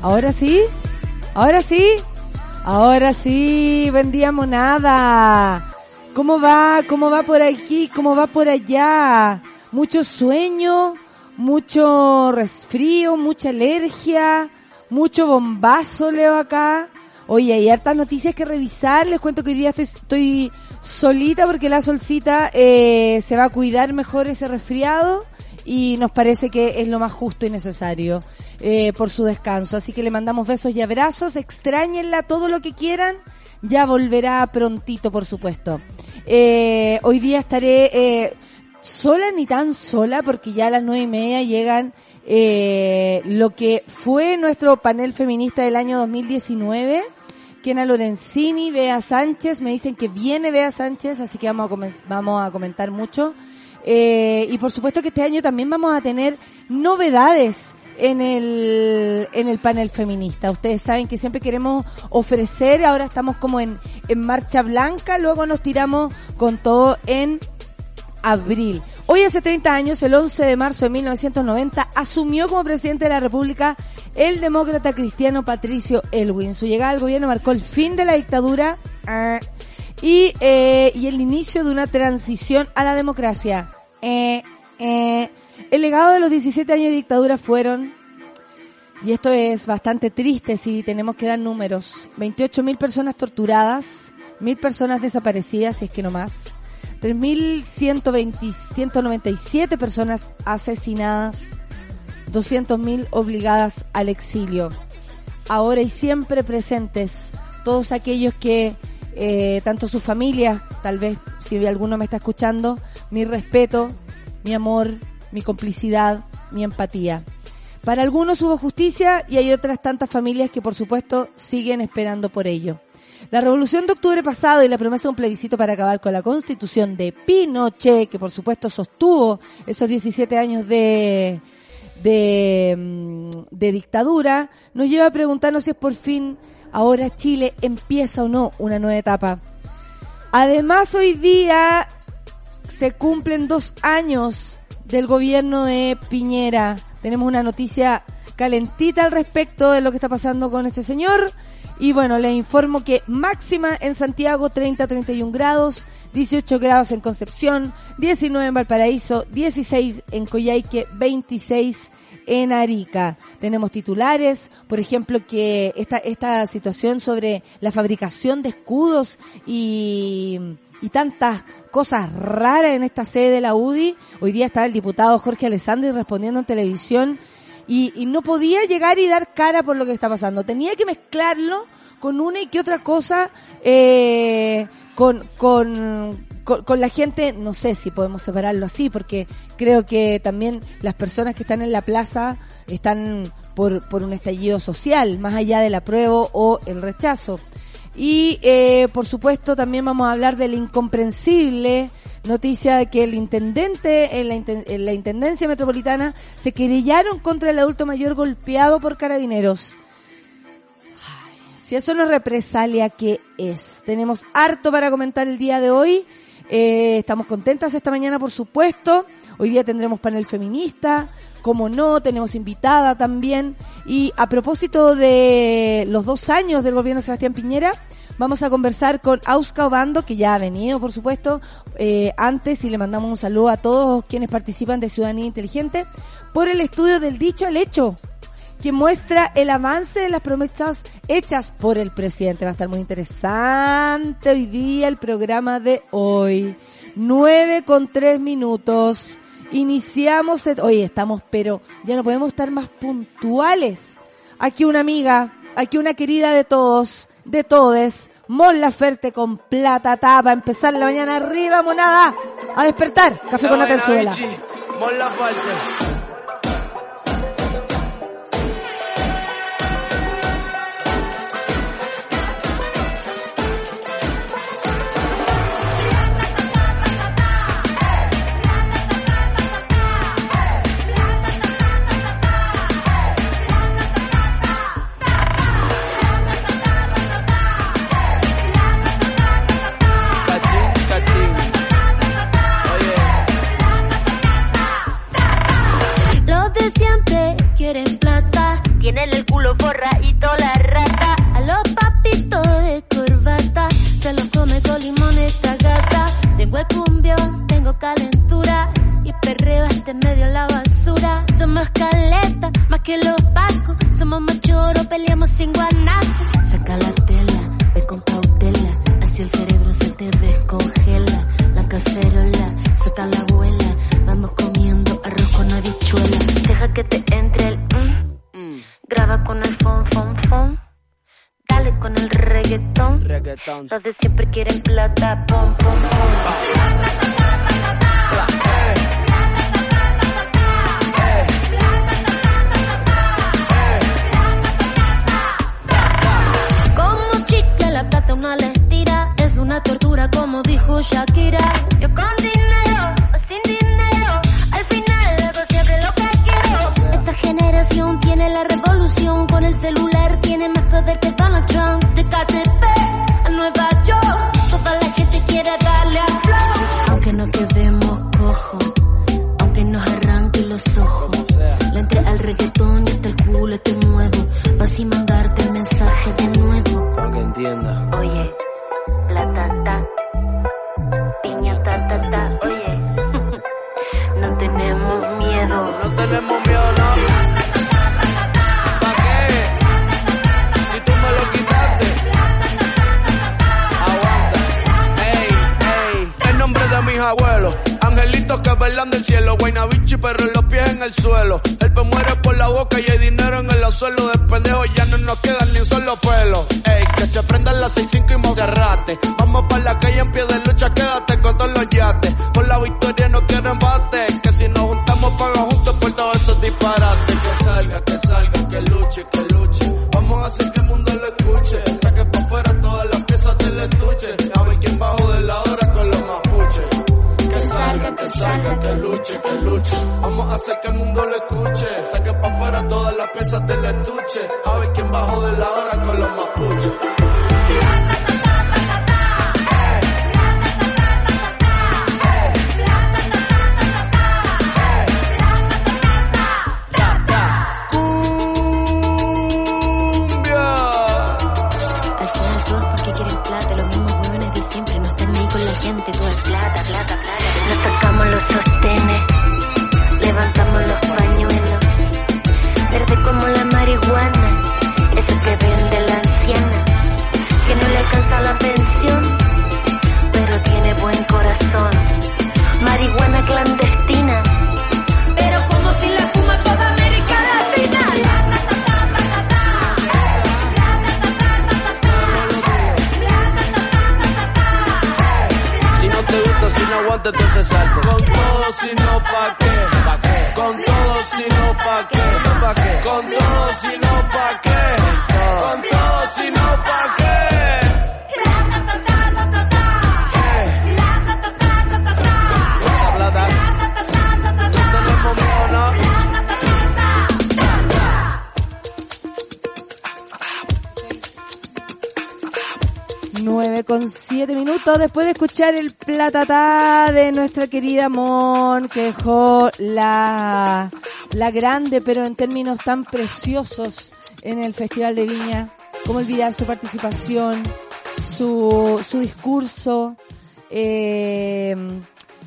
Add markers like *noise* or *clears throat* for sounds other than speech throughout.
Ahora sí, ahora sí, ahora sí, buen día monada. ¿Cómo va? ¿Cómo va por aquí? ¿Cómo va por allá? Mucho sueño, mucho resfrío, mucha alergia, mucho bombazo leo acá. Oye, hay hartas noticias que revisar. Les cuento que hoy día estoy, estoy solita porque la solcita eh, se va a cuidar mejor ese resfriado y nos parece que es lo más justo y necesario eh, por su descanso. Así que le mandamos besos y abrazos, extrañenla todo lo que quieran, ya volverá prontito, por supuesto. Eh, hoy día estaré eh, sola ni tan sola porque ya a las nueve y media llegan eh, lo que fue nuestro panel feminista del año 2019. Kena Lorenzini, Bea Sánchez, me dicen que viene Bea Sánchez, así que vamos a, vamos a comentar mucho. Eh, y por supuesto que este año también vamos a tener novedades en el, en el panel feminista. Ustedes saben que siempre queremos ofrecer, ahora estamos como en, en marcha blanca, luego nos tiramos con todo en abril. Hoy hace 30 años, el 11 de marzo de 1990, asumió como presidente de la República el demócrata cristiano Patricio Elwin. Su llegada al gobierno marcó el fin de la dictadura ah, y, eh, y el inicio de una transición a la democracia. Eh, eh. El legado de los 17 años de dictadura fueron y esto es bastante triste si tenemos que dar números. 28.000 personas torturadas, 1.000 personas desaparecidas, si es que no más. 3.197 personas asesinadas, 200.000 obligadas al exilio. Ahora y siempre presentes todos aquellos que, eh, tanto sus familias, tal vez si alguno me está escuchando, mi respeto, mi amor, mi complicidad, mi empatía. Para algunos hubo justicia y hay otras tantas familias que por supuesto siguen esperando por ello. La revolución de octubre pasado y la promesa de un plebiscito para acabar con la constitución de Pinochet, que por supuesto sostuvo esos 17 años de, de, mm, de dictadura, nos lleva a preguntarnos si es por fin ahora Chile empieza o no una nueva etapa. Además hoy día se cumplen dos años del gobierno de Piñera. Tenemos una noticia calentita al respecto de lo que está pasando con este señor. Y bueno, les informo que máxima en Santiago 30-31 grados, 18 grados en Concepción, 19 en Valparaíso, 16 en Coyhaique, 26 en Arica. Tenemos titulares, por ejemplo, que esta, esta situación sobre la fabricación de escudos y, y tantas cosas raras en esta sede de la UDI. Hoy día está el diputado Jorge Alessandri respondiendo en televisión y, y no podía llegar y dar cara por lo que está pasando. Tenía que mezclarlo con una y que otra cosa, eh, con, con, con, la gente, no sé si podemos separarlo así, porque creo que también las personas que están en la plaza están por, por un estallido social, más allá del apruebo o el rechazo. Y eh, por supuesto también vamos a hablar del incomprensible noticia de que el intendente en la, en la Intendencia Metropolitana se querellaron contra el adulto mayor golpeado por carabineros. Si eso no es represalia, ¿qué es? Tenemos harto para comentar el día de hoy. Eh, estamos contentas esta mañana, por supuesto. Hoy día tendremos panel feminista, como no, tenemos invitada también. Y a propósito de los dos años del gobierno de Sebastián Piñera, Vamos a conversar con Auska Obando, que ya ha venido, por supuesto, eh, antes y le mandamos un saludo a todos quienes participan de Ciudadanía Inteligente por el estudio del dicho al hecho que muestra el avance de las promesas hechas por el presidente. Va a estar muy interesante hoy día el programa de hoy. Nueve con tres minutos. Iniciamos, hoy estamos, pero ya no podemos estar más puntuales. Aquí una amiga, aquí una querida de todos, de todes, Mon Laferte con plata tapa, empezar la mañana arriba, monada, a despertar, café con la tenzuela. Mon Laferte. Culo toda la rata. A los papitos de corbata, se los come con limón esta gata. Tengo el cumbión, tengo calentura y perreo este medio la basura. Somos caleta, más que los pacos. Somos machoros, peleamos sin guanaco. Saca la tela, ve con cautela. Así el cerebro se te descongela. La cacerola, saca la abuela. Vamos comiendo arroz con habichuela. Deja que te entre el Graba con el fon, fon, fon. Dale con el reggaetón. reggaetón. Los de siempre quieren plata, pom, pom, pom. Como chicle la plata una le tira. Es una tortura como dijo Shakira. Yo con dinero o sin Esta generación tiene la con el celular tiene más poder que Donald Trump. De KTP a Nueva York, toda la gente quiere darle a flow. Aunque no quedemos cojo, aunque nos arranque los ojos. Le entré al reggaetón y hasta el culo te muevo. Vas y mandarte el mensaje de nuevo. Para que entienda. Oye, Angelitos que bailan del cielo. Guaynabichi, pero los pies en el suelo. El pe muere por la boca y hay dinero en el suelo. De pendejo ya no nos quedan ni un solo pelo. Ey, que se aprendan las 6-5 y Monserrate. Vamos para la calle en pie de lucha, quédate con todos los yates. Por la victoria no quiero embate. Que si nos juntamos, paga juntos por todos esos disparates. Que salga, que salga, que luche, que luche. Vamos a hacer que el mundo lo escuche. Saque pa' afuera todas las piezas del estuche. A ver quién bajo de la hora con los mapuches salga, que salga, que luche, que luche. Vamos a hacer que el mundo lo escuche. Saque pa' afuera todas las piezas del estuche. A ver quién bajo de la hora con los mapuches. Que vende la anciana. Que no le alcanza la pensión, pero tiene buen corazón. Marihuana clandestina aguante, entonces salte. Con todo, si no, pa' qué. Con todo, si no, pa' qué. Con todo, si no, pa' qué. Con todo, si no, pa' qué. Plata, plata. No. 9 con 7 minutos después de escuchar el platatá de nuestra querida Mon que la, la grande pero en términos tan preciosos en el Festival de Viña. Cómo olvidar su participación, su, su discurso, eh,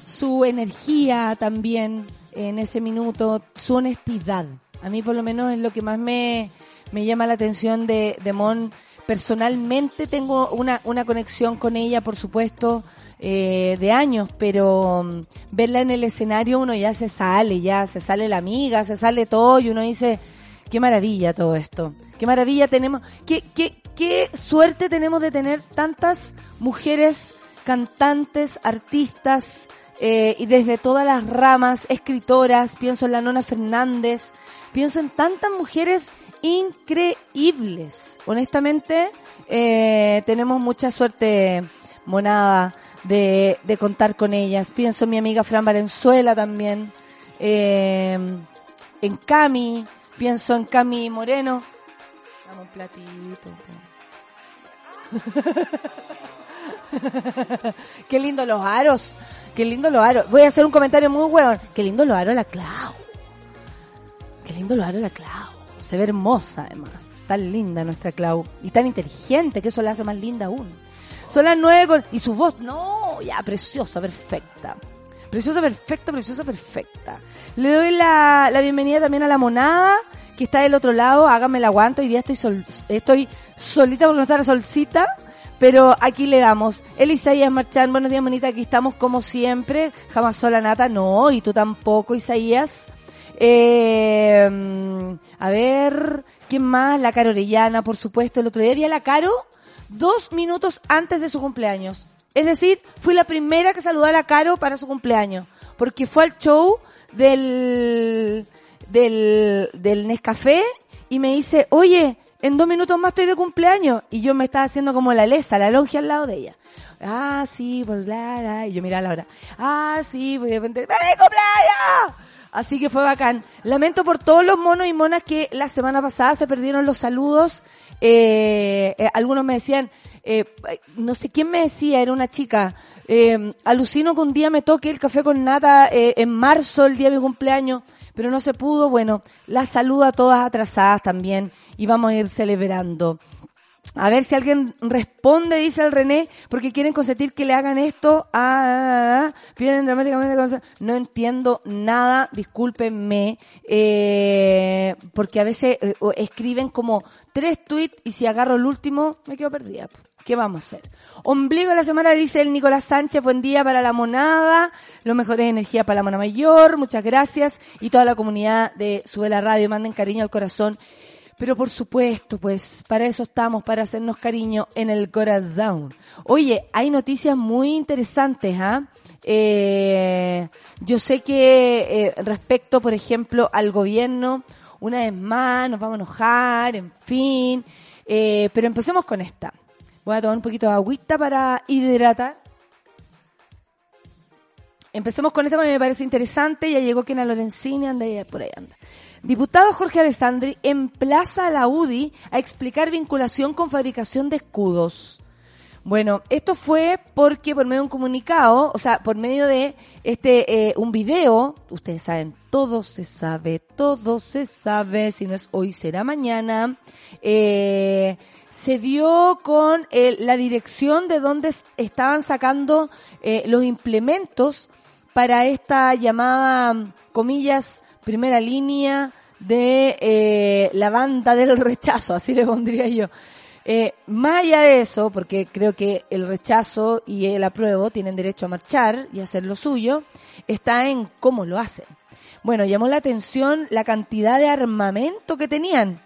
su energía también en ese minuto, su honestidad. A mí por lo menos es lo que más me, me llama la atención de, de Mon. Personalmente tengo una, una conexión con ella, por supuesto, eh, de años, pero mm, verla en el escenario uno ya se sale, ya se sale la amiga, se sale todo y uno dice, qué maravilla todo esto, qué maravilla tenemos, qué, qué, qué suerte tenemos de tener tantas mujeres cantantes, artistas, eh, y desde todas las ramas, escritoras, pienso en la Nona Fernández, pienso en tantas mujeres increíbles. Honestamente, eh, tenemos mucha suerte, monada, de, de contar con ellas. Pienso en mi amiga Fran Valenzuela también, eh, en Cami, pienso en Cami Moreno. Dame un platito. *laughs* Qué lindo los aros. Qué lindo los aros. Voy a hacer un comentario muy bueno. Qué lindo los aros la Clau. Qué lindo los aros la Clau. Se ve hermosa además. Tan linda nuestra Clau. Y tan inteligente que eso la hace más linda aún. Son las nueve con... Y su voz, no, ya, preciosa, perfecta. Preciosa, perfecta, preciosa, perfecta. Le doy la, la bienvenida también a la monada, que está del otro lado. Hágame el aguanto. Hoy día estoy, sol, estoy solita porque no está la solcita. Pero aquí le damos. El Isaías Marchán, buenos días, bonita. Aquí estamos como siempre. Jamás sola nata, no. Y tú tampoco, Isaías. Eh, a ver, ¿quién más? La Caro Orellana, por supuesto. El otro día, día la Caro dos minutos antes de su cumpleaños. Es decir, fui la primera que saludó a la Caro para su cumpleaños. Porque fue al show del, del, del Nescafé y me dice, oye, en dos minutos más estoy de cumpleaños. Y yo me estaba haciendo como la lesa, la longia al lado de ella. Ah, sí, por Lara. Y yo miraba la hora. Ah, sí, pues de repente, ¡Feliz cumpleaños! Así que fue bacán. Lamento por todos los monos y monas que la semana pasada se perdieron los saludos eh, eh, algunos me decían, eh, no sé quién me decía, era una chica, eh, alucino que un día me toque el café con nata eh, en marzo, el día de mi cumpleaños, pero no se pudo. Bueno, las saludo a todas atrasadas también y vamos a ir celebrando. A ver si alguien responde, dice el René, porque quieren consentir que le hagan esto. Ah, piden dramáticamente. No entiendo nada, discúlpenme, eh, porque a veces eh, escriben como tres tweets y si agarro el último me quedo perdida. ¿Qué vamos a hacer? Ombligo de la semana dice el Nicolás Sánchez, buen día para la monada, lo mejor es energía para la mona mayor, muchas gracias y toda la comunidad de Sube la Radio, manden cariño al corazón pero por supuesto, pues para eso estamos, para hacernos cariño en el corazón. Oye, hay noticias muy interesantes, ¿ah? Eh, yo sé que eh, respecto, por ejemplo, al gobierno, una vez más nos vamos a enojar, en fin, eh, pero empecemos con esta. Voy a tomar un poquito de agüita para hidratar. Empecemos con esta porque me parece interesante. Ya llegó Kena Lorenzini, anda ahí, por ahí anda. Diputado Jorge Alessandri emplaza a la UDI a explicar vinculación con fabricación de escudos. Bueno, esto fue porque por medio de un comunicado, o sea, por medio de este eh, un video, ustedes saben, todo se sabe, todo se sabe, si no es hoy será mañana, eh, se dio con eh, la dirección de donde estaban sacando eh, los implementos para esta llamada, comillas, primera línea de eh, la banda del rechazo, así le pondría yo. Eh, más allá de eso, porque creo que el rechazo y el apruebo tienen derecho a marchar y hacer lo suyo, está en cómo lo hacen. Bueno, llamó la atención la cantidad de armamento que tenían.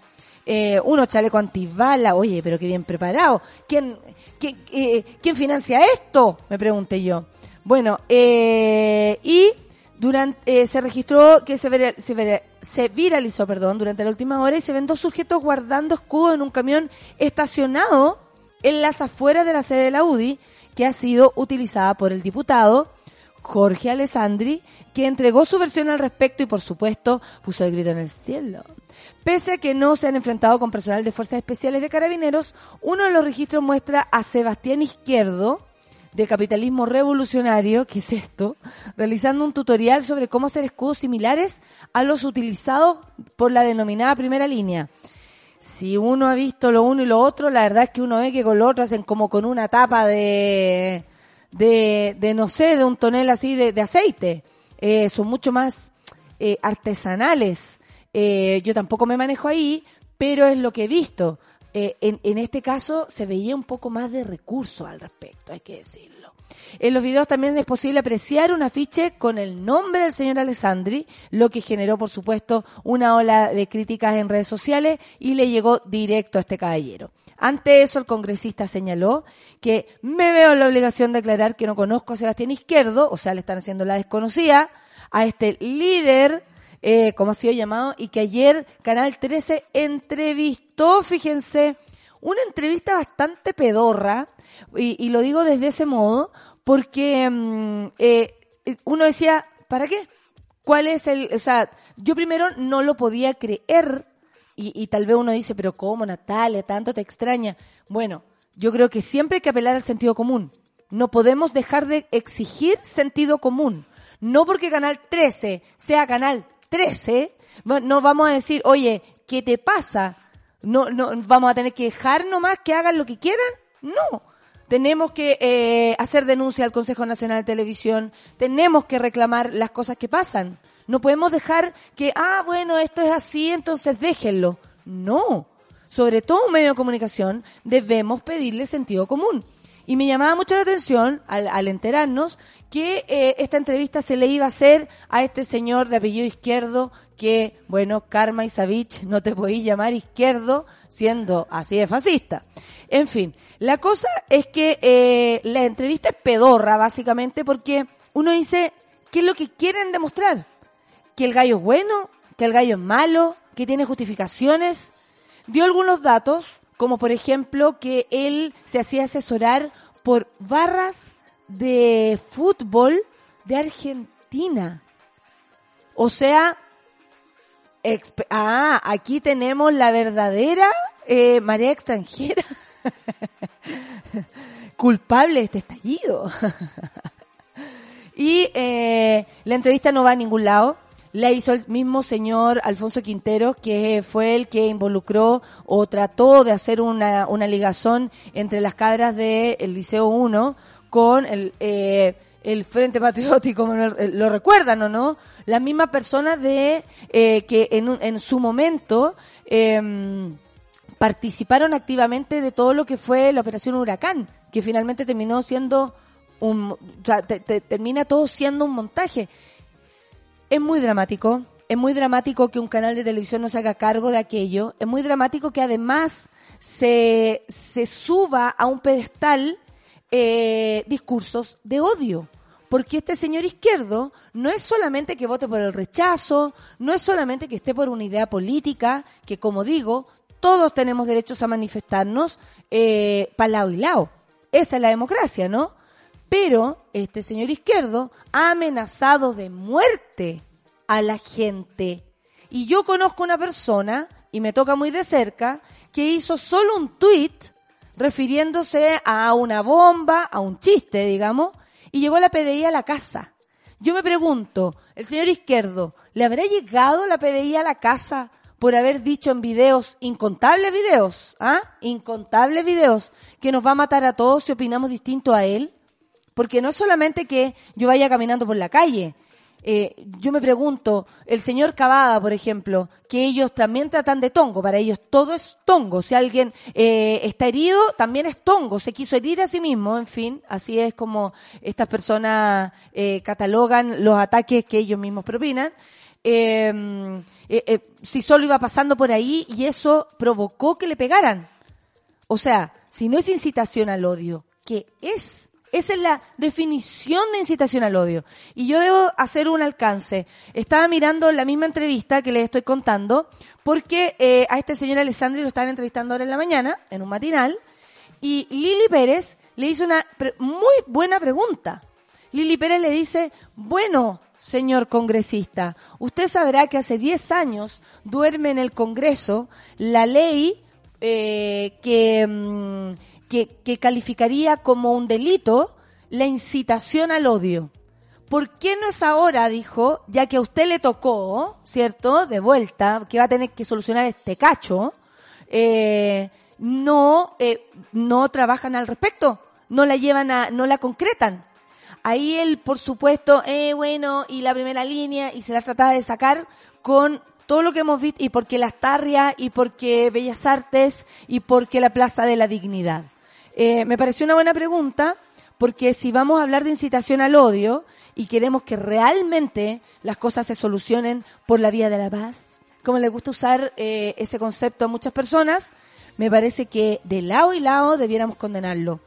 Eh, unos chalecos antibala, oye, pero qué bien preparado. ¿Quién, quién, eh, ¿quién financia esto? Me pregunté yo. Bueno, eh, y durante, eh, se registró que se, se, vir- se viralizó, perdón, durante la última hora y se ven dos sujetos guardando escudo en un camión estacionado en las afueras de la sede de la UDI, que ha sido utilizada por el diputado Jorge Alessandri, que entregó su versión al respecto y por supuesto puso el grito en el cielo. Pese a que no se han enfrentado con personal de Fuerzas Especiales de Carabineros, uno de los registros muestra a Sebastián Izquierdo, de capitalismo revolucionario, que es esto, realizando un tutorial sobre cómo hacer escudos similares a los utilizados por la denominada primera línea. si uno ha visto lo uno y lo otro, la verdad es que uno ve que con lo otro hacen como con una tapa de, de, de no sé, de un tonel así de, de aceite. Eh, son mucho más eh, artesanales. Eh, yo tampoco me manejo ahí, pero es lo que he visto. Eh, en, en este caso se veía un poco más de recursos al respecto, hay que decirlo. En los videos también es posible apreciar un afiche con el nombre del señor Alessandri, lo que generó, por supuesto, una ola de críticas en redes sociales y le llegó directo a este caballero. Ante eso, el congresista señaló que me veo en la obligación de aclarar que no conozco a Sebastián Izquierdo, o sea, le están haciendo la desconocida, a este líder, eh, como ha sido llamado, y que ayer Canal 13 entrevistó, fíjense, una entrevista bastante pedorra, y, y lo digo desde ese modo, porque mm, eh, uno decía, ¿para qué? ¿Cuál es el...? O sea, yo primero no lo podía creer y, tal vez uno dice, pero ¿cómo, Natalia? Tanto te extraña. Bueno, yo creo que siempre hay que apelar al sentido común. No podemos dejar de exigir sentido común. No porque Canal 13 sea Canal 13, no vamos a decir, oye, ¿qué te pasa? No, no, vamos a tener que dejar nomás que hagan lo que quieran. No tenemos que eh, hacer denuncia al Consejo Nacional de Televisión, tenemos que reclamar las cosas que pasan. No podemos dejar que, ah, bueno, esto es así, entonces déjenlo. No. Sobre todo un medio de comunicación debemos pedirle sentido común. Y me llamaba mucho la atención al, enterarnos que eh, esta entrevista se le iba a hacer a este señor de apellido izquierdo que, bueno, Karma Isavich, no te podéis llamar izquierdo siendo así de fascista. En fin, la cosa es que eh, la entrevista es pedorra, básicamente, porque uno dice, ¿qué es lo que quieren demostrar? ¿Que el gallo es bueno? ¿Que el gallo es malo? ¿Que tiene justificaciones? Dio algunos datos, como por ejemplo que él se hacía asesorar por barras de fútbol de Argentina. O sea, ah, aquí tenemos la verdadera eh, marea extranjera. *laughs* *laughs* Culpable de este estallido. *laughs* y eh, la entrevista no va a ningún lado. La hizo el mismo señor Alfonso Quintero, que fue el que involucró o trató de hacer una, una ligazón entre las cabras del Liceo 1 con el, eh, el Frente Patriótico, lo recuerdan o no? La misma persona de eh, que en, en su momento eh, participaron activamente de todo lo que fue la operación Huracán, que finalmente terminó siendo un, o sea, te, te, termina todo siendo un montaje. Es muy dramático, es muy dramático que un canal de televisión no se haga cargo de aquello, es muy dramático que además se, se suba a un pedestal eh, discursos de odio. Porque este señor izquierdo no es solamente que vote por el rechazo, no es solamente que esté por una idea política, que como digo, todos tenemos derechos a manifestarnos eh, para lado y lado. Esa es la democracia, ¿no? Pero este señor izquierdo ha amenazado de muerte a la gente. Y yo conozco una persona, y me toca muy de cerca, que hizo solo un tweet refiriéndose a una bomba, a un chiste, digamos, y llegó la PDI a la casa. Yo me pregunto, el señor izquierdo, ¿le habrá llegado la PDI a la casa por haber dicho en videos, incontables videos, ¿ah? Incontables videos, que nos va a matar a todos si opinamos distinto a él. Porque no es solamente que yo vaya caminando por la calle. Eh, yo me pregunto, el señor Cavada, por ejemplo, que ellos también tratan de tongo, para ellos todo es tongo. Si alguien eh, está herido, también es tongo, se quiso herir a sí mismo, en fin, así es como estas personas eh, catalogan los ataques que ellos mismos propinan. Em, eh, eh, si solo iba pasando por ahí y eso provocó que le pegaran. O sea, si no es incitación al odio, ¿qué es? Esa es la definición de incitación al odio. Y yo debo hacer un alcance. Estaba mirando la misma entrevista que les estoy contando, porque eh, a este señor Alessandri lo estaban entrevistando ahora en la mañana, en un matinal, y Lili Pérez le hizo una muy buena pregunta. Lili Pérez le dice, bueno, señor congresista, usted sabrá que hace 10 años duerme en el Congreso la ley eh, que, mm, que, que calificaría como un delito la incitación al odio. ¿Por qué no es ahora, dijo, ya que a usted le tocó, ¿cierto? De vuelta, que va a tener que solucionar este cacho, eh, no, eh, no trabajan al respecto, no la llevan a, no la concretan. Ahí él, por supuesto, eh, bueno, y la primera línea, y se la trataba de sacar con todo lo que hemos visto, y porque las Tarrias, y porque Bellas Artes, y porque la Plaza de la Dignidad. Eh, me pareció una buena pregunta, porque si vamos a hablar de incitación al odio, y queremos que realmente las cosas se solucionen por la vía de la paz, como le gusta usar eh, ese concepto a muchas personas, me parece que de lado y lado debiéramos condenarlo.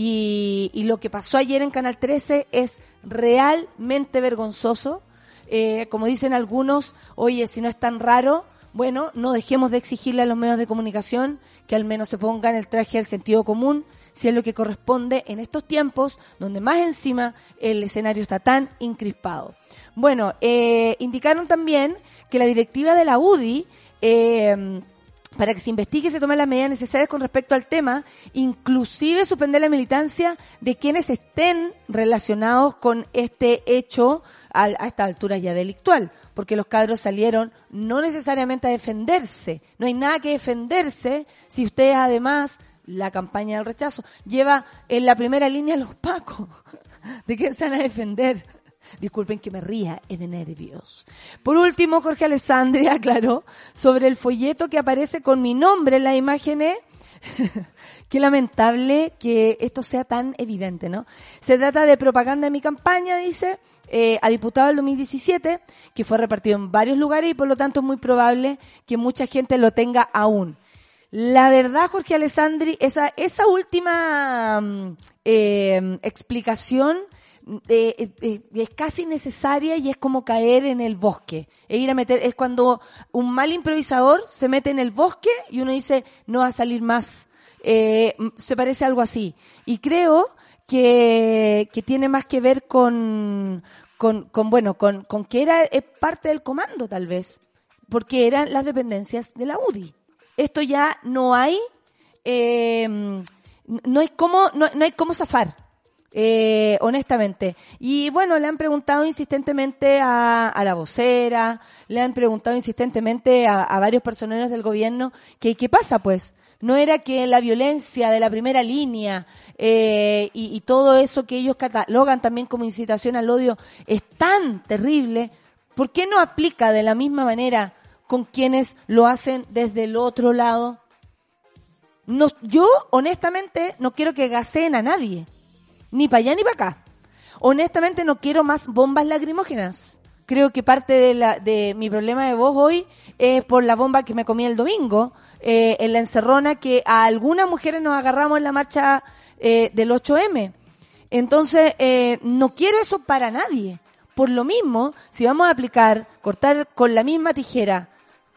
Y, y lo que pasó ayer en Canal 13 es realmente vergonzoso. Eh, como dicen algunos, oye, si no es tan raro, bueno, no dejemos de exigirle a los medios de comunicación que al menos se pongan el traje del sentido común, si es lo que corresponde en estos tiempos donde más encima el escenario está tan incrispado. Bueno, eh, indicaron también que la directiva de la UDI eh, para que se investigue y se tomen las medidas necesarias con respecto al tema, inclusive suspender la militancia de quienes estén relacionados con este hecho a, a esta altura ya delictual, porque los cabros salieron no necesariamente a defenderse, no hay nada que defenderse si ustedes además la campaña del rechazo lleva en la primera línea los pacos, *laughs* ¿de qué se van a defender? Disculpen que me ría, es de nervios. Por último, Jorge Alessandri *laughs* aclaró sobre el folleto que aparece con mi nombre en las imágenes. *laughs* Qué lamentable que esto sea tan evidente, ¿no? Se trata de propaganda de mi campaña, dice, eh, a diputado del 2017, que fue repartido en varios lugares y por lo tanto es muy probable que mucha gente lo tenga aún. La verdad, Jorge Alessandri, esa, esa última mm, eh, explicación eh, eh, es casi necesaria y es como caer en el bosque. Es ir a meter, es cuando un mal improvisador se mete en el bosque y uno dice, no va a salir más. Eh, se parece algo así. Y creo que, que tiene más que ver con, con, con bueno, con, con que era es parte del comando tal vez, porque eran las dependencias de la UDI. Esto ya no hay, eh, no hay cómo, no, no hay cómo zafar eh, honestamente. Y bueno, le han preguntado insistentemente a, a la vocera, le han preguntado insistentemente a, a varios personeros del gobierno que qué pasa pues. No era que la violencia de la primera línea eh, y, y todo eso que ellos catalogan también como incitación al odio es tan terrible, ¿por qué no aplica de la misma manera con quienes lo hacen desde el otro lado? No, yo, honestamente, no quiero que gaseen a nadie ni para allá ni para acá. Honestamente no quiero más bombas lacrimógenas. Creo que parte de, la, de mi problema de voz hoy es por la bomba que me comí el domingo, eh, en la encerrona que a algunas mujeres nos agarramos en la marcha eh, del 8M. Entonces, eh, no quiero eso para nadie. Por lo mismo, si vamos a aplicar, cortar con la misma tijera,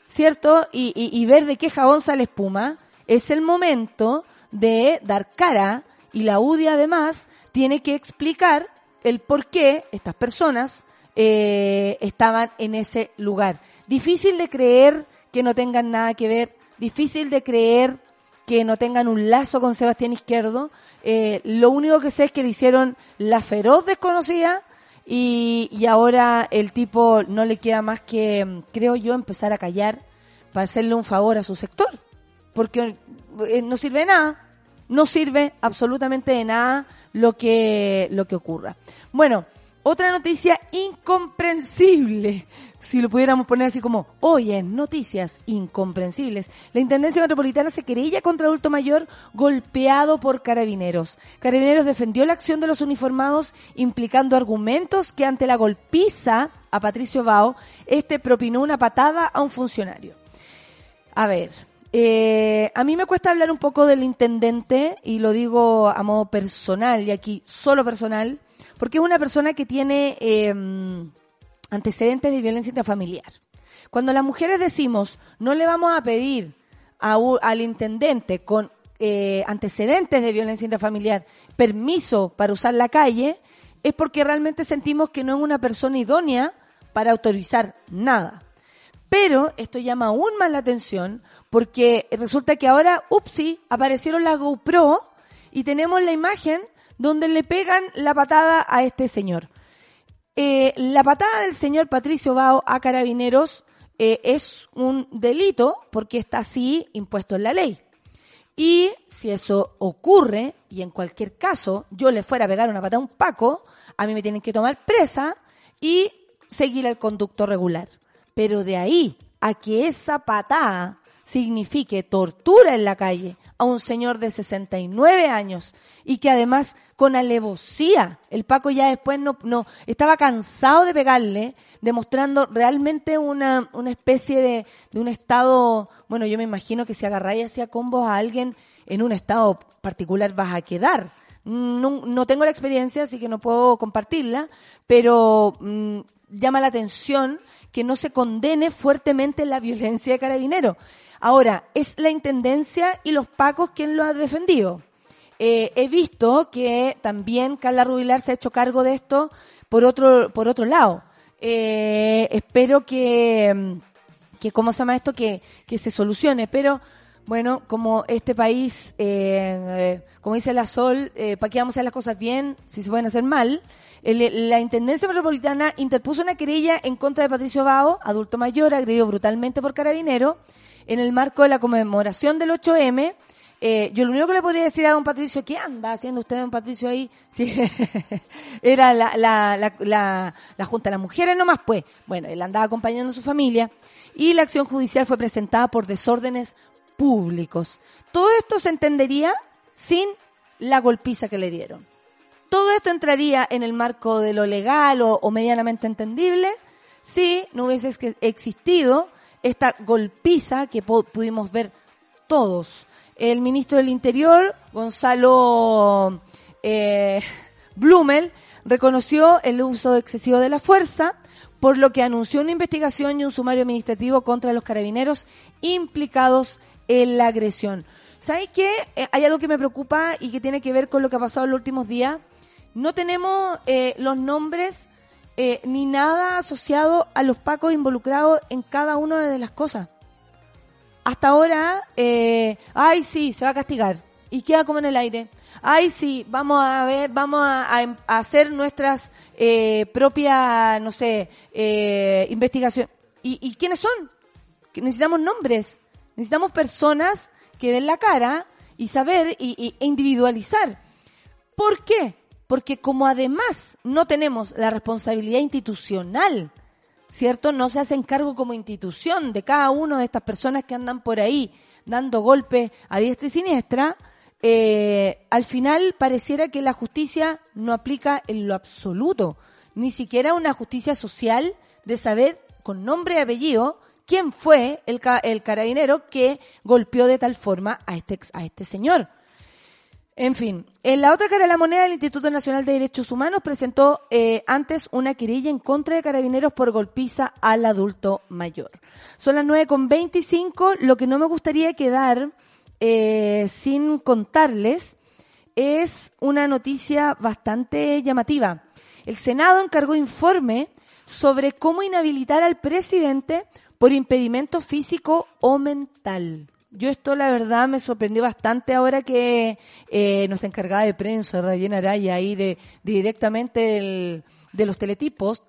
¿cierto? Y, y, y ver de qué jabón sale espuma, es el momento de dar cara y la UDI además tiene que explicar el por qué estas personas eh, estaban en ese lugar. Difícil de creer que no tengan nada que ver, difícil de creer que no tengan un lazo con Sebastián Izquierdo. Eh, lo único que sé es que le hicieron la feroz desconocida y, y ahora el tipo no le queda más que, creo yo, empezar a callar para hacerle un favor a su sector. Porque eh, no sirve nada no sirve absolutamente de nada lo que, lo que ocurra. Bueno, otra noticia incomprensible, si lo pudiéramos poner así como, oye, noticias incomprensibles. La Intendencia Metropolitana se querella contra adulto mayor golpeado por carabineros. Carabineros defendió la acción de los uniformados implicando argumentos que ante la golpiza a Patricio Bao, este propinó una patada a un funcionario. A ver, eh, a mí me cuesta hablar un poco del intendente, y lo digo a modo personal, y aquí solo personal, porque es una persona que tiene eh, antecedentes de violencia intrafamiliar. Cuando las mujeres decimos, no le vamos a pedir al intendente con eh, antecedentes de violencia intrafamiliar permiso para usar la calle, es porque realmente sentimos que no es una persona idónea para autorizar nada. Pero esto llama aún más la atención porque resulta que ahora, upsi, aparecieron las GoPro y tenemos la imagen donde le pegan la patada a este señor. Eh, la patada del señor Patricio Bao a Carabineros eh, es un delito porque está así impuesto en la ley. Y si eso ocurre, y en cualquier caso yo le fuera a pegar una patada a un paco, a mí me tienen que tomar presa y seguir el conducto regular. Pero de ahí a que esa patada signifique tortura en la calle a un señor de 69 años y que además con alevosía, el Paco ya después no, no estaba cansado de pegarle, demostrando realmente una, una especie de, de un estado, bueno, yo me imagino que si agarráis hacia combos a alguien en un estado particular vas a quedar. No, no tengo la experiencia, así que no puedo compartirla, pero mm, llama la atención que no se condene fuertemente la violencia de carabineros. Ahora, es la Intendencia y los Pacos quien lo ha defendido. Eh, he visto que también Carla Rubilar se ha hecho cargo de esto por otro, por otro lado. Eh, espero que, que, ¿cómo se llama esto? Que, que se solucione, pero bueno, como este país, eh, como dice la Sol, ¿para qué vamos a hacer las cosas bien si se pueden hacer mal? la Intendencia Metropolitana interpuso una querella en contra de Patricio Bao, adulto mayor, agredido brutalmente por carabinero, en el marco de la conmemoración del 8M. Eh, yo lo único que le podría decir a don Patricio, ¿qué anda haciendo usted, don Patricio, ahí? *laughs* Sí, era la, la, la, la, Junta de las Mujeres nomás, pues. Bueno, él andaba acompañando a su familia y la acción judicial fue presentada por desórdenes públicos. Todo esto se entendería sin la golpiza que le dieron. Todo esto entraría en el marco de lo legal o, o medianamente entendible si no hubiese existido esta golpiza que pudimos ver todos. El ministro del Interior, Gonzalo eh, Blumel, reconoció el uso excesivo de la fuerza, por lo que anunció una investigación y un sumario administrativo contra los carabineros implicados en la agresión. ¿Sabes qué? Eh, hay algo que me preocupa y que tiene que ver con lo que ha pasado en los últimos días. No tenemos eh, los nombres eh, ni nada asociado a los pacos involucrados en cada una de las cosas. Hasta ahora, eh, ay sí, se va a castigar y queda como en el aire. Ay sí, vamos a ver, vamos a, hacer nuestras eh, propias, no sé, eh, investigación. ¿Y, ¿Y quiénes son? necesitamos nombres, necesitamos personas que den la cara y saber y, y, e individualizar. ¿Por qué? Porque como además no tenemos la responsabilidad institucional, ¿cierto? No se hacen cargo como institución de cada una de estas personas que andan por ahí dando golpes a diestra y siniestra, eh, al final pareciera que la justicia no aplica en lo absoluto, ni siquiera una justicia social de saber con nombre y apellido quién fue el, el carabinero que golpeó de tal forma a este, a este señor. En fin, en la otra cara de la moneda, el Instituto Nacional de Derechos Humanos presentó eh, antes una querella en contra de carabineros por golpiza al adulto mayor. Son las 9.25, lo que no me gustaría quedar eh, sin contarles es una noticia bastante llamativa. El Senado encargó informe sobre cómo inhabilitar al presidente por impedimento físico o mental. Yo esto la verdad me sorprendió bastante ahora que eh, nuestra encargada de prensa, Rayena Araya, ahí de, directamente de los teletipos,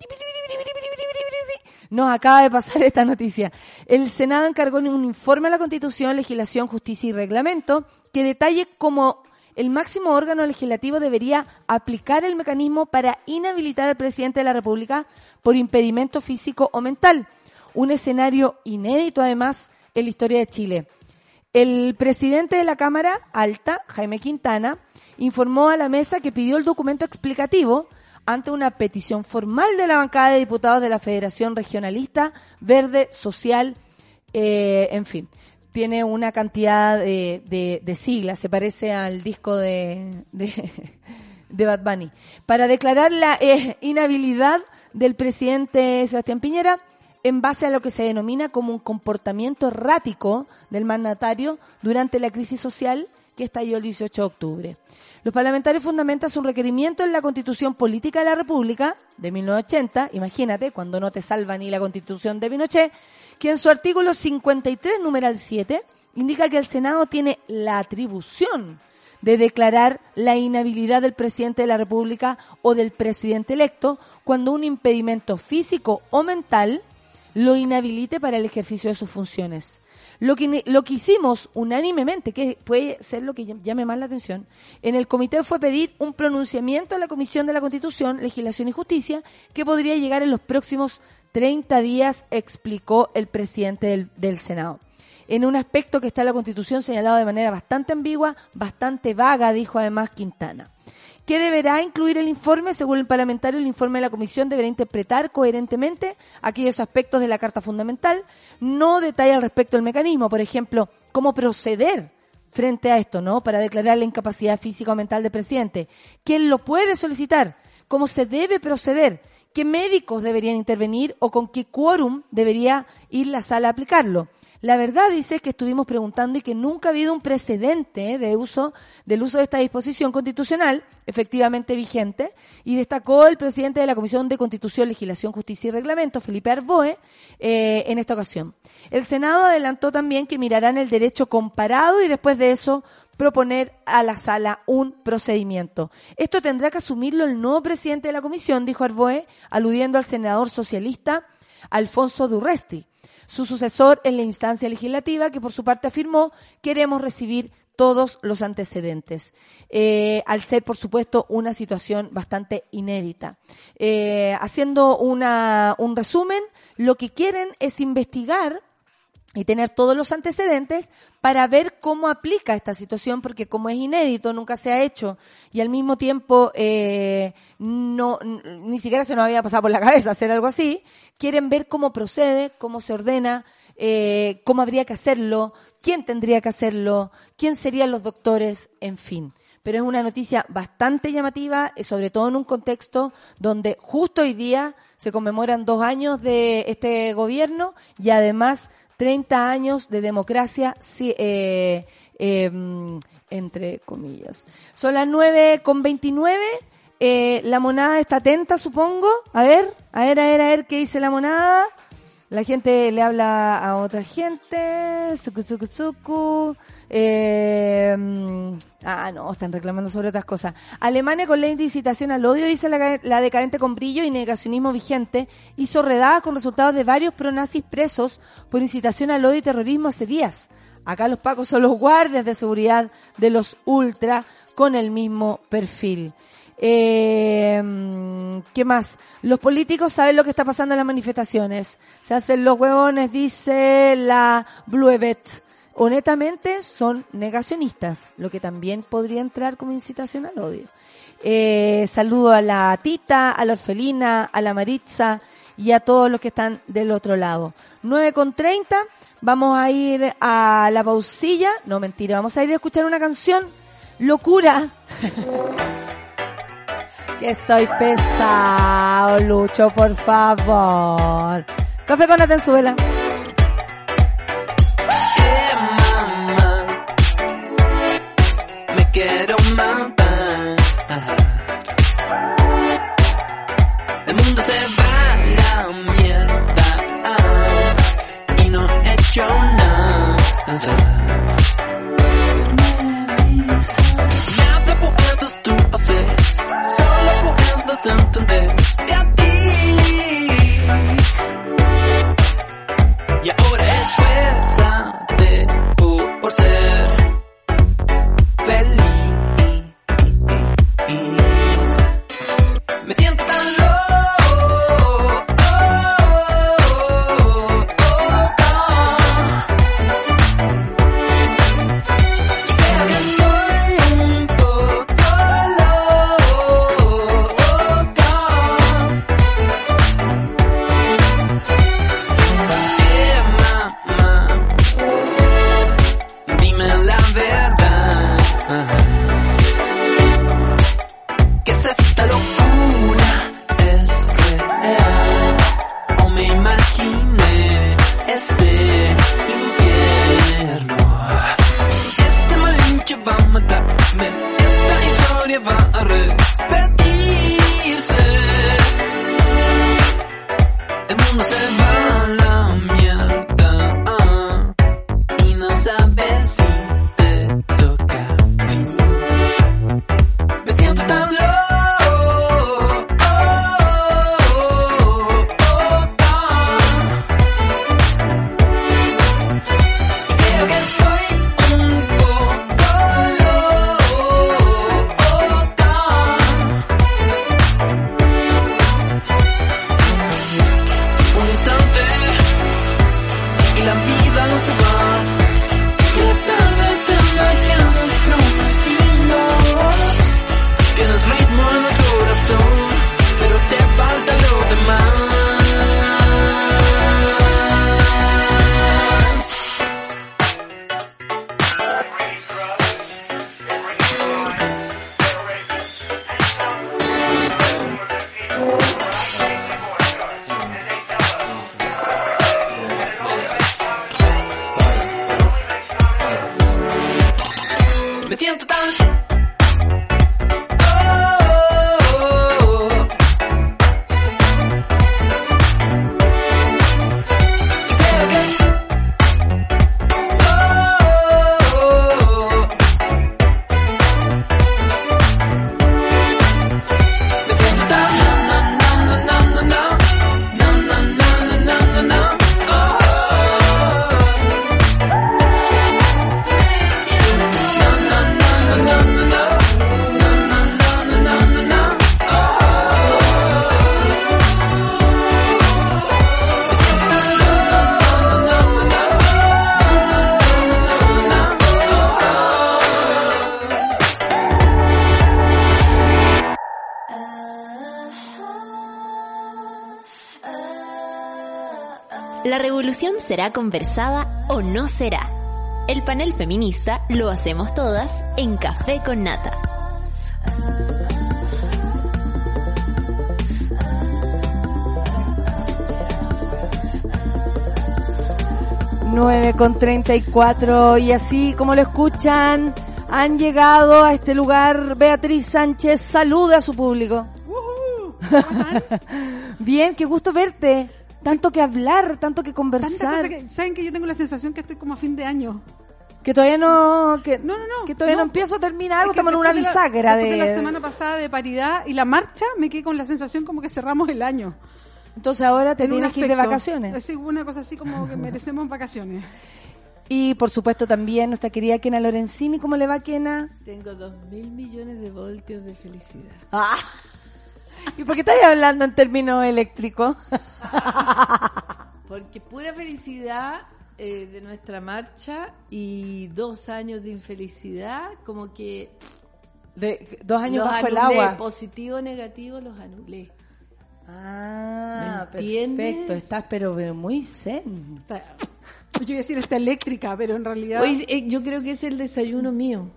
nos acaba de pasar *laughs* esta noticia. El Senado encargó un informe a la Constitución, Legislación, Justicia y Reglamento que detalle cómo el máximo órgano legislativo debería aplicar el mecanismo para inhabilitar al presidente de la República por impedimento físico o mental. Un escenario inédito además en la historia de Chile. El presidente de la Cámara Alta, Jaime Quintana, informó a la mesa que pidió el documento explicativo ante una petición formal de la bancada de diputados de la Federación Regionalista Verde Social, eh, en fin, tiene una cantidad de, siglas, se parece al disco de, de, Bad Bunny, para declarar la eh, inhabilidad del presidente Sebastián Piñera en base a lo que se denomina como un comportamiento errático del mandatario durante la crisis social que estalló el 18 de octubre. Los parlamentarios fundamentan su requerimiento en la Constitución Política de la República de 1980, imagínate, cuando no te salva ni la Constitución de Pinochet, que en su artículo 53, numeral 7, indica que el Senado tiene la atribución de declarar la inhabilidad del presidente de la República o del presidente electo cuando un impedimento físico o mental lo inhabilite para el ejercicio de sus funciones. Lo que, lo que hicimos unánimemente, que puede ser lo que llame más la atención, en el comité fue pedir un pronunciamiento a la Comisión de la Constitución, Legislación y Justicia, que podría llegar en los próximos 30 días, explicó el presidente del, del Senado en un aspecto que está en la Constitución señalado de manera bastante ambigua, bastante vaga, dijo además Quintana. ¿Qué deberá incluir el informe? Según el parlamentario, el informe de la Comisión deberá interpretar coherentemente aquellos aspectos de la Carta Fundamental. No detalla al respecto el mecanismo, por ejemplo, cómo proceder frente a esto, ¿no? Para declarar la incapacidad física o mental del presidente. ¿Quién lo puede solicitar? ¿Cómo se debe proceder? ¿Qué médicos deberían intervenir o con qué quórum debería ir la sala a aplicarlo? La verdad dice que estuvimos preguntando y que nunca ha habido un precedente de uso del uso de esta disposición constitucional efectivamente vigente y destacó el presidente de la Comisión de Constitución, Legislación, Justicia y Reglamento, Felipe Arboe, eh, en esta ocasión. El Senado adelantó también que mirarán el derecho comparado y después de eso proponer a la sala un procedimiento. Esto tendrá que asumirlo el nuevo presidente de la comisión, dijo Arboe, aludiendo al senador socialista Alfonso Durresti su sucesor en la instancia legislativa, que por su parte afirmó queremos recibir todos los antecedentes, eh, al ser, por supuesto, una situación bastante inédita. Eh, haciendo una, un resumen, lo que quieren es investigar y tener todos los antecedentes para ver cómo aplica esta situación, porque como es inédito, nunca se ha hecho y al mismo tiempo eh, no ni siquiera se nos había pasado por la cabeza hacer algo así, quieren ver cómo procede, cómo se ordena, eh, cómo habría que hacerlo, quién tendría que hacerlo, quién serían los doctores, en fin. Pero es una noticia bastante llamativa, eh, sobre todo en un contexto donde justo hoy día se conmemoran dos años de este gobierno y además 30 años de democracia, eh, em, entre comillas. Son las 9 con 29. Eh, la monada está atenta, supongo. A ver, a ver, a ver, a ver qué dice la monada. La gente le habla a otra gente. Suku, suku, suku. Eh, ah, no, están reclamando sobre otras cosas. Alemania con ley de incitación al odio, dice la, decadente con brillo y negacionismo vigente, hizo redadas con resultados de varios pronazis presos por incitación al odio y terrorismo hace días. Acá los pacos son los guardias de seguridad de los ultra con el mismo perfil. Eh, ¿Qué más? Los políticos saben lo que está pasando en las manifestaciones. Se hacen los huevones, dice la Bluebet honestamente son negacionistas, lo que también podría entrar como incitación al odio. Eh, saludo a la Tita, a la Orfelina, a la Maritza y a todos los que están del otro lado. 9 con 30, vamos a ir a la pausilla, no mentira, vamos a ir a escuchar una canción, Locura. *laughs* que soy pesado, Lucho, por favor. Café con la nada. Puedes tú hacer, solo puedes entender será conversada o no será? El panel feminista lo hacemos todas en Café con Nata. 9 con 34 y así como lo escuchan, han llegado a este lugar Beatriz Sánchez, saluda a su público. *laughs* Bien, qué gusto verte. Tanto que hablar, tanto que Tanta conversar. cosa que- Saben que yo tengo la sensación que estoy como a fin de año. Que todavía no, que, No, no, no. que todavía no, no. empiezo a terminar algo, Es que estamos en una después de la- bisagra de... de la semana pasada de paridad y la marcha, me quedé con la sensación como que cerramos el año. Entonces ahora te En tienes que ir de vacaciones. Así, una cosa así como que merecemos vacaciones. Y por supuesto también nuestra querida Kena Lorenzini, ¿cómo le va Kena? Tengo dos mil millones de voltios de felicidad. ¿Y por qué estás hablando en términos eléctricos? Porque pura felicidad eh, de nuestra marcha y dos años de infelicidad, como que De, dos años los bajo el agua. positivo negativo los anulé. Ah, perfecto. Estás pero, pero muy zen. Está- Yo iba a decir está eléctrica, pero en realidad... Eh, yo creo que es el desayuno mío.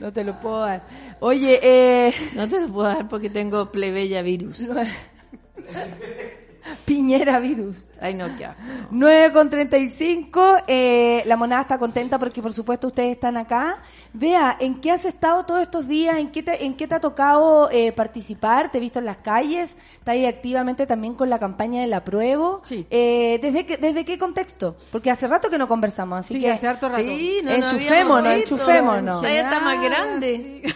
No te lo puedo dar. Oye, eh, No te lo puedo dar porque tengo plebeya virus. *laughs* *laughs* Piñera virus. Ay, no, qué asco. 9 con 35. Eh, la monada está contenta porque, por supuesto, ustedes están acá. Vea, ¿en qué has estado todos estos días? ¿En qué te, en qué te ha tocado eh, participar? ¿Te he visto en las calles? ¿Estás ahí activamente también con la campaña del apruebo? Sí. Eh, ¿desde, qué, ¿Desde qué contexto? Porque hace rato que no conversamos, así Sí, que... hace harto rato. Sí, no, no Enchufémonos, visto. enchufémonos. Ella está más grande. sí.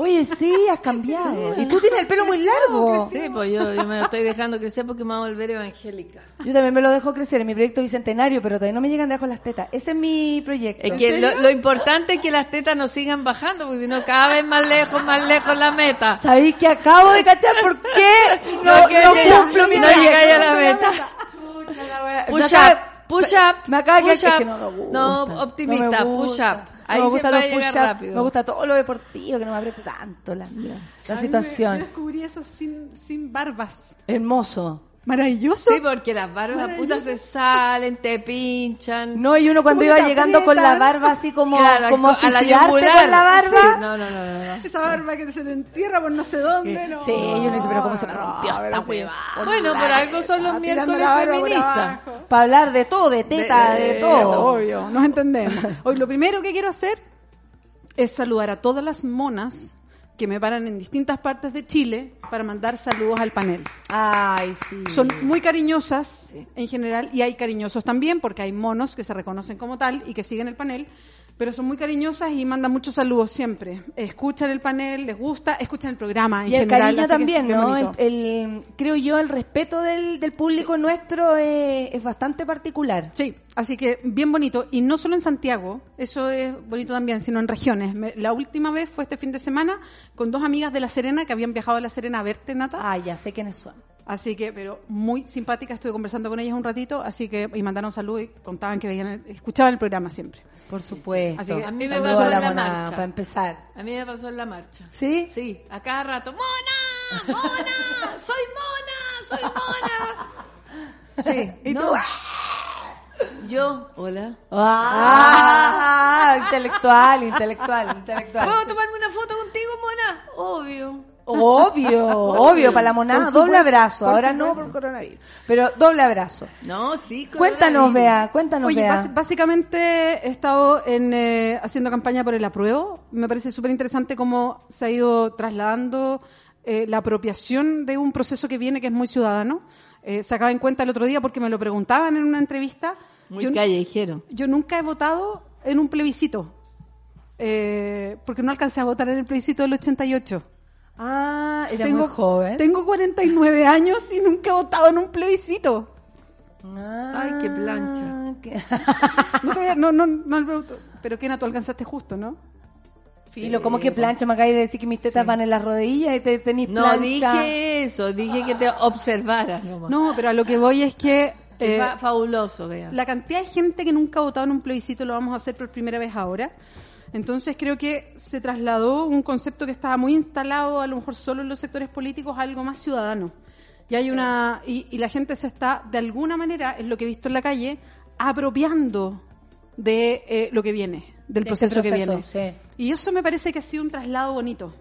Oye, sí, has cambiado. Y tú tienes el pelo muy largo. Sí, pues yo, yo me lo estoy dejando crecer porque me voy a volver evangélica. Yo también me lo dejo crecer en mi proyecto bicentenario, pero todavía no me llegan debajo las tetas. Ese es mi proyecto. Es que lo, lo importante es que las tetas no sigan bajando, porque si no, cada vez más lejos, más lejos la meta. ¿Sabéis que acabo de cachar por qué *laughs* no, No, que no cumplo mi no llegáis a la meta. Me Push up, push up. Me acaba de push es up. que no me gusta. No, No optimista, push up. Ahí me gusta los rápido. Me gusta todo lo deportivo, que no me apriete tanto la, la A mí me- situación. Yo descubrí eso sin, sin barbas. Hermoso. Maravilloso. Sí, porque las barbas putas se salen, te pinchan. No, y uno cuando iba llegando con la barba así como, Claro, como a la suicidarte con la barba. Sí, no, no, no, no, no. Esa barba que se te entierra por no sé dónde, ¿no? Sí, y uno dice, pero ¿cómo se me rompió No, esta pero sí. hueva? Bueno, por algo son los Ah, miércoles feministas. Para hablar de todo, de teta, de, Eh, todo. Obvio, nos entendemos. Hoy lo primero que quiero hacer es saludar a todas las monas que me paran en distintas partes de Chile para mandar saludos al panel. Ay, sí. Son muy cariñosas en general y hay cariñosos también porque hay monos que se reconocen como tal y que siguen el panel, pero son muy cariñosas y mandan muchos saludos siempre. Escuchan el panel, les gusta, escuchan el programa en Y el cariño también, ¿no? El, creo yo, el respeto del, del público nuestro eh, es bastante particular. Sí, así que bien bonito. Y no solo en Santiago, eso es bonito también, sino en regiones. Me- la última vez fue este fin de semana con dos amigas de La Serena que habían viajado a La Serena a verte, Nata. Ah, ya sé quiénes son. Así que, pero muy simpática, estuve conversando con ellas un ratito, así que, y mandaron saludos y contaban que veían, el- escuchaban el programa siempre. Por supuesto. Así que a mí me pasó en la marcha. para empezar. A mí me pasó en la marcha. ¿Sí? Sí, a cada rato, ¡Mona! ¡Mona! ¡Soy mona! ¡Soy mona! Sí, *laughs* ¿Y no. tú? Yo, hola. Ah, intelectual, intelectual, intelectual. ¿Puedo tomarme una foto contigo, mona? Obvio. *laughs* Obvio, obvio, para la monada, Por doble supuesto, abrazo. Ahora no por coronavirus, pero doble abrazo. No, sí, Cuéntanos. Bea, cuéntanos, Oye, Bea. básicamente he estado en, eh, haciendo campaña por el apruebo. Me parece súper interesante cómo se ha ido trasladando eh, la apropiación de un proceso que viene que es muy ciudadano. Eh, se acaba en cuenta el otro día porque me lo preguntaban en una entrevista. Muy Yo- callejero. Yo nunca he votado en un plebiscito, eh, porque no alcancé a votar en el plebiscito del 88. Ah, era muy joven. Tengo 49 años y nunca he votado en un plebiscito. Ah, Ay, qué plancha. qué- *laughs* Nunca había- no, no, no, no, pero Kena, tú alcanzaste justo, ¿no? Y lo como que plancha, me acabas de decir que mis tetas van en las rodillas y te tenís No plancha. dije eso, dije que te observaras nomás. No, pero a lo que voy es Que eh, fa- fabuloso, vea. la cantidad de gente que nunca ha votado en un plebiscito lo vamos a hacer por primera vez ahora. Entonces creo que se trasladó un concepto que estaba muy instalado, a lo mejor solo en los sectores políticos, a algo más ciudadano. Y hay una y, y la gente se está, de alguna manera, es lo que he visto en la calle, apropiando de eh, lo que viene, del De este proceso, que viene. sí. Y eso me parece que ha sido un traslado bonito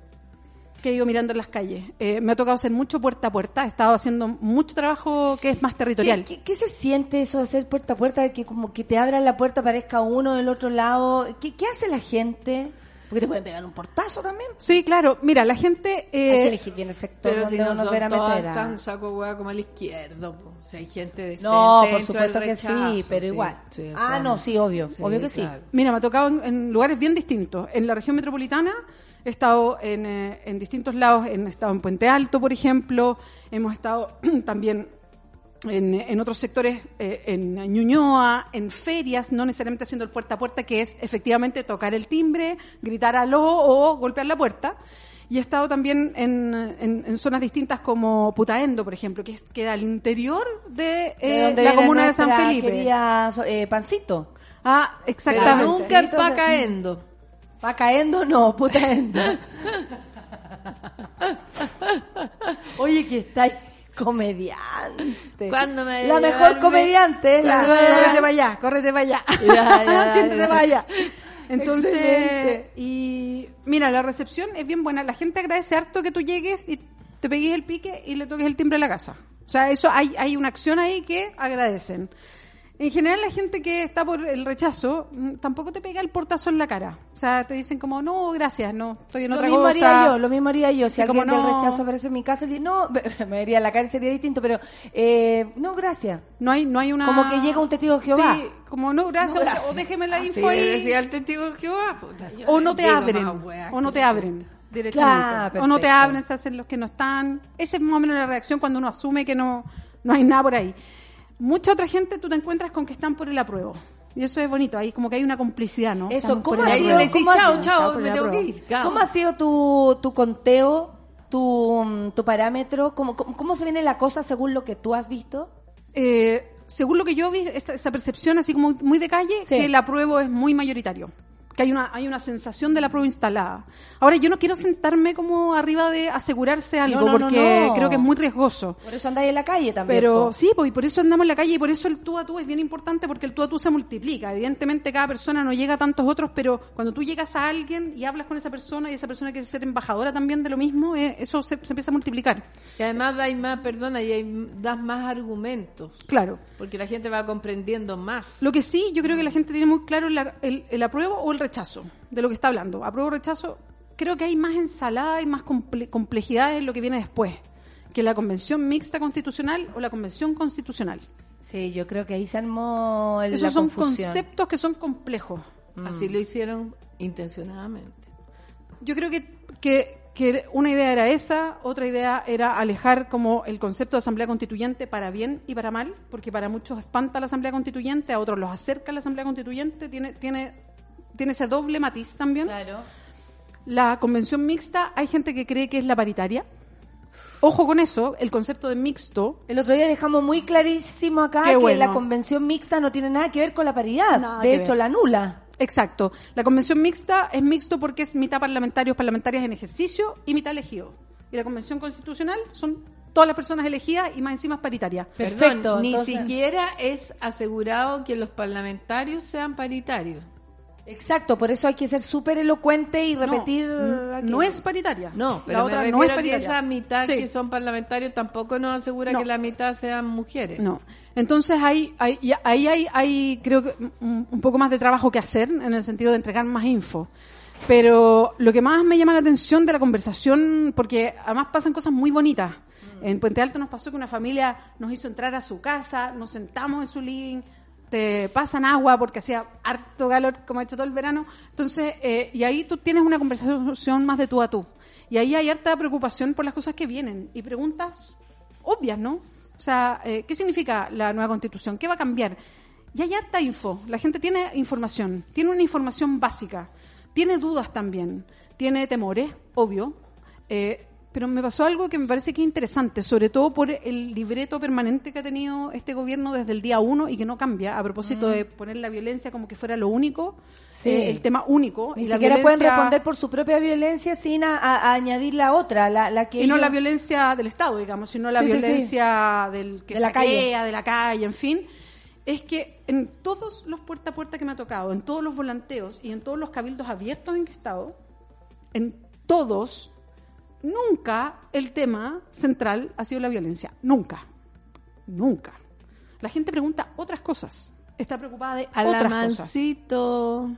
que he ido mirando en las calles. Eh, me ha tocado hacer mucho puerta a puerta, he estado haciendo mucho trabajo que es más territorial. ¿Qué, qué, qué se siente eso de hacer puerta a puerta, de que como que te abran la puerta, aparezca uno del otro lado? ¿Qué, qué hace la gente? Porque te pueden pegar un portazo también. Sí, claro. Mira, la gente... eh, Hay que elegir bien el sector Pero si donde no uno son todas tan saco hueá como al izquierdo, po. O sea, hay gente decente No, por supuesto que sí, pero sí, igual. sí, ah, no, sí, obvio, sí, obvio que sí. claro. Mira, me ha tocado en, en lugares bien distintos. En la región metropolitana he estado en, eh, en distintos lados, en, he estado en Puente Alto, por ejemplo, hemos estado *clears throat* también en, en otros sectores, eh, en Ñuñoa, en ferias, no necesariamente haciendo el puerta a puerta, que es efectivamente tocar el timbre, gritar aló o golpear la puerta. Y he estado también en, en- en zonas distintas como Putaendo, por ejemplo, que es- queda al interior de, eh, De la comuna de San Felipe. querida, eh, Pancito. Ah, Pero exactamente. nunca en Entonces- Pacaendo. Va cayendo, no, putaendo. Oye, que está ahí comediante. ¿Cuándo me La mejor llevarme? comediante. La, Córrete para allá, córrete para allá. Ya, ya, *laughs* ya. para allá. Entonces, Excelente. y mira, la recepción es bien buena. La gente agradece harto que tú llegues y te pegues el pique y le toques el timbre a la casa. O sea, eso hay, hay una acción ahí que agradecen. En general, la gente que está por el rechazo mm, tampoco te pega el portazo en la cara. O sea, te dicen como, no, gracias, no, estoy en Lo otra mismo cosa. haría yo, lo mismo haría yo. Si Sí, como alguien del rechazo aparece en mi casa, diría, no, *laughs* me vería la cara y sería distinto, pero eh, no, gracias. No hay, no hay una... Como que llega un testigo de Jehová. Sí, como no, gracias, No, o- gracias. O, déjeme la Así info ahí. decía al testigo de Jehová, puta, o no te abren, o no te abren. Claro, o no te abren, se hacen los que no están. Esa es más o menos la reacción cuando uno asume que no, no hay nada por ahí. Mucha otra gente tú te encuentras con que están por el apruebo. Y eso es bonito, ahí como que hay una complicidad, ¿no? Eso, Estamos ¿cómo ha sido- ¿Cómo ha chao, chao, me tengo que ir. chao. ¿Cómo ha sido tu, tu conteo, tu, mm, tu parámetro? ¿Cómo, cómo, cómo se viene la cosa según lo que tú has visto? Eh, según lo que yo vi, esta- esa percepción así como muy de calle, Sí. que el apruebo es muy mayoritario. Que hay una, hay una sensación del apruebo instalada. Ahora, yo no quiero sentarme como arriba de asegurarse algo, no, no, porque no. creo que es muy riesgoso. Por eso andáis en la calle también. Pero po. sí, pues y por eso andamos en la calle y por eso el tú a tú es bien importante porque el tú a tú se multiplica. Evidentemente cada persona no llega a tantos otros, pero cuando tú llegas a alguien y hablas con esa persona y esa persona quiere ser embajadora también de lo mismo, eh, eso se, se empieza a multiplicar. Y además dais más, perdona, y hay- das más argumentos, Claro. porque la gente va comprendiendo más. Lo que sí, yo creo que la gente tiene muy claro el, el, el apruebo o el rechazo de lo que está hablando. Apruebo o rechazo, creo que hay más ensalada y más comple- complejidad en lo que viene después que la convención mixta constitucional o la convención constitucional. Sí, yo creo que ahí se armó el, Esos la son confusión. conceptos que son complejos. Así lo hicieron intencionadamente. Yo creo que, que, que una idea era esa, otra idea era alejar como el concepto de asamblea constituyente para bien y para mal, porque para muchos espanta la asamblea constituyente, a otros los acerca la asamblea constituyente, tiene, tiene, tiene ese doble matiz también. Claro. La convención mixta, hay gente que cree que es la paritaria. Ojo con eso, el concepto de mixto El otro día dejamos muy clarísimo acá Qué que bueno. la convención mixta no tiene nada que ver con la paridad. Nada de hecho, ver. la nula. Exacto. La convención mixta es mixto porque es mitad parlamentarios, parlamentarias en ejercicio y mitad elegidos. Y la convención constitucional son todas las personas elegidas y más encima es paritaria. Perfecto, Perdón, ni entonces- siquiera es asegurado que los parlamentarios sean paritarios. Exacto, por eso hay que ser súper elocuente y repetir. No, no es paritaria. No, pero la me otra refiero no es a que paritaria. esa mitad Sí. que son parlamentarios tampoco nos asegura No. que la mitad sean mujeres. No. Entonces hay, hay, ahí hay, hay, creo que un, un poco más de trabajo que hacer en el sentido de entregar más info. Pero lo que más me llama la atención de la conversación, porque además pasan cosas muy bonitas. En Puente Alto nos pasó que una familia nos hizo entrar a su casa, nos sentamos en su living, te pasan agua porque hacía harto calor, como ha hecho todo el verano. Entonces, eh, y ahí tú tienes una conversación más de tú a tú. Y ahí hay harta preocupación por las cosas que vienen y preguntas obvias, ¿no? O sea, eh, ¿qué significa la nueva constitución? ¿Qué va a cambiar? Y hay harta info. La gente tiene información, tiene una información básica, tiene dudas también, tiene temores, obvio. Eh, pero me pasó algo que me parece que es interesante, sobre todo por el libreto permanente que ha tenido este gobierno desde el día uno y que no cambia, a propósito de poner la violencia como que fuera lo único, Mm. Sí. eh, el tema único. Ni y la siquiera pueden violencia- responder por su propia violencia sin a, a- a añadir la otra, la, la que Y no ellos- la violencia del Estado, digamos, sino la Sí, sí, sí. violencia del que De la saquea, de la calle, en fin. Es que en todos los puerta a puerta que me ha tocado, en todos los volanteos y en todos los cabildos abiertos en que he estado, en todos, nunca el tema central ha sido la violencia. Nunca. Nunca. La gente pregunta otras cosas. Está preocupada de otras cosas. Alamancito,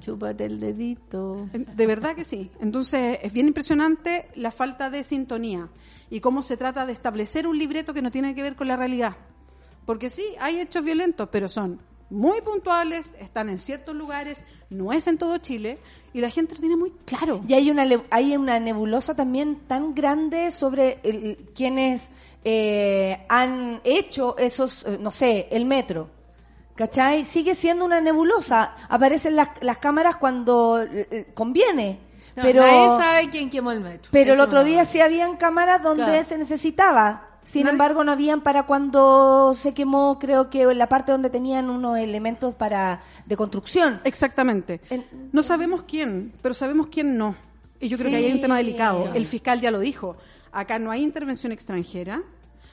chúpate el dedito. De verdad que sí. Entonces es bien impresionante la falta de sintonía y cómo se trata de establecer un libreto que no tiene que ver con la realidad. Porque sí, hay hechos violentos, pero son muy puntuales, están en ciertos lugares, no es en todo Chile y la gente lo tiene muy claro. Y hay una, le- hay una nebulosa también tan grande sobre el- quienes eh, han hecho esos, eh, no sé, el metro. ¿Cachai? Sigue siendo una nebulosa. Aparecen las, las cámaras cuando eh, eh, conviene. No, pero nadie sabe quién quemó el metro. pero el otro no. día sí habían cámaras donde Claro. se necesitaba. Sin No- embargo, no habían para cuando se quemó, creo que en la parte donde tenían unos elementos para de construcción. Exactamente. En- No sabemos quién, pero sabemos quién no. Y yo creo que ahí hay un tema delicado. El fiscal ya lo dijo. Acá no hay intervención extranjera,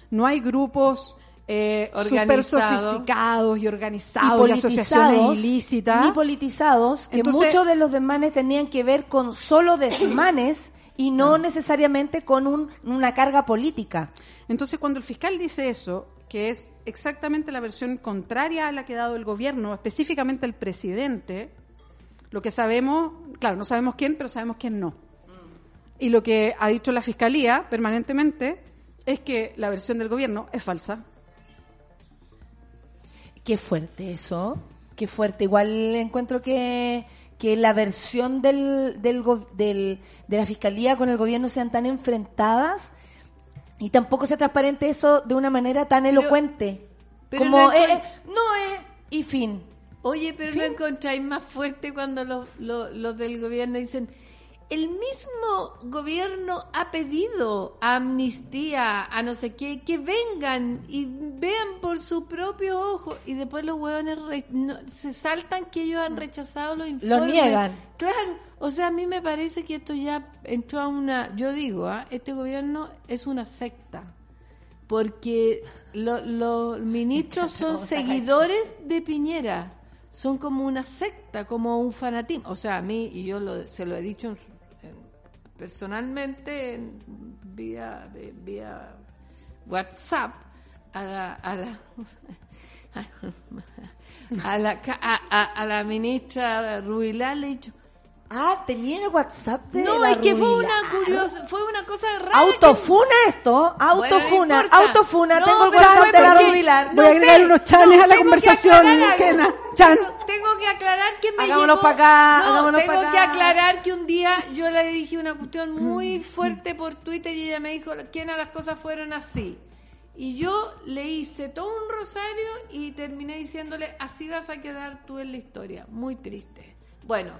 no hay grupos eh, súper Organizado. sofisticados y y organizados, de asociaciones ilícitas. ni politizados, que Entonces- muchos de los desmanes tenían que ver con solo desmanes y no necesariamente con un- una carga política. Entonces, cuando el fiscal dice eso, que es exactamente la versión contraria a la que ha dado el gobierno, específicamente el presidente, lo que sabemos, claro, no sabemos quién, pero sabemos quién no. Y lo que ha dicho la fiscalía permanentemente es que la versión del gobierno es falsa. Qué fuerte eso, qué fuerte. Igual encuentro que, que la versión del, del, del- de la fiscalía con el gobierno sean tan enfrentadas y tampoco sea transparente eso de una manera tan elocuente. pero como, no eh, encon- eh, no es, y fin. Oye, pero lo encontráis más fuerte cuando los, los, los del gobierno dicen, el mismo gobierno ha pedido a amnistía, a no sé qué, que vengan y vean por su propio ojo. Y después los hueones re- no- se saltan que ellos han rechazado los informes. niegan. Claro, o sea, a mí me parece que esto ya entró a una, yo digo, ¿ah? este gobierno es una secta. Porque lo- los ministros *laughs* son seguidores de Piñera. Son como una secta, como un fanatismo. O sea, a mí, y yo lo- se lo he dicho en- personalmente, en- vía, vía WhatsApp, a la, a la, *laughs* a la, a, a- a la ministra Rubilar le he dicho, Ah, tenía el WhatsApp de no, la es que fue una curiosa, fue una cosa rara. que- Autofuna esto, autofuna, Bueno, no importa. autofuna, No, tengo el WhatsApp de la Rubilar. Voy a agregar unos chanes a la conversación. Kena. Chan. Tengo, que aclarar que me Hagámonos acá, tengo que acá. aclarar que un día yo le dije una cuestión Mm. muy fuerte por Twitter y ella me dijo, Kena, las cosas fueron así. Y yo le hice todo un rosario y terminé diciéndole, así vas a quedar tú en la historia. Muy triste. Bueno,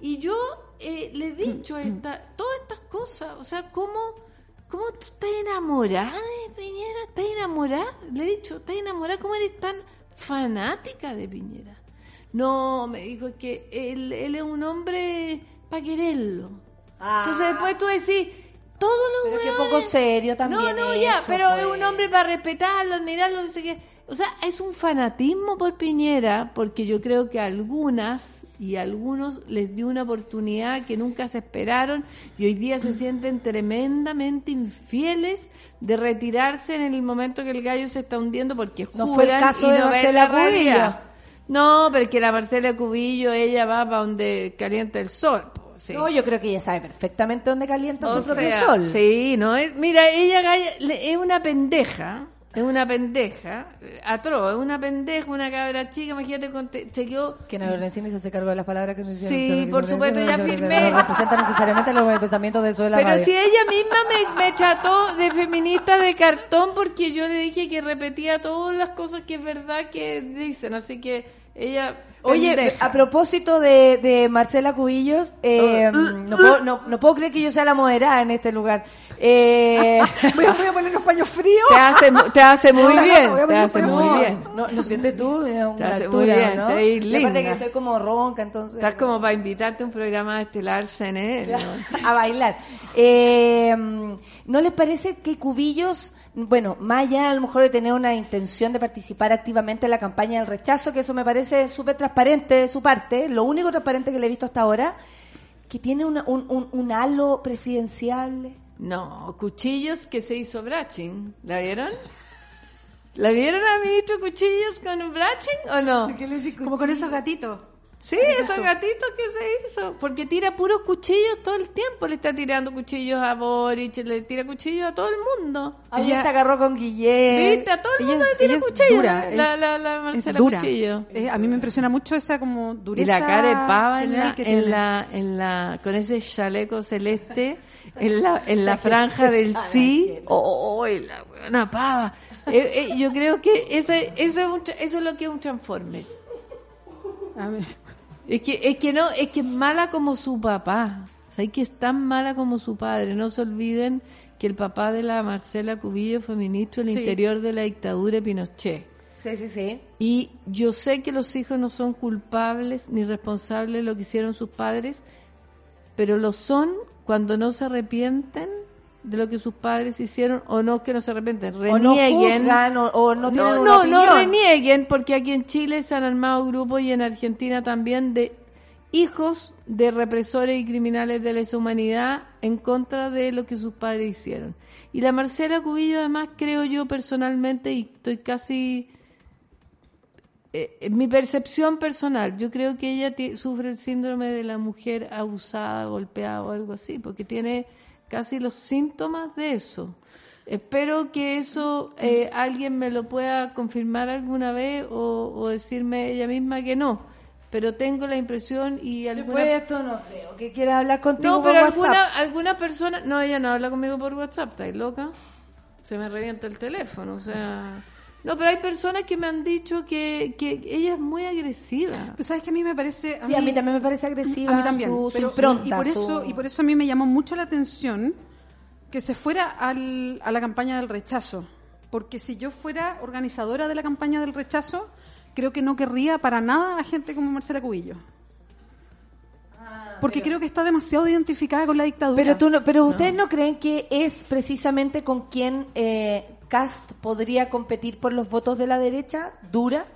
y yo eh, le he dicho esta, todas estas cosas, o sea, ¿cómo, ¿cómo tú estás enamorada de Piñera? ¿Estás enamorada? Le he dicho, ¿estás enamorada? ¿Cómo eres tan fanática de Piñera? No, me dijo es que él, él es un hombre para quererlo. Entonces después tú decís, todos los Ah. Pero qué hueones- poco serio también No, no, ya, pero es pues. un hombre para respetarlo, admirarlo, no sé qué. O sea, es un fanatismo por Piñera, porque yo creo que algunas y a algunos les dio una oportunidad que nunca se esperaron y hoy día se sienten tremendamente infieles de retirarse en el momento que el gallo se está hundiendo porque No juran fue el caso y de no Marcela la. Cubillo. No, porque la Marcela Cubillo, ella va para donde calienta el sol. sí. No, yo creo que ella sabe perfectamente dónde calienta O su propio sol. Sí, no mira, ella es una pendeja, es una pendeja, atroz, es una pendeja, una cabra chica, imagínate, con te- chequeó Que Ana Lorenzini se hace cargo de las palabras que se Sí, por supuesto, ya firmé. No representa necesariamente los pensamientos de eso de la Pero radio. si ella misma me, me trató de feminista de cartón porque yo le dije que repetía todas las cosas que es verdad que dicen, así que Ella. Oye, pendeja. a propósito de, de Marcela Cubillos, eh, no, puedo, no, no puedo creer que yo sea la moderada en este lugar. Eh, *laughs* Voy a, voy a poner unos paños fríos. Te hace, te hace muy No, bien. Te hace muy bien. no, lo sientes tú, es una Te hace altura, muy bien, ¿no? te Y aparte linda. que estoy como ronca, entonces... Estás como para invitarte a un programa estelar CNN. ¿no? *laughs* a bailar. Eh, ¿No les parece que Cubillos, bueno, más allá a lo mejor de tener una intención de participar activamente en la campaña del rechazo, que eso me parece súper transparente de su parte, lo único transparente que le he visto hasta ahora, que tiene una- un, un, un halo presidencial? No, Cuchillos que se hizo Braching. ¿La vieron? ¿La vieron al ministro Cuchillos con un Braching o no? Como con esos gatitos. Sí, esos gatitos que se hizo. Porque tira puros cuchillos todo el tiempo. Le está tirando cuchillos a Boric, le tira cuchillos a todo el mundo. Ella- se agarró con Guillermo. ¿Viste? A todo el ella mundo le tira cuchillos. dura, la, es- la, la Es Marcela dura. Cuchillo. Eh, a mí me impresiona mucho esa como Y dureza. la cara de pava en la, que en tiene. la, en la, con ese chaleco celeste, en la, en la franja del sí. ¡Oh, la buena pava! Eh, eh, yo creo que eso, es- eso, es un tra- eso es lo que es un transforme. A mí- Es que, es que no, es que es mala como su papá. O sea, es que es tan mala como su padre. No se olviden que el papá de la Marcela Cubillo fue ministro del Sí. Interior de la dictadura de Pinochet. Sí, sí, sí. Y yo sé que los hijos no son culpables ni responsables de lo que hicieron sus padres, pero lo son cuando no se arrepienten de lo que sus padres hicieron o no que no se arrepienten, O no renieguen. juzgan o, o no tienen no, no, no opinión. renieguen, porque aquí en Chile se han armado grupos y en Argentina también de hijos de represores y criminales de lesa humanidad en contra de lo que sus padres hicieron. Y la Marcela Cubillo, además, creo yo personalmente, y estoy casi. eh, en mi percepción personal, yo creo que ella sufre el síndrome de la mujer abusada, golpeada o algo así, porque tiene casi los síntomas de eso. Espero que eso eh, alguien me lo pueda confirmar alguna vez o, o decirme ella misma que no. Pero tengo la impresión y alguna... Después esto no creo que quiera hablar contigo No, por pero WhatsApp. alguna, alguna persona... No, ella no habla conmigo por WhatsApp, ¿estáis loca? Se me revienta el teléfono, o sea... No, pero hay personas que me han dicho que, que ella es muy agresiva. Pues sabes que a mí me parece... Sí, a mí también me parece agresiva A mí también. su, su pero- impronta, y, por su- eso, y por eso a mí me llamó mucho la atención que se fuera al- a la campaña del rechazo. Porque si yo fuera organizadora de la campaña del rechazo, creo que no querría para nada a gente como Marcela Cubillo. Porque creo que está demasiado identificada con la dictadura. Pero, tú no, pero ustedes no creen que es precisamente con quien eh, Cast podría competir por los votos de la derecha dura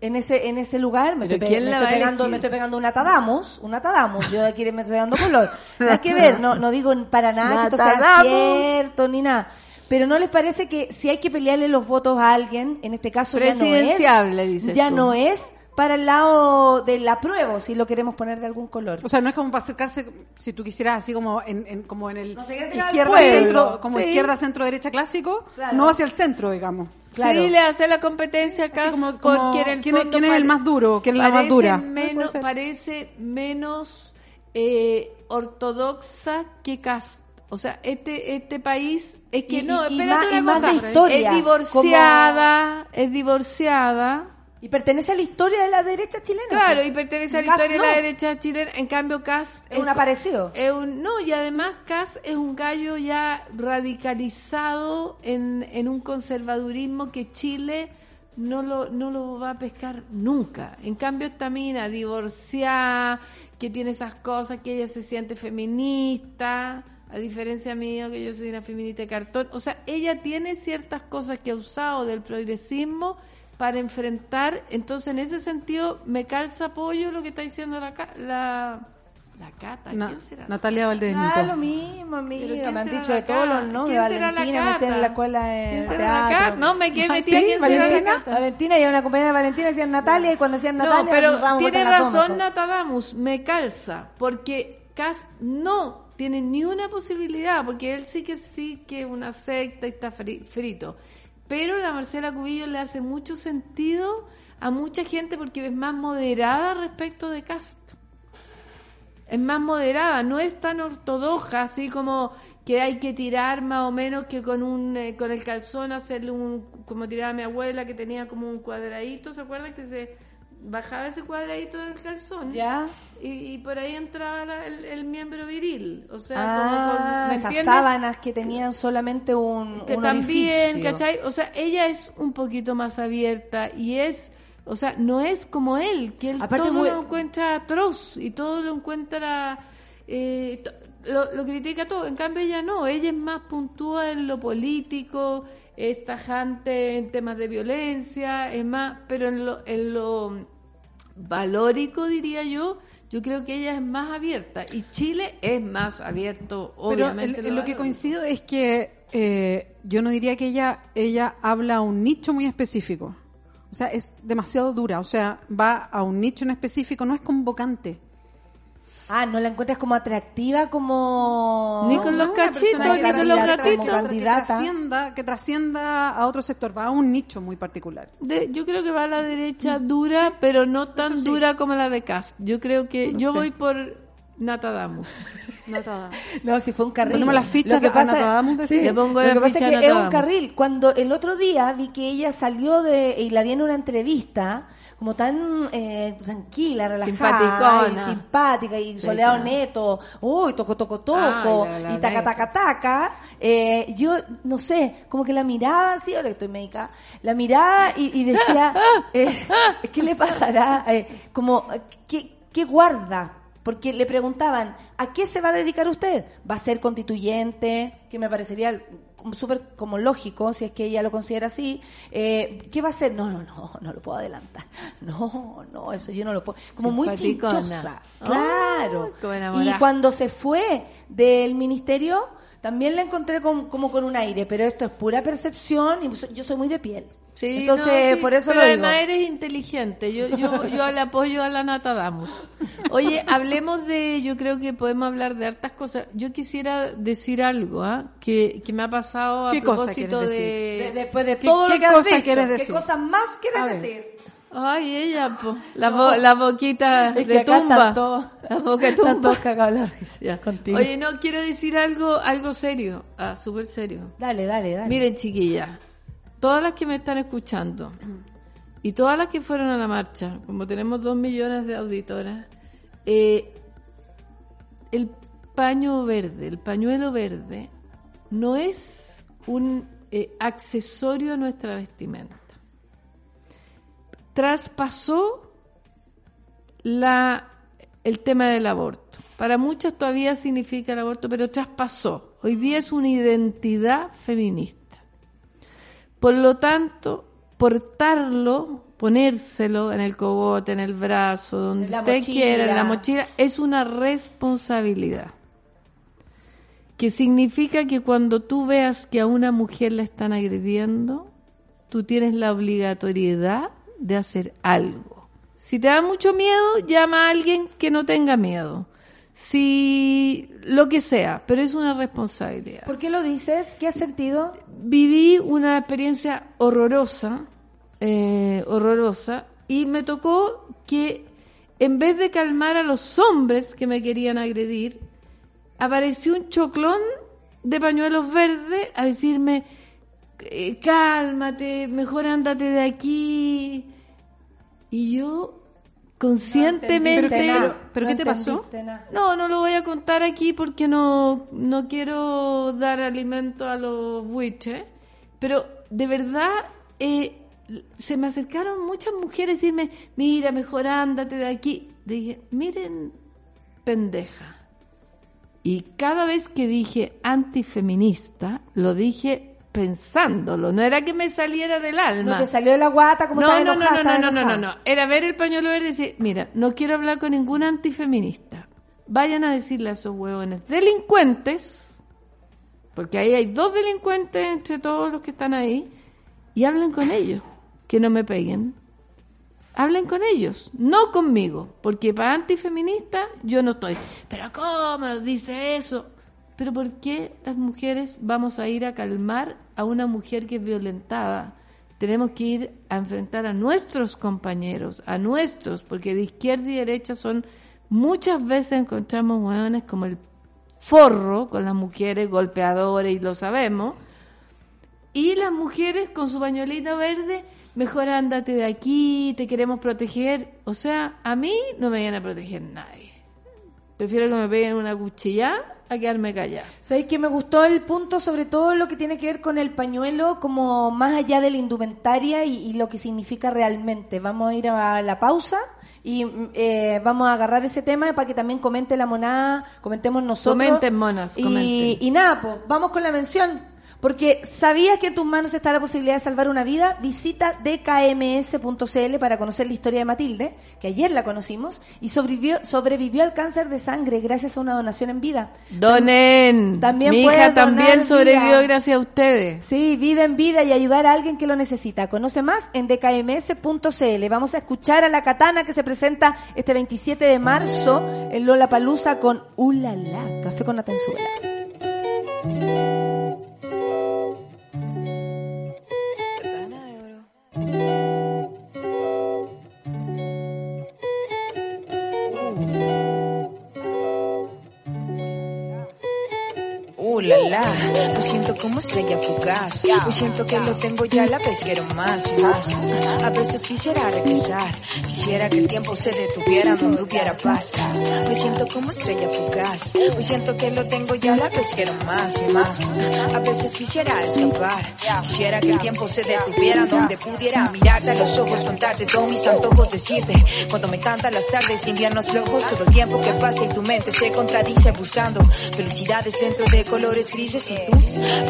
en ese en ese lugar. Me ¿Pero estoy, pe- me estoy pegando, me estoy pegando una Tadamos, una Tadamos. Yo aquí me estoy dando color. *laughs* Nada que ver, no, no digo para nada que esto sea cierto ni nada. Pero ¿no les parece que si hay que pelearle los votos a alguien, en este caso ya no es, dices ya tú. no es para el lado del apruebo, si lo queremos poner de algún color? O sea, no es como para acercarse, si tú quisieras, así como en, en- como en el No sé, el izquierda, centro, como Sí. izquierda, centro, derecha clásico, Claro. no hacia el centro, digamos. Claro. Sí, le hace la competencia acá como- quién, el ¿quién es- fondo quién es el más duro? ¿Quién es la más dura? Menos, parece menos eh, ortodoxa que Cast. O sea, este este país es que Y- no, espérate una más cosa. de historia, es divorciada, es divorciada. Y pertenece a la historia de la derecha chilena. Claro, pues. y pertenece a la historia de la derecha chilena. En cambio, Cas Es un aparecido. Es un, no, y además Cas es un gallo ya radicalizado en, en un conservadurismo que Chile no lo, no lo va a pescar nunca. En cambio, esta mina divorciada, que tiene esas cosas, que ella se siente feminista, a diferencia mía, que yo soy una feminista de cartón. O sea, ella tiene ciertas cosas que ha usado del progresismo para enfrentar. Entonces, en ese sentido, me calza apoyo lo que está diciendo la, la, la Cata. ¿Quién será? Natalia Valdebenito. Ah, lo mismo, ¿Pero amiga. Me han dicho de todos los nombres. ¿Quién será la Valentina, me en Cata? la escuela de ¿Quién será la teatro. Cata? No, me quedé metida. ¿sí? ¿Quién será la ¿Valentina? Cata? Valentina y una compañera de Valentina decían Natalia y cuando decían Natalia no, pero tiene razón. Natadamus, me calza, porque Cas no tiene ni una posibilidad, porque él sí que sí que es una secta y está fri- frito. Pero la Marcela Cubillo le hace mucho sentido a mucha gente porque es más moderada respecto de Cast. Es más moderada, no es tan ortodoxa, así como que hay que tirar más o menos que con un eh, con el calzón hacerle un como tiraba mi abuela que tenía como un cuadradito, ¿se acuerdan que se bajaba ese cuadradito del calzón ¿Ya? Y, y por ahí entraba la- el, el miembro viril. O sea, Ah, como con, ¿me esas entiendes? sábanas que tenían solamente un, que un también, orificio. ¿cachai? O sea, ella es un poquito más abierta y es, o sea, no es como él, que él Aparte, todo muy- lo encuentra atroz y todo lo encuentra, eh, lo, lo critica todo. En cambio, ella no, ella es más puntúa en lo político, es tajante en temas de violencia, es más, pero en lo, en lo valórico, diría yo. Yo creo que ella es más abierta y Chile es más abierto, Pero obviamente. en- en en lo que coincido es que eh, yo no diría que ella, ella habla a un nicho muy específico. O sea, es demasiado dura. O sea, va a un nicho en específico, no es convocante. Ah, ¿no la encuentras como atractiva como... Ni con los una cachitos, persona ni que con los candidata- gatitos. como Que candidata. trascienda, que trascienda a otro sector, va a un nicho muy particular. De- yo creo que va a la derecha dura, pero no tan dura como la de Cast. Yo creo que No yo sé. voy por Natadamus. *laughs* Nada. No, si fue un carril. Ponemos las fichas Lo que de pasa, Anatadamus, sí. Le pongo lo que pasa es que es un carril. Cuando el otro día vi que ella salió de y la vi en una entrevista como tan eh, tranquila, relajada, y simpática y soleado claro. neto, uy, toco, toco, toco, Ay, la- la y taca, taca, taca, eh, yo no sé, como que la miraba así, ahora que estoy médica, la miraba y, y decía, *laughs* eh, ¿qué le pasará? Eh, como, ¿qué, ¿qué guarda? Porque le preguntaban, ¿a qué se va a dedicar usted? ¿Va a ser constituyente? Que me parecería súper como lógico, si es que ella lo considera así. Eh, ¿Qué va a hacer? No, no, no, no lo puedo adelantar. No, no, eso yo no lo puedo. Como muy chinchosa. Claro. y cuando se fue del ministerio, también la encontré con- como con un aire, pero esto es pura percepción y yo soy muy de piel. Sí, Entonces, no, sí, por eso pero lo digo. además eres inteligente. Yo, yo, yo le apoyo a la Natadamus. Oye, hablemos de, yo creo que podemos hablar de hartas cosas. Yo quisiera decir algo, ¿ah? Que, que me ha pasado a ¿Qué cosa propósito de... De- después de ¿Qué- todo lo que has dicho, quieres ¿qué cosas más quieres decir? Ay, ella, po. La, bo- la boquita Es que de acá tumba. todos- La boca tumba. Ya. Contigo. Oye, no, quiero decir algo, algo serio. Ah, súper serio. Dale, dale, dale. Miren, chiquillas, todas las que me están escuchando y todas las que fueron a la marcha, como tenemos dos millones de auditoras, eh, el paño verde, el pañuelo verde, no es un eh, accesorio a nuestra vestimenta. Traspasó la, el tema del aborto. Para muchas todavía significa el aborto, pero traspasó. Hoy día es una identidad feminista. Por lo tanto, portarlo, ponérselo en el cogote, en el brazo, donde En usted mochila. quiera, en la mochila, es una responsabilidad. Que significa que cuando tú veas que a una mujer la están agrediendo, tú tienes la obligatoriedad de hacer algo. Si te da mucho miedo, llama a alguien que no tenga miedo. Si lo que sea, pero es una responsabilidad. ¿Por qué lo dices? ¿Qué has sentido? Viví una experiencia horrorosa, eh, horrorosa, y me tocó que en vez de calmar a los hombres que me querían agredir, apareció un choclón de pañuelos verdes a decirme, eh, cálmate, mejor ándate de aquí. Y yo conscientemente... nada. ¿Pero No qué te pasó? No, no lo voy a contar aquí porque no, no quiero dar alimento a los buitres, pero de verdad eh, se me acercaron muchas mujeres a decirme, mira, mejor ándate de aquí. Dije, miren, pendeja. Y cada vez que dije antifeminista, lo dije pensándolo, no era que me saliera del alma. No te salió de la guata como No, estaba no, no, enojada, no, no, no, no, no, enojada. no. Era ver el pañuelo verde y decir, mira, no quiero hablar con ningún antifeminista. Vayan a decirle a esos huevones delincuentes, porque ahí hay dos delincuentes entre todos los que están ahí, y hablen con ellos, que no me peguen. Hablen con ellos, no conmigo, porque para antifeminista yo no estoy. Pero ¿cómo dice eso? Pero ¿por qué las mujeres vamos a ir a calmar a una mujer que es violentada? Tenemos que ir a enfrentar a nuestros compañeros, a nuestros, porque de izquierda y derecha son muchas veces encontramos hueones como el forro con las mujeres golpeadoras y lo sabemos. Y las mujeres con su pañuelito verde, mejor ándate de aquí, te queremos proteger. O sea, a mí no me viene a proteger nadie. Prefiero que me peguen una cuchilla a quedarme callada. ¿Sabéis que me gustó el punto, sobre todo lo que tiene que ver con el pañuelo, como más allá de la indumentaria y, y lo que significa realmente? Vamos a ir a la pausa y mm, eh, vamos a agarrar ese tema para que también comente la monada, comentemos nosotros. Comenten, monas, Y, comenten. y nada, pues, vamos con la mención. Porque ¿sabías que en tus manos está la posibilidad de salvar una vida? Visita dkms.cl para conocer la historia de Matilde, que ayer la conocimos, y sobrevivió, sobrevivió al cáncer de sangre gracias a una donación en vida. Donen. También Mi hija también sobrevivió vida. gracias a ustedes. Sí, vida en vida y ayudar a alguien que lo necesita. Conoce más en dkms.cl. Vamos a escuchar a la Katana que se presenta este 27 de marzo en Lola Palusa con Ulala, café con Atenzuela. La, la, lo siento como estrella fugaz. Lo siento que lo tengo ya, la vez quiero más y más. A veces quisiera regresar, quisiera que el tiempo se detuviera donde hubiera paz. Me siento como estrella fugaz. Hoy siento que lo tengo ya, la vez quiero más y más. A veces quisiera escapar, quisiera que el tiempo se detuviera donde pudiera mirarte a los ojos, contarte todos mis antojos, decirte cuando me cantan las tardes de inviernos flojos, todo el tiempo que pasa y tu mente se contradice buscando felicidades dentro de colores grises y tú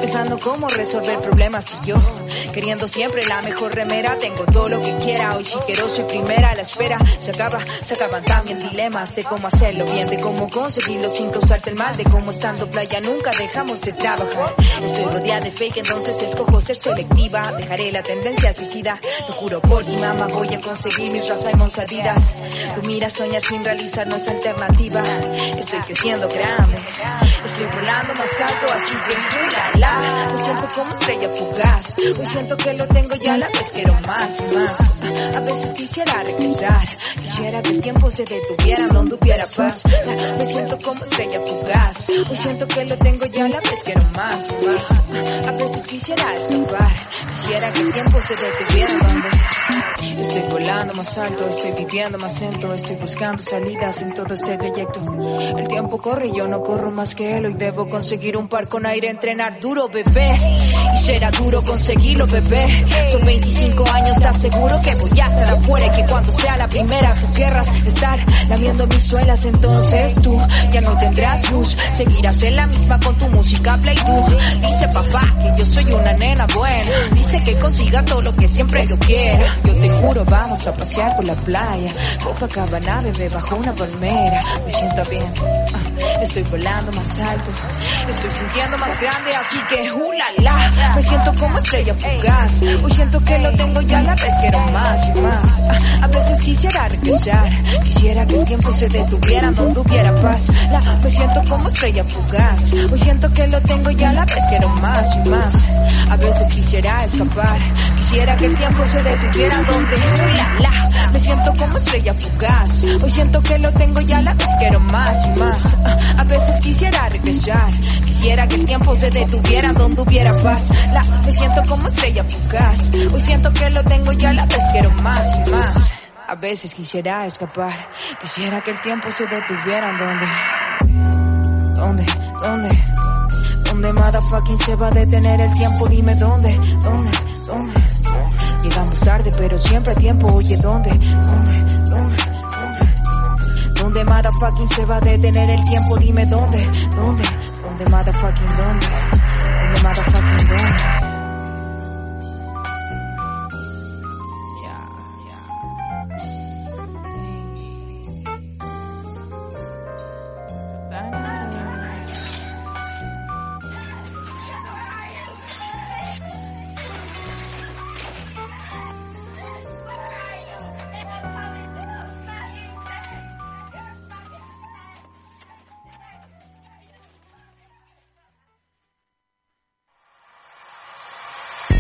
pensando cómo resolver problemas y yo queriendo siempre la mejor remera. Tengo todo lo que quiera hoy si quiero soy primera a la espera. Se acaba se acaban también dilemas de cómo hacerlo bien de cómo conseguirlo sin causarte el mal de cómo estando playa nunca dejamos de trabajar. Estoy rodeada de fake entonces escojo ser selectiva. Dejaré la tendencia suicida lo juro por ti mamá voy a conseguir mis raps Simon Adidas tú miras soñar sin realizar no es alternativa. Estoy creciendo grande estoy volando más alto me siento como estrella fugaz. Hoy siento que lo tengo ya la vez quiero más más. A veces quisiera regresar. Quisiera que el tiempo se detuviera donde hubiera paz. Me siento como estrella fugaz. Hoy siento que lo tengo ya la vez quiero más más. A veces quisiera escapar. Quisiera que el tiempo se detuviera donde Estoy volando más alto, estoy viviendo más lento, estoy buscando salidas en todo este trayecto. El tiempo corre y yo no corro más que él, hoy debo conseguir un par con aire, entrenar duro, bebé. Y será duro conseguirlo, bebé. Son 25 años, ¿estás seguro que voy a estar afuera y que cuando sea la primera tú querrás estar lamiendo mis suelas? Entonces tú ya no tendrás luz, seguirás en la misma con tu música play. Dice papá que yo soy una nena buena, dice que consiga todo lo que siempre yo quiera. Yo te juro, vamos a pasear por la playa, Copacabana, bebé, bajo una palmera. Me siento bien, estoy volando más alto, estoy sintiendo más grande, así que uh, la, la. Me siento como estrella fugaz, hoy siento que lo tengo ya la vez quiero más y más. A veces quisiera regresar, quisiera que el tiempo se detuviera donde hubiera paz. La, me siento como estrella fugaz, hoy siento que lo tengo ya la vez quiero más y más. A veces quisiera escapar, quisiera que el tiempo se detuviera donde uh, la, la. Me siento como estrella fugaz, hoy siento que lo tengo ya la vez quiero más y más. A veces quisiera regresar, quisiera que el tiempo se detuviera donde hubiera paz. La, me siento como estrella fugaz, hoy siento que lo tengo ya la vez quiero más y más. A veces quisiera escapar, quisiera que el tiempo se detuviera donde, donde, donde, donde motherfucking se va a detener el tiempo, dime dónde, dónde, dónde. Llegamos tarde, pero siempre a tiempo, oye, ¿dónde, dónde, dónde, dónde? ¿Dónde motherfucking se va a detener el tiempo? Dime dónde, dónde, dónde motherfucking dónde, dónde motherfucking dónde.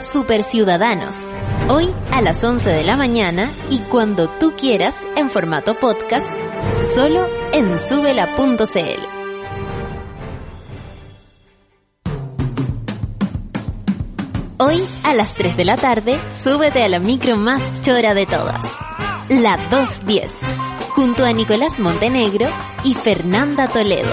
Super Ciudadanos, hoy a las 11 de la mañana y cuando tú quieras en formato podcast, solo en subela.cl. Hoy, a las 3 de la tarde, súbete a la micro más chora de todas. La 210, junto a Nicolás Montenegro y Fernanda Toledo.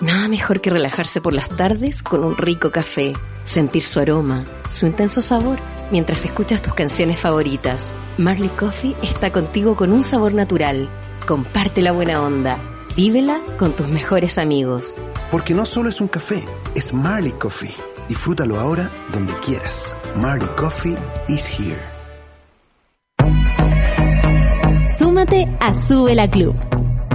Nada mejor que relajarse por las tardes con un rico café, sentir su aroma, su intenso sabor, mientras escuchas tus canciones favoritas. Marley Coffee está contigo con un sabor natural. Comparte la buena onda. Vívela con tus mejores amigos. Porque no solo es un café, es Marley Coffee. Disfrútalo ahora donde quieras. Marley Coffee is here. Súmate a Sube la Club.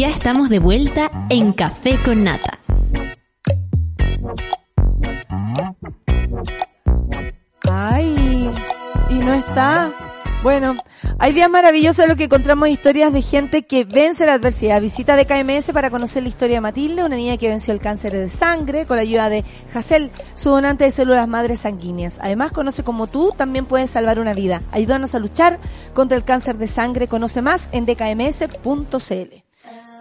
Ya estamos de vuelta en Café con Nata. Ay, y no está. Bueno, hay días maravillosos en los que encontramos historias de gente que vence la adversidad. Visita de KMS para conocer la historia de Matilde, una niña que venció el cáncer de sangre con la ayuda de Hassel, su donante de células madres sanguíneas. Además, conoce como tú también puedes salvar una vida. Ayúdanos a luchar contra el cáncer de sangre. Conoce más en dkms.cl.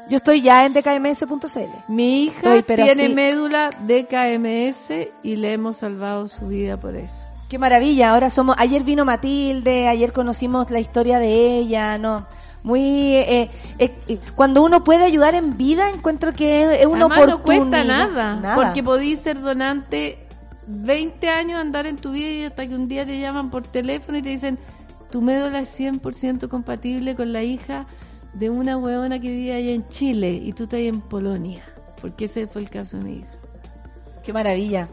Yo estoy ya en dkms.cl. Mi hija Estoy, tiene así- médula de KMS y le hemos salvado su vida por eso. Qué maravilla, ahora somos, ayer vino Matilde, ayer conocimos la historia de ella, no, muy, eh, eh, eh, cuando uno puede ayudar en vida, encuentro que es, una Además no oportunidad. cuesta nada, Nada. porque podís ser donante 20 años andar en tu vida y hasta que un día te llaman por teléfono y te dicen tu médula es 100% compatible con la hija de una huevona que vive allá en Chile y tú estás en Polonia, porque ese fue el caso de mi hija. Qué maravilla.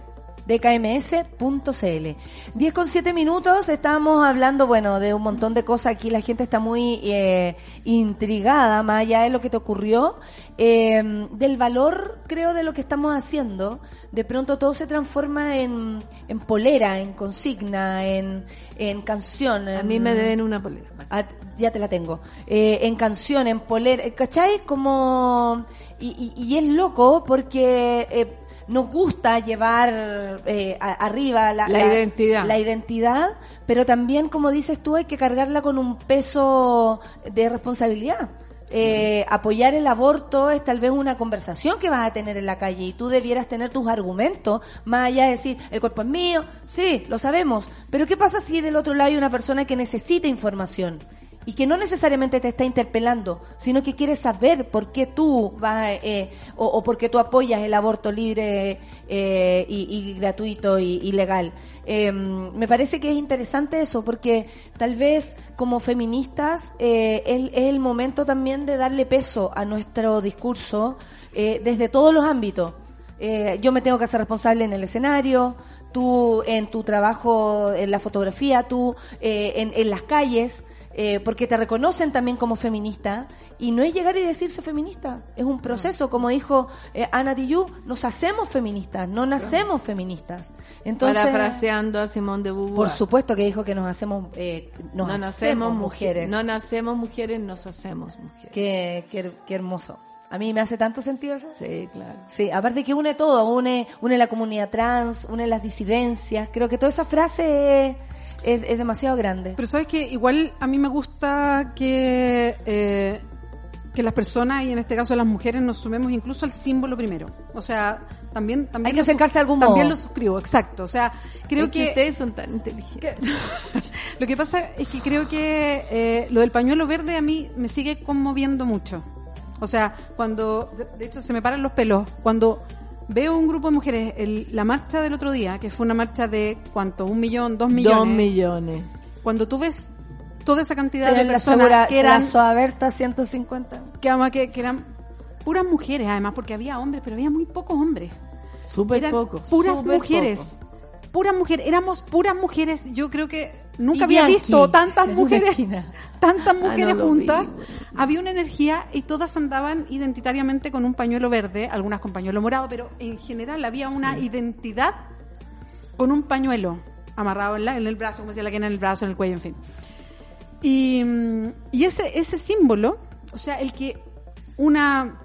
dkms.cl 10 con 7 minutos, estábamos hablando, bueno, de un montón de cosas aquí, la gente está muy eh, intrigada, más allá de lo que te ocurrió, eh, del valor, creo, de lo que estamos haciendo. De pronto todo se transforma en, en polera, en consigna, en, en canción. A mí me deben una polera. Ah, ya te la tengo. Eh, en canción, en polera, eh, ¿cachai? Como... Y, y- y es loco porque eh, nos gusta llevar eh, a- arriba la, La identidad. la identidad, pero también, como dices tú, hay que cargarla con un peso de responsabilidad. Eh, apoyar el aborto es tal vez una conversación que vas a tener en la calle y tú debieras tener tus argumentos, más allá de decir, el cuerpo es mío, sí, lo sabemos, pero ¿qué pasa si del otro lado hay una persona que necesita información? Y que no necesariamente te está interpelando, sino que quiere saber por qué tú vas eh, o, o por qué tú apoyas el aborto libre eh, y, gratuito y, y legal. Eh, me parece que es interesante eso, porque tal vez como feministas eh, es, es el momento también de darle peso a nuestro discurso eh, desde todos los ámbitos. Eh, yo me tengo que hacer responsable en el escenario, tú en tu trabajo en la fotografía, tú eh, en, en las calles, eh, porque te reconocen también como feminista y no es llegar y decirse feminista, es un proceso, como dijo eh, Ana Tijoux, nos hacemos feministas, no nacemos feministas. Entonces, Parafraseando a Simón de Beauvoir. por supuesto que dijo que nos hacemos, eh, nos no hacemos nacemos mujeres. No nacemos mujeres, nos hacemos mujeres. Qué, qué, qué hermoso. A mí me hace tanto sentido eso. Sí, claro. Sí, aparte que une todo, une, une la comunidad trans, une las disidencias. Creo que toda esa frase es, es- demasiado grande. Pero sabes que igual a mí me gusta que, eh, que las personas, y en este caso las mujeres, nos sumemos incluso al símbolo primero. O sea, también... también Hay que acercarse de algún También modo. lo suscribo, exacto. O sea, creo Es que que... ustedes son tan inteligentes. *laughs* Lo que pasa es que creo que eh, lo del pañuelo verde a mí me sigue conmoviendo mucho. O sea, cuando, de, de hecho se me paran los pelos, cuando veo un grupo de mujeres, el- la marcha del otro día, que fue una marcha de cuánto, un millón, dos millones. Dos millones. Cuando tú ves toda esa cantidad de personas segura- que eran, las Soaberta 150. que, que, que eran puras mujeres además, porque había hombres, pero había muy pocos hombres. Súper Eran poco. puras súper mujeres. poco. Puras mujeres, éramos puras mujeres. Yo creo que nunca había visto tantas mujeres, tantas Ah, no mujeres juntas. Había una energía y todas andaban identitariamente con un pañuelo verde, algunas con pañuelo morado, pero en general había una identidad con un pañuelo amarrado en, la- en el brazo, como decía la que en el brazo, en el cuello, en fin. Y, mm, y ese, ese símbolo, o sea, el que una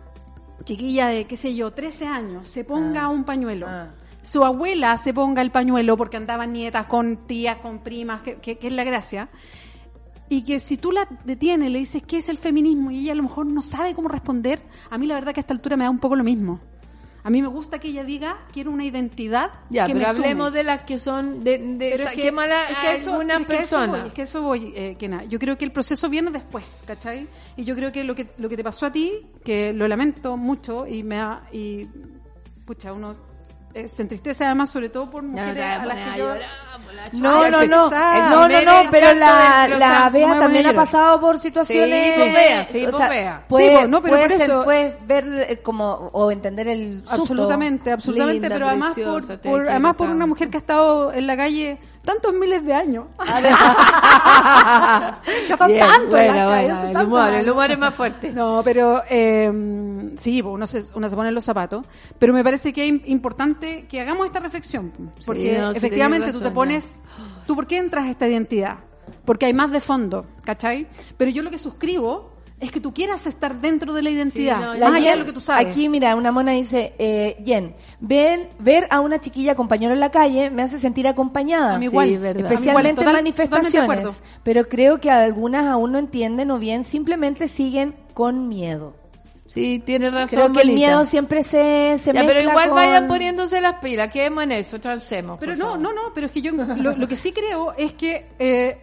chiquilla de, qué sé yo, 13 años se ponga Ah. un pañuelo, Ah. Su abuela se ponga el pañuelo porque andaban nietas con tías, con primas, que, que- que es la gracia, y que si tú la detienes le dices qué es el feminismo y ella a lo mejor no sabe cómo responder, a mí la verdad que a esta altura me da un poco lo mismo. A mí me gusta que ella diga, quiero una identidad Ya, que pero me hablemos sume". de las que son de, de Pero es que- saquémosla es que eso- es que eso voy, es que eso voy, eh, Kena. Yo creo que el proceso viene después, ¿cachai? Y yo creo que lo que lo que te pasó a ti, que lo lamento mucho y me ha, y pucha, uno eh, se entristece además sobre todo por no mujeres vas a a las que yo llorar, No, no, no, no, no, no, pero la, la Bea también ha pasado por situaciones. Sí, Bea, sí, o sea, Bea. Puede, no, pero eso- puedes ver eh, como, o entender el susto. Absolutamente, absolutamente, pero además por, además por una mujer que ha estado en la calle tantos miles de años. *laughs* Bien, tanto en la hace el humor, el humor es más fuerte. No, pero eh, sí, uno se, uno se pone los zapatos, pero me parece que es im- importante que hagamos esta reflexión, porque no, efectivamente tenés tú te razón, pones, tú por qué entras a esta identidad, porque hay más de fondo, ¿cachai? Pero yo lo que suscribo es que tú quieras estar dentro de la identidad, no, más allá de lo que tú sabes. Aquí, mira, una mona dice, eh, Jen, ven, ver a una chiquilla con pañuelo en la calle me hace sentir acompañada. A mí igual, Sí, verdad. Especialmente A mí igual, en manifestaciones. Pero creo que algunas aún no entienden o bien simplemente siguen con miedo. Sí, tiene razón. Creo que el miedo siempre se, se Ya, mezcla pero igual con- vayan poniéndose las pilas, quedemos en eso, transemos. Pero por no, favor. no, no, pero es que yo lo, lo que sí creo es que eh,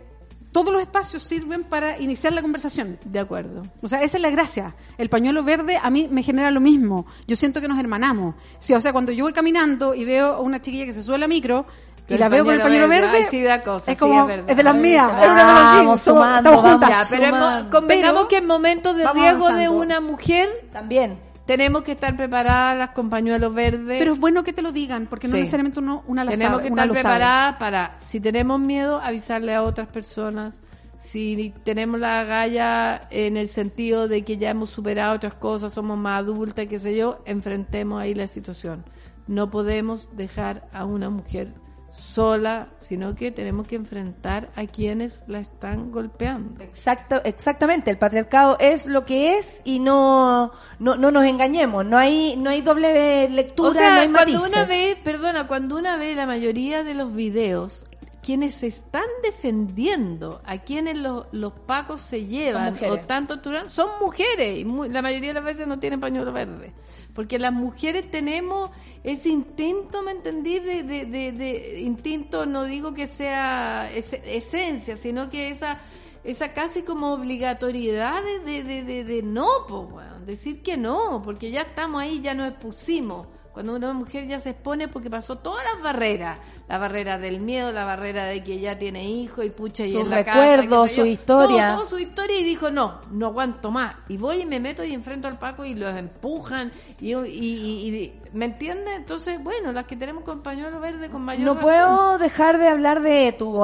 todos los espacios sirven para iniciar la conversación. De acuerdo. O sea, esa es la gracia. El pañuelo verde a mí me genera lo mismo. Yo siento que nos hermanamos. Sí, o sea, cuando yo voy caminando y veo a una chiquilla que se sube a la micro y la veo con el pañuelo verde, verde, ay, sí da cosa, es sí, como, es verdad. es de las mías. Es una cosa así, vamos somos- sumando, estamos juntas. Ya, pero sumando. convengamos Pero que en momentos de riesgo de una mujer También. tenemos que estar preparadas con pañuelos verdes. Pero es bueno que te lo digan, porque no necesariamente uno, una la tenemos sabe, que estar preparadas para, si tenemos miedo, avisarle a otras personas. Si tenemos la galla en el sentido de que ya hemos superado otras cosas, somos más adultas, qué sé yo, enfrentemos ahí la situación. No podemos dejar a una mujer sola, sino que tenemos que enfrentar a quienes la están golpeando. Exacto, exactamente. El patriarcado es lo que es y no, no, no nos engañemos. No hay, no hay doble lectura, O sea, no hay cuando matices. una ve, perdona, cuando una ve la mayoría de los videos, quienes se están defendiendo, a quienes los, los pacos se llevan, o tanto torturan, son mujeres, y mu- la mayoría de las veces no tienen pañuelo verde. Porque las mujeres tenemos ese instinto, ¿me entendí? De, de, de, de- instinto, no digo que sea ese- esencia, sino que esa esa casi como obligatoriedad de, de, de, de- no, pues, weón, decir que no, porque ya estamos ahí, ya nos expusimos. Cuando una mujer ya se expone porque pasó todas las barreras, la barrera del miedo, la barrera de que ya tiene hijo y pucha y Sus en la casa, recuerdos, su historia. Todo, todo su historia y dijo, no, no aguanto más. Y voy y me meto y enfrento al Paco y los empujan. Y, y, y- y- ¿Me entiendes? Entonces, bueno, las que tenemos con pañuelo verde con mayor No razón. puedo dejar de hablar de tu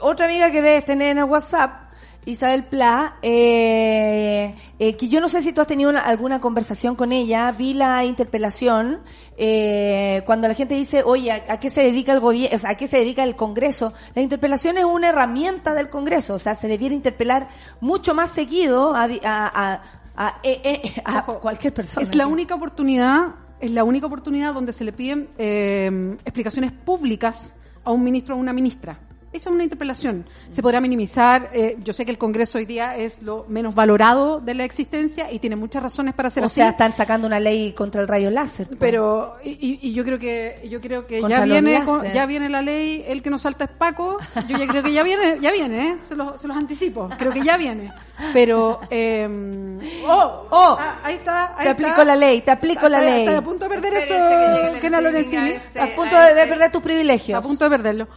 otra amiga que debes tener en el WhatsApp, Isabel Pla, eh, eh, que yo no sé si tú has tenido una- alguna conversación con ella, vi la interpelación, eh, cuando la gente dice, oye, ¿a, a qué se dedica el gobierno, o sea, a qué se dedica el Congreso? La interpelación es una herramienta del Congreso, o sea, se debiera interpelar mucho más seguido a, a- a- eh, a cualquier persona. Es la única oportunidad, es la única oportunidad donde se le piden eh, explicaciones públicas a un ministro o a una ministra. Esa es una interpelación. Se podrá minimizar. eh, yo sé que el Congreso hoy día es lo menos valorado de la existencia y tiene muchas razones para ser O así. sea, están sacando una ley contra el rayo láser. po. pero y, y- y yo creo que yo creo que Contra ya viene con- ya viene la ley el que nos salta es Paco yo ya creo que ya viene ya viene ¿eh? se, los, se los anticipo creo que ya viene pero eh, oh, Oh, ah, ahí está ahí te está. aplico la ley, te aplico la Está- ley. a punto de perder que eso streaming Lorenzini a este- a punto de, este- de perder tus privilegios. Está a punto de perderlo.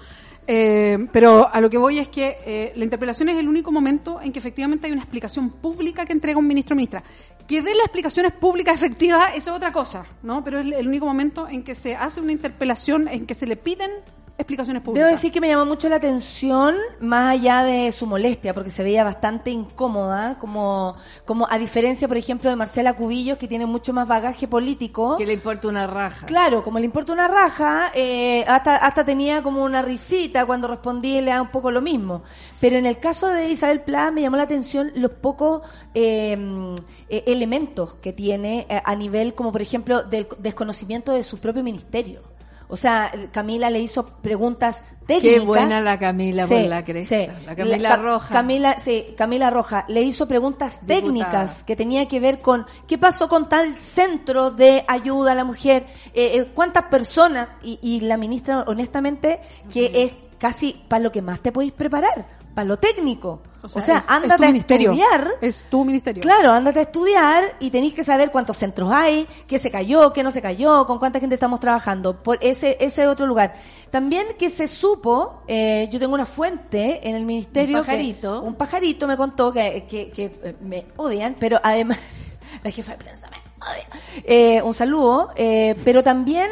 Eh, pero a lo que voy es que eh, la interpelación es el único momento en que efectivamente hay una explicación pública que entrega un ministro o ministra. Que dé las explicaciones públicas efectivas, eso es otra cosa, ¿no? Pero es el único momento en que se hace una interpelación, en que se le piden explicaciones públicas. Debo decir que me llamó mucho la atención, más allá de su molestia, porque se veía bastante incómoda, como, como a diferencia, por ejemplo, de Marcela Cubillos, que tiene mucho más bagaje político. Que le importa una raja. Claro, como le importa una raja, eh, hasta, hasta tenía como una risita cuando respondí, le da un poco lo mismo. Pero en el caso de Isabel Pla me llamó la atención los pocos eh, eh, elementos que tiene eh, a nivel, como por ejemplo, del desconocimiento de su propio ministerio. O sea, Camila le hizo preguntas técnicas. Qué buena la Camila por la cresta. La Camila Ca- Roja. Camila, sí, Camila Roja le hizo preguntas Diputada. técnicas que tenía que ver con qué pasó con tal centro de ayuda a la mujer, eh, eh, cuántas personas, y, y la ministra, honestamente, que es casi para lo que más te podéis preparar, para lo técnico. O sea, es ándate tu a ministerio. estudiar. Es tu ministerio. Claro, ándate a estudiar y tenéis que saber cuántos centros hay, qué se cayó, qué no se cayó, con cuánta gente estamos trabajando, por ese, ese otro lugar. También que se supo, eh, yo tengo una fuente en el ministerio. Un que- pajarito. un pajarito me contó que, que, que, eh, me odian, pero además, *laughs* la jefa de prensa me odia. Eh, un saludo, eh, pero también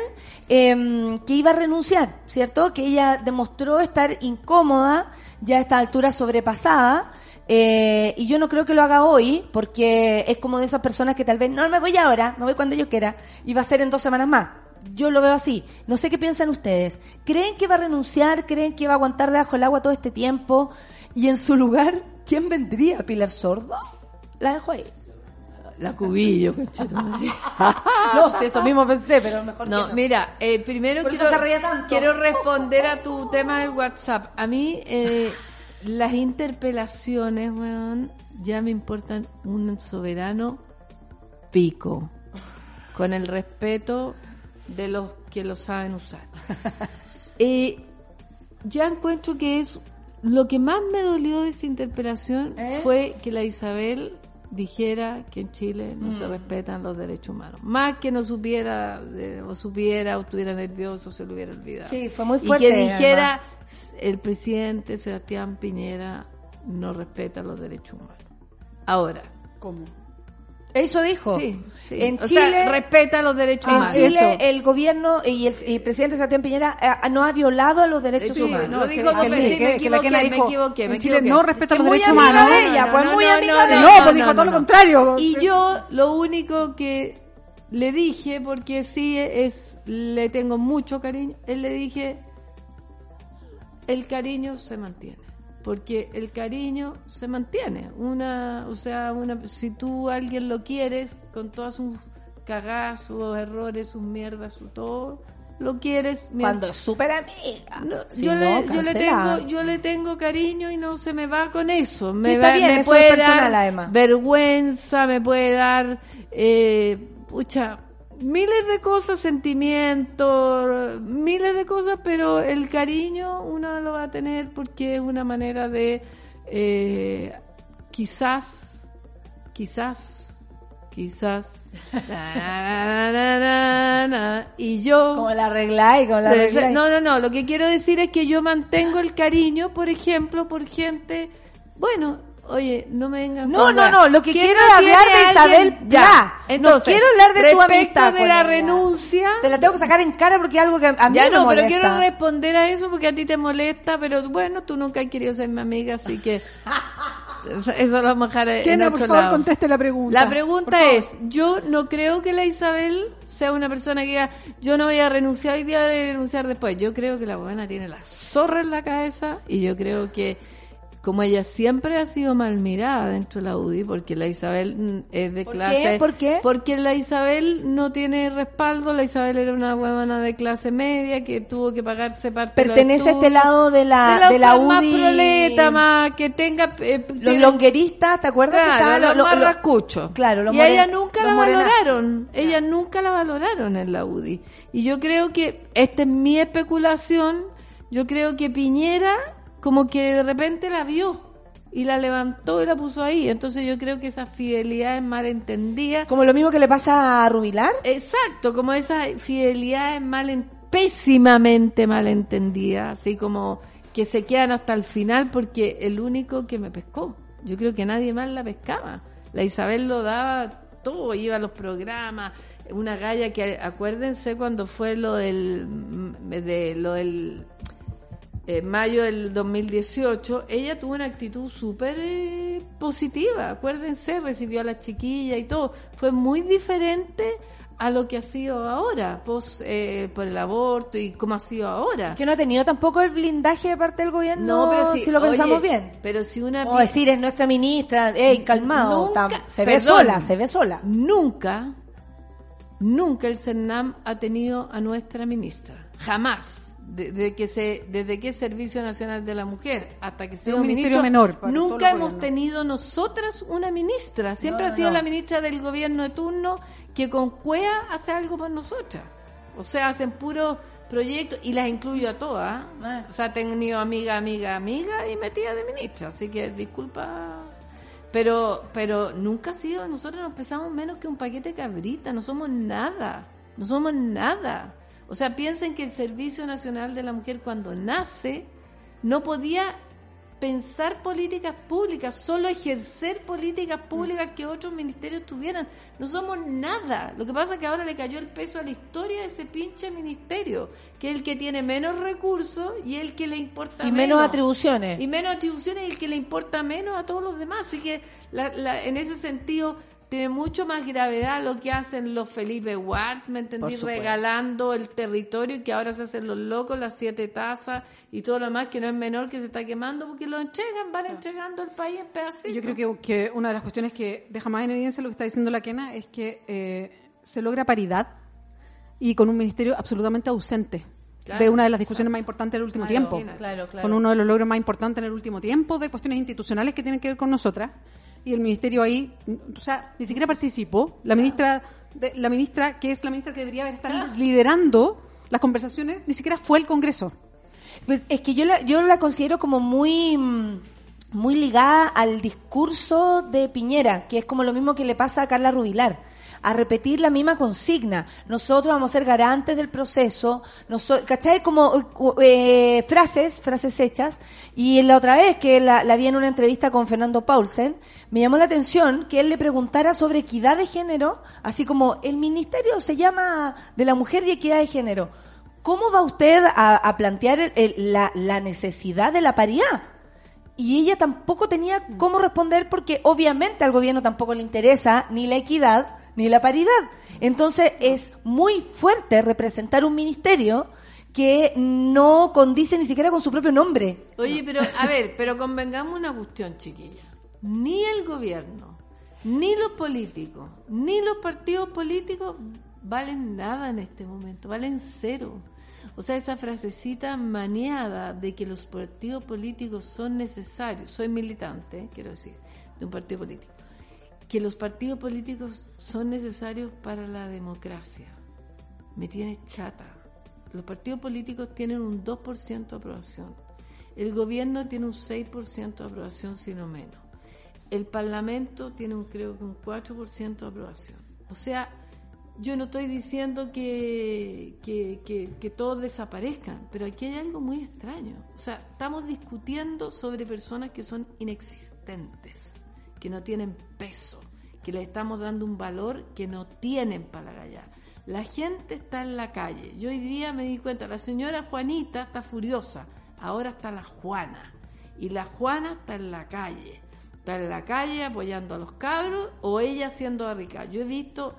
eh, que iba a renunciar, ¿cierto? Que ella demostró estar incómoda, ya a esta altura sobrepasada, eh, y yo no creo que lo haga hoy, porque es como de esas personas que tal vez, no me voy ahora, me voy cuando yo quiera, y va a ser en dos semanas más. Yo lo veo así. No sé qué piensan ustedes. ¿Creen que va a renunciar? ¿Creen que va a aguantar debajo del agua todo este tiempo? Y en su lugar, ¿quién vendría? ¿Pilar Sordo? La dejo ahí. La cubillo, conchetumare. *laughs* No sé, eso mismo pensé, pero mejor No, que no. mira, eh, primero Por quiero, quiero responder a tu tema del WhatsApp. A mí, eh, las interpelaciones, weón, ya me importan un soberano pico. Con el respeto de los que lo saben usar. *laughs* Eh, ya encuentro que es lo que más me dolió de esa interpelación ¿Eh? fue que la Isabel dijera que en Chile no Mm. se respetan los derechos humanos. Más que no supiera, eh, o supiera, o estuviera nervioso, se lo hubiera olvidado. Sí, fue muy Y fuerte, que dijera, el presidente Sebastián Piñera no respeta los derechos humanos. Ahora. ¿Cómo? Eso dijo. Sí, sí. En O sea, Chile, respeta los derechos en humanos. Chile Eso. el gobierno y el, y el presidente Sebastián Piñera eh, no ha violado a los derechos Sí, humanos. lo dijo que- con- que- me equivoqué, me dijo, equivoqué, en Chile equivoqué. no respeta Que los muy derechos amiga humanos. de ella, pues, muy amiga de No, ella. pues dijo todo lo contrario. Y yo lo único que le dije, porque sí es, le tengo mucho cariño, él le dije, el cariño se mantiene. Porque el cariño se mantiene. Una, o sea, una, si tú a alguien lo quieres, con todas sus cagadas, sus errores, sus mierdas, su todo, lo quieres. Cuando es súper amiga. No, Si yo, no, le, yo le tengo yo le tengo cariño y no se me va con eso me, Sí, está va- bien, me eso puede es personal, dar además. vergüenza me puede dar eh, pucha miles de cosas sentimientos miles de cosas pero el cariño uno lo va a tener porque es una manera de eh, quizás quizás quizás na, na, na, na, na, y yo Como la arregláis, como la arregláis. No, no, no. Lo que quiero decir es que yo mantengo el cariño, por ejemplo, por gente. Bueno, oye, no me vengan. No, con no, no, lo que ¿Quién quiero no hablar de Isabel? Pla. Ya. No Entonces, quiero hablar de tu amistad de con la ella. renuncia. Te la tengo que sacar en cara porque es algo que a mí Ya me no, pero molesta. quiero responder a eso porque a ti te molesta, pero bueno, tú nunca has querido ser mi amiga, así que *laughs* eso lo vamos a dejar en otro por favor, lado. conteste la pregunta. La pregunta es, yo no creo que la Isabel sea una persona que diga, yo no voy a renunciar hoy día, voy a renunciar después. Yo creo que la buena tiene la zorra en la cabeza y yo creo que como ella siempre ha sido mal mirada dentro de la UDI, porque la Isabel mm, es de ¿Por clase... qué? ¿Por qué? Porque la Isabel no tiene respaldo, la Isabel era una huevona de clase media que tuvo que pagarse parte de los Pertenece a este lado de la, de la, de la más UDI. proleta, más que tenga... eh, Los tiene- longueristas, ¿te acuerdas que Claro, estaban los lo- más lo- rascuchos. Claro, los y moren- ella nunca la valoraron. Ella nunca la valoraron en la UDI. Y yo creo que, esta es mi especulación, yo creo que Piñera como que de repente la vio y la levantó y la puso ahí. Entonces yo creo que esa fidelidad es malentendida. Como lo mismo que le pasa a Rubilar. Exacto, como esa fidelidad es mal en- pésimamente malentendida, así como que se quedan hasta el final porque el único que me pescó. Yo creo que nadie más la pescaba. La Isabel lo daba todo, iba a los programas, una galla que acuérdense cuando fue lo del de lo del eh, mayo del 2018, ella tuvo una actitud súper eh, positiva, acuérdense, recibió a la chiquilla y todo. Fue muy diferente a lo que ha sido ahora, pos, eh, por el aborto y cómo ha sido ahora. Que no ha tenido tampoco el blindaje de parte del gobierno, No, pero si, si- lo pensamos oye, bien. Pero si una pi- decir, es nuestra ministra, ey, calmado, Nunca- tam- se ve sola, se ve sola. Nunca, nunca el CERNAM ha tenido a nuestra ministra. Jamás. Desde que se, desde que es Servicio Nacional de la Mujer hasta que sea un un ministerio ministro, menor nunca hemos tenido nosotras una ministra. Siempre No, ha sido no. la ministra del gobierno de turno que con cuea hace algo por nosotras. O sea, hacen puros proyectos y las incluyo a todas. Ah. O sea, he tenido amiga, amiga, amiga y metida de ministra. Así que disculpa. Pero, pero nunca ha sido, nosotros nos pesamos menos que un paquete de cabrita, no somos nada, no somos nada. O sea, piensen que el Servicio Nacional de la Mujer cuando nace no podía pensar políticas públicas, solo ejercer políticas públicas que otros ministerios tuvieran. No somos nada. Lo que pasa es que ahora le cayó el peso a la historia de ese pinche ministerio, que es el que tiene menos recursos y el que le importa Y menos atribuciones. y menos atribuciones y el que le importa menos a todos los demás. Así que la- la- en ese sentido tiene mucho más gravedad lo que hacen los Felipe Ward, ¿me entendí? Regalando el territorio y que ahora se hacen los locos, las siete tazas y todo lo demás que no es menor que se está quemando porque lo entregan, van entregando el país en pedacitos. Yo creo que, que una de las cuestiones que deja más en evidencia lo que está diciendo la Kena es que eh, se logra paridad y con un ministerio absolutamente ausente Claro. de una de las discusiones más importantes del último Claro, tiempo. claro, claro. Con uno de los logros más importantes en el último tiempo de cuestiones institucionales que tienen que ver con nosotras. Y el ministerio ahí, o sea, ni siquiera participó. La ministra, de- la ministra que es la ministra que debería haber estado liderando las conversaciones, ni siquiera fue el Congreso. Pues es que yo la, yo la considero como muy muy ligada al discurso de Piñera, que es como lo mismo que le pasa a Carla Rubilar, a repetir la misma consigna. Nosotros vamos a ser garantes del proceso, noso- ¿cachai? Como eh, frases, frases hechas. Y la otra vez que la, vi en una entrevista con Fernando Paulsen, me llamó la atención que él le preguntara sobre equidad de género, así como el ministerio se llama de la mujer y equidad de género. ¿Cómo va usted a, plantear el- la, la necesidad de la paridad? Y ella tampoco tenía cómo responder porque obviamente al gobierno tampoco le interesa ni la equidad ni la paridad. Entonces es muy fuerte representar un ministerio que no condice ni siquiera con su propio nombre. Oye, pero a ver, pero convengamos una cuestión, chiquilla. Ni el gobierno, ni los políticos, ni los partidos políticos valen nada en este momento, valen cero. O sea, esa frasecita maniada de que los partidos políticos son necesarios, soy militante, quiero decir, de un partido político, que los partidos políticos son necesarios para la democracia. Me tiene chata. Los partidos políticos tienen un 2% de aprobación. El gobierno tiene un 6% de aprobación, si no menos. El Parlamento tiene un, creo que un 4% de aprobación. O sea, yo no estoy diciendo que, que, que, que todos desaparezcan, pero aquí hay algo muy extraño. O sea, estamos discutiendo sobre personas que son inexistentes, que no tienen peso, que le estamos dando un valor que no tienen para la galla. La gente está en la calle. Yo hoy día me di cuenta, la señora Juanita está furiosa, ahora está la Juana. Y la Juana está en la calle. Está en la calle apoyando a los cabros o ella haciendo barricadas. Yo he visto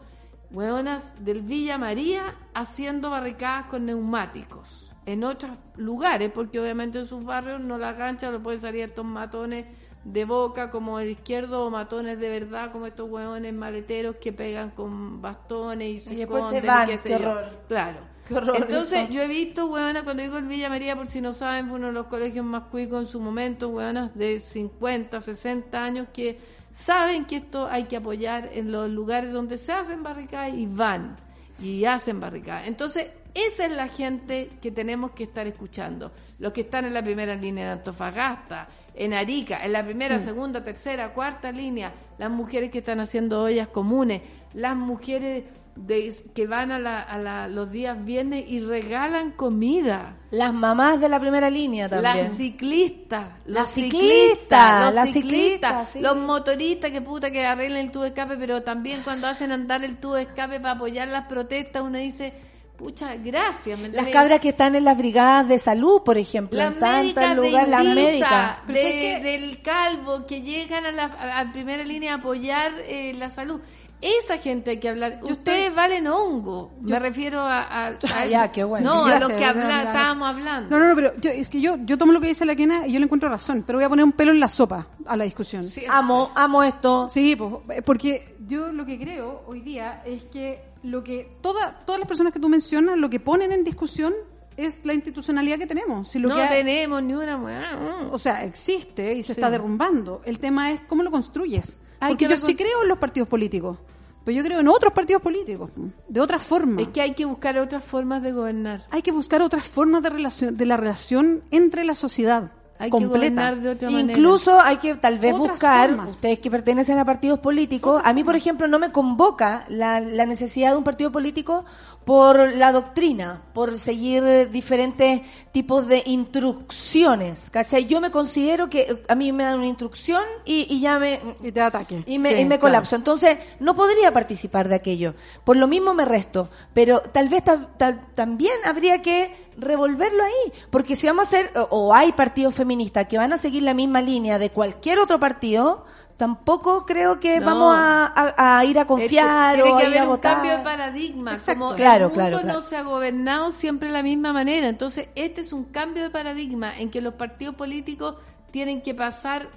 hueonas del Villa María haciendo barricadas con neumáticos. en otros lugares, porque obviamente en sus barrios no la gancha, no pueden salir estos matones de boca como el izquierdo o matones de verdad como estos hueones maleteros que pegan con bastones y se Y después se esconden y van, qué sé qué yo. horror. Claro. Qué horror Entonces eso. yo he visto hueonas, cuando digo el Villa María, por si no saben, fue uno de los colegios más cuicos en su momento, hueonas de 50, 60 años que saben que esto hay que apoyar en los lugares donde se hacen barricadas y van y hacen barricadas. Entonces, esa es la gente que tenemos que estar escuchando. Los que están en la primera línea en Antofagasta, en Arica, en la primera, Mm. segunda, tercera, cuarta línea, las mujeres que están haciendo ollas comunes, las mujeres de, que van a, la- a la- los días viernes y regalan comida. Las mamás de la primera línea también. Las ciclistas, los Las ciclistas, los ciclistas, sí. los motoristas que puta que arreglen el tubo de escape, pero también cuando hacen andar el tubo de escape para apoyar las protestas, uno dice, pucha, gracias. ¿me Las cabras que están en las brigadas de salud, por ejemplo, Las en tantos lugares, las médicas. De- ¿sabes qué? del calvo, que llegan a la a, primera línea a apoyar eh, la salud. Esa gente hay que hablar. Ustedes valen hongo. Me refiero a, a- *laughs* a Ah, ya, qué bueno. No, a Gracias, lo que habla, estábamos hablando. No, no, no, pero yo, es que yo, yo tomo lo que dice la Kena y yo le encuentro razón, pero voy a poner un pelo en la sopa a la discusión. Sí. Amo, amo esto. Sí, pues, porque yo lo que creo hoy día es que lo que toda, todas las personas que tú mencionas, lo que ponen en discusión es la institucionalidad que tenemos. Si lo no que ha- tenemos ni una o sea, existe y se Sí. está derrumbando. El tema es cómo lo construyes. Hay Porque que yo sí creo en los partidos políticos, pero yo creo en otros partidos políticos, de otra forma. Es que hay que buscar otras formas de gobernar. Hay que buscar otras formas de relación, de la relación entre la sociedad Hay que completa. gobernar de otra manera. Incluso hay que tal vez Otras buscar, formas. ustedes que pertenecen a partidos políticos, a mí por ejemplo no me convoca la, la necesidad de un partido político por la doctrina, por seguir diferentes tipos de instrucciones, ¿cachai? Yo me considero que eh, a mí me dan una instrucción y, y ya me... Y te ataque. Y me, Sí, y me claro. colapso. Entonces, no podría participar de aquello. Por lo mismo me resto. Pero tal vez ta- ta- también habría que revolverlo ahí. Porque si vamos a hacer, o, o hay partidos feministas que van a seguir la misma línea de cualquier otro partido, tampoco creo que No. vamos a, a- a ir a confiar o a ir a haber un votar. cambio de paradigma. Exacto. Como Claro, el mundo claro, claro. no se ha gobernado siempre de la misma manera. Entonces, este es un cambio de paradigma en que los partidos políticos tienen que pasar,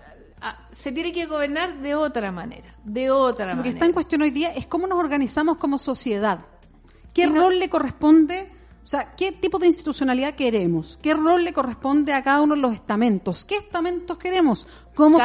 a- se tiene que gobernar de otra manera. De otra Sí, lo manera. que está en cuestión hoy día es cómo nos organizamos como sociedad. ¿Qué Y no- rol le corresponde? O sea, ¿qué tipo de institucionalidad queremos? ¿Qué rol le corresponde a cada uno de los estamentos? ¿Qué estamentos queremos? ¿Cómo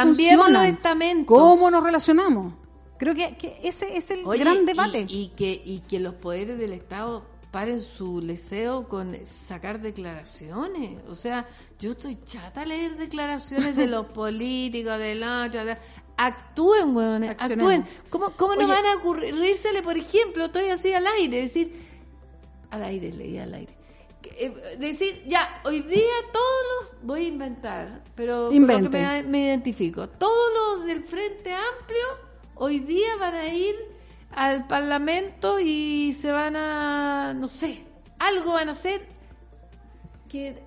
los estamentos. ¿Cómo nos relacionamos? Creo que, que ese es el Oye, gran debate. Y, que, y que los poderes del Estado paren su leseo con sacar declaraciones. O sea, yo estoy chata a leer declaraciones de los *laughs* políticos, de la otra, de- Actúen, Accionemos. actúen. ¿Cómo, cómo no van a ocurrírsele, por ejemplo, estoy así al aire, decir, al aire, leí al aire. Eh, decir, ya, hoy día todos los, voy a inventar, pero con lo que Invente. me, me identifico, todos los del Frente Amplio hoy día van a ir al Parlamento y se van a, no sé, algo van a hacer que,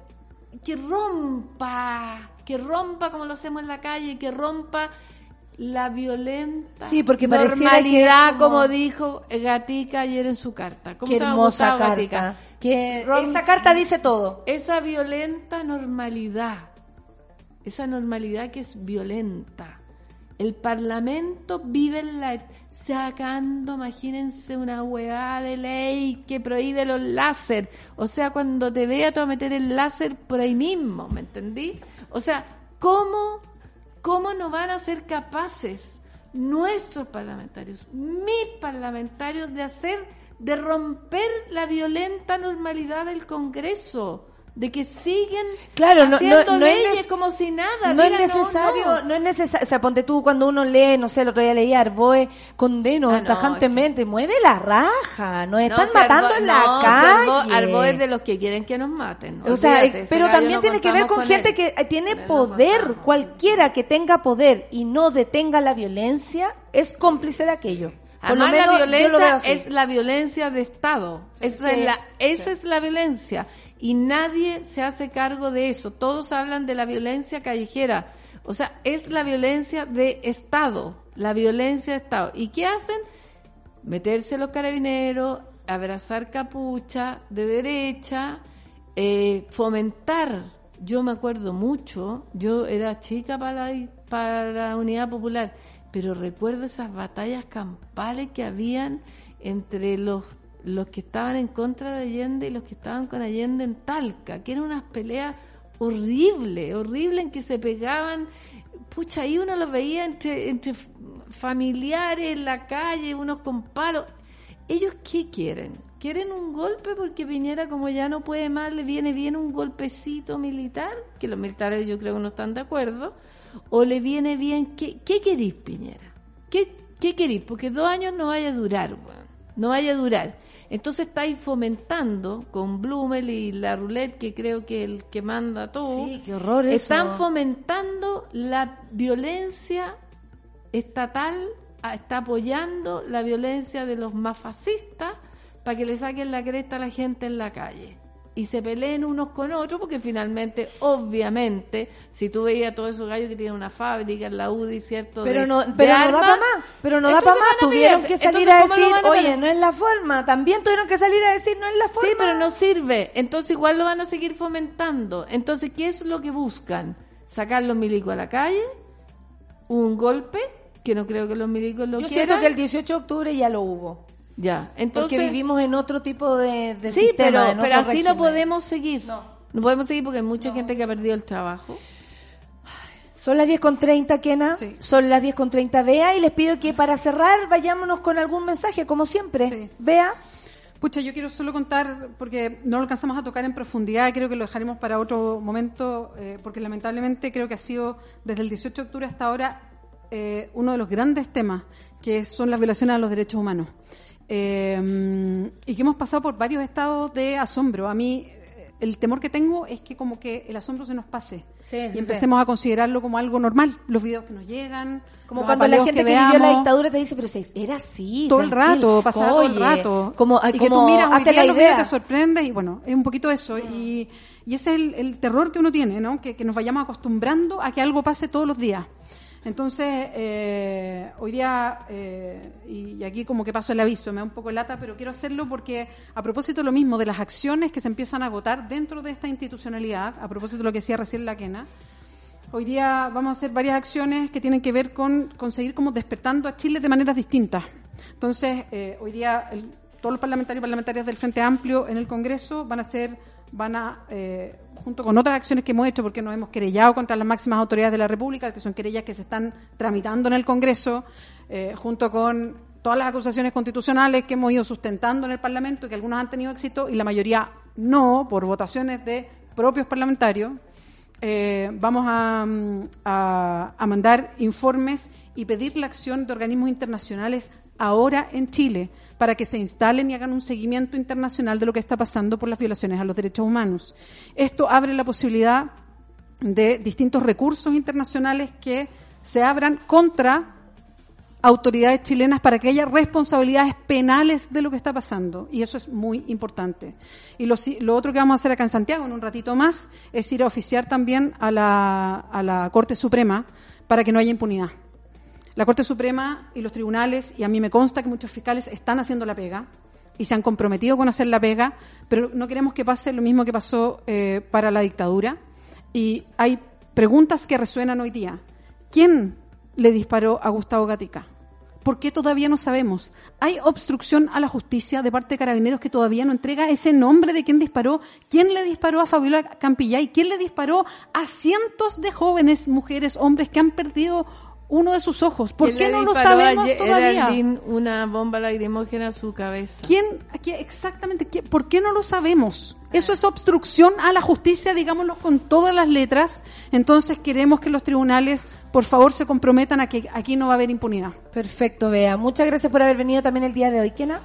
que rompa, que rompa como lo hacemos en la calle, que rompa la violenta Sí, porque normalidad, que como- como... dijo Gatica ayer en su carta. ¿Cómo Qué hermosa Gustavo carta. Que Rom- esa carta dice todo. Esa violenta normalidad, esa normalidad que es violenta. El Parlamento vive en la sacando, imagínense una hueá de ley que prohíbe los láser. O sea, cuando te vea te va a meter el láser por ahí mismo, ¿me entendí? O sea, ¿cómo, cómo no van a ser capaces nuestros parlamentarios, mis parlamentarios, de hacer, de romper la violenta normalidad del Congreso? De que siguen Claro, no- no- haciendo no es leyes nec- como si nada. No es necesario, no. no, es necesario, o sea, ponte tú cuando uno lee, no sé, el otro día leía Arboe, condeno Ah, no, tajantemente, mueve la raja, nos están No, matando en no, la calle. Arbo, Arbo es de los que quieren que nos maten. O sea, Olvídate, pero también no tiene que ver con gente él. que eh, tiene Con no poder. Cualquiera que tenga poder y no detenga la violencia es cómplice de aquello. Además, la violencia es la violencia de Estado. esa Sí. es, la, esa es la violencia. Y nadie se hace cargo de eso. Todos hablan de la violencia callejera. O sea, es la violencia de Estado. La violencia de Estado. ¿Y qué hacen? Meterse los carabineros, abrazar capucha de derecha, eh, fomentar, yo me acuerdo mucho, yo era chica para la, para la Unidad Popular, pero recuerdo esas batallas campales que habían entre los los que estaban en contra de Allende y los que estaban con Allende en Talca, que eran unas peleas horribles, horribles en que se pegaban, pucha, ahí uno los veía entre, entre familiares en la calle, unos con palos. ¿Ellos qué quieren? ¿Quieren un golpe porque Piñera, como ya no puede más, le viene bien un golpecito militar? Que los militares yo creo que no están de acuerdo. ¿O le viene bien? ¿Qué, qué querís, Piñera? ¿Qué, qué querís? Porque dos años no vaya a durar. No vaya a durar. Entonces estáis fomentando con Blumel y la roulette, que creo que el que manda todo. Sí, qué horror eso. Están fomentando la violencia estatal, está apoyando la violencia de los más fascistas para que le saquen la cresta a la gente en la calle. Y se peleen unos con otros, porque finalmente, obviamente, si tú veías a todos esos gallos que tienen una fábrica en la UDI, ¿cierto? Pero no, de pero no da para más. Pero no da para más. Tuvieron que salir Entonces, a ¿cómo lo decir, a oye, no es la forma. También tuvieron que salir a decir, no es la forma. Sí, pero no sirve. Entonces igual lo van a seguir fomentando. Entonces, ¿qué es lo que buscan? Sacar los milicos a la calle, un golpe, que no creo que los milicos lo Yo quieran. siento que el 18 de octubre ya lo hubo. Ya, entonces... porque vivimos en otro tipo de, de sí, sistema, pero, pero así régimen. no podemos seguir. No. podemos seguir porque hay mucha gente que ha perdido el trabajo. Son las 10 con 30, Kena. Son las 10 con 30, Vea. Y les pido que para cerrar vayámonos con algún mensaje, como siempre. Vea. Pucha, yo quiero solo contar, porque no lo alcanzamos a tocar en profundidad, creo que lo dejaremos para otro momento, eh, porque lamentablemente creo que ha sido desde el 18 de octubre hasta ahora eh, uno de los grandes temas, que son las violaciones a los derechos humanos. Eh, y que hemos pasado por varios estados de asombro. A mí, eh, el temor que tengo es que como que el asombro se nos pase sí, y sí. empecemos a considerarlo como algo normal. Los videos que nos llegan, Como cuando la gente que, vivió la dictadura te dice, pero si era así. Todo el rato, pasaba todo el rato. Como, y que como tú miras hoy día los videos, te sorprendes y bueno, es un poquito eso. Y, y ese es el, el terror que uno tiene, ¿no? Que, que nos vayamos acostumbrando a que algo pase todos los días. Entonces, eh, hoy día, eh, y, aquí como que paso el aviso, me da un poco lata, pero quiero hacerlo porque a propósito lo mismo, de las acciones que se empiezan a agotar dentro de esta institucionalidad, a propósito de lo que decía recién la Quena, Hoy día vamos a hacer varias acciones que tienen que ver con conseguir como despertando a Chile de maneras distintas. Entonces, eh, hoy día el- todos los parlamentarios y parlamentarias del Frente Amplio en el Congreso van a ser, van a, eh, junto con otras acciones que hemos hecho, porque nos hemos querellado contra las máximas autoridades de la República, que son querellas que se están tramitando en el Congreso, eh, junto con todas las acusaciones constitucionales que hemos ido sustentando en el Parlamento y que algunas han tenido éxito y la mayoría no, por votaciones de propios parlamentarios eh, vamos mm, a mandar informes y pedir la acción de organismos internacionales ahora en Chile para que se instalen y hagan un seguimiento internacional de lo que está pasando por las violaciones a los derechos humanos. Esto abre la posibilidad de distintos recursos internacionales que se abran contra autoridades chilenas para que haya responsabilidades penales de lo que está pasando. Y eso es muy importante. Y lo, lo otro que vamos a hacer acá en Santiago en un ratito más es ir a oficiar también a la, a la Corte Suprema para que no haya impunidad. La Corte Suprema y los tribunales, y a mí me consta que muchos fiscales están haciendo la pega y se han comprometido con hacer la pega, pero no queremos que pase lo mismo que pasó eh, para la dictadura. Y hay preguntas que resuenan hoy día. ¿Quién le disparó a Gustavo Gatica? ¿Por qué todavía no sabemos? Hay obstrucción a la justicia de parte de carabineros que todavía no entrega ese nombre de quién disparó, quién le disparó a Fabiola Campillay, quién le disparó a cientos de jóvenes, mujeres, hombres que han perdido uno de sus ojos. ¿Por ¿Quién Pues qué no lo sabemos a todavía? Geraldine una bomba lacrimógena a su cabeza. ¿Quién, aquí exactamente, quién- por qué no lo sabemos? Eso es obstrucción a la justicia, digámoslo con todas las letras. Entonces queremos que los tribunales, por favor, se comprometan a que aquí no va a haber impunidad. Perfecto, Bea. Muchas gracias por haber venido también el día de hoy, Kena.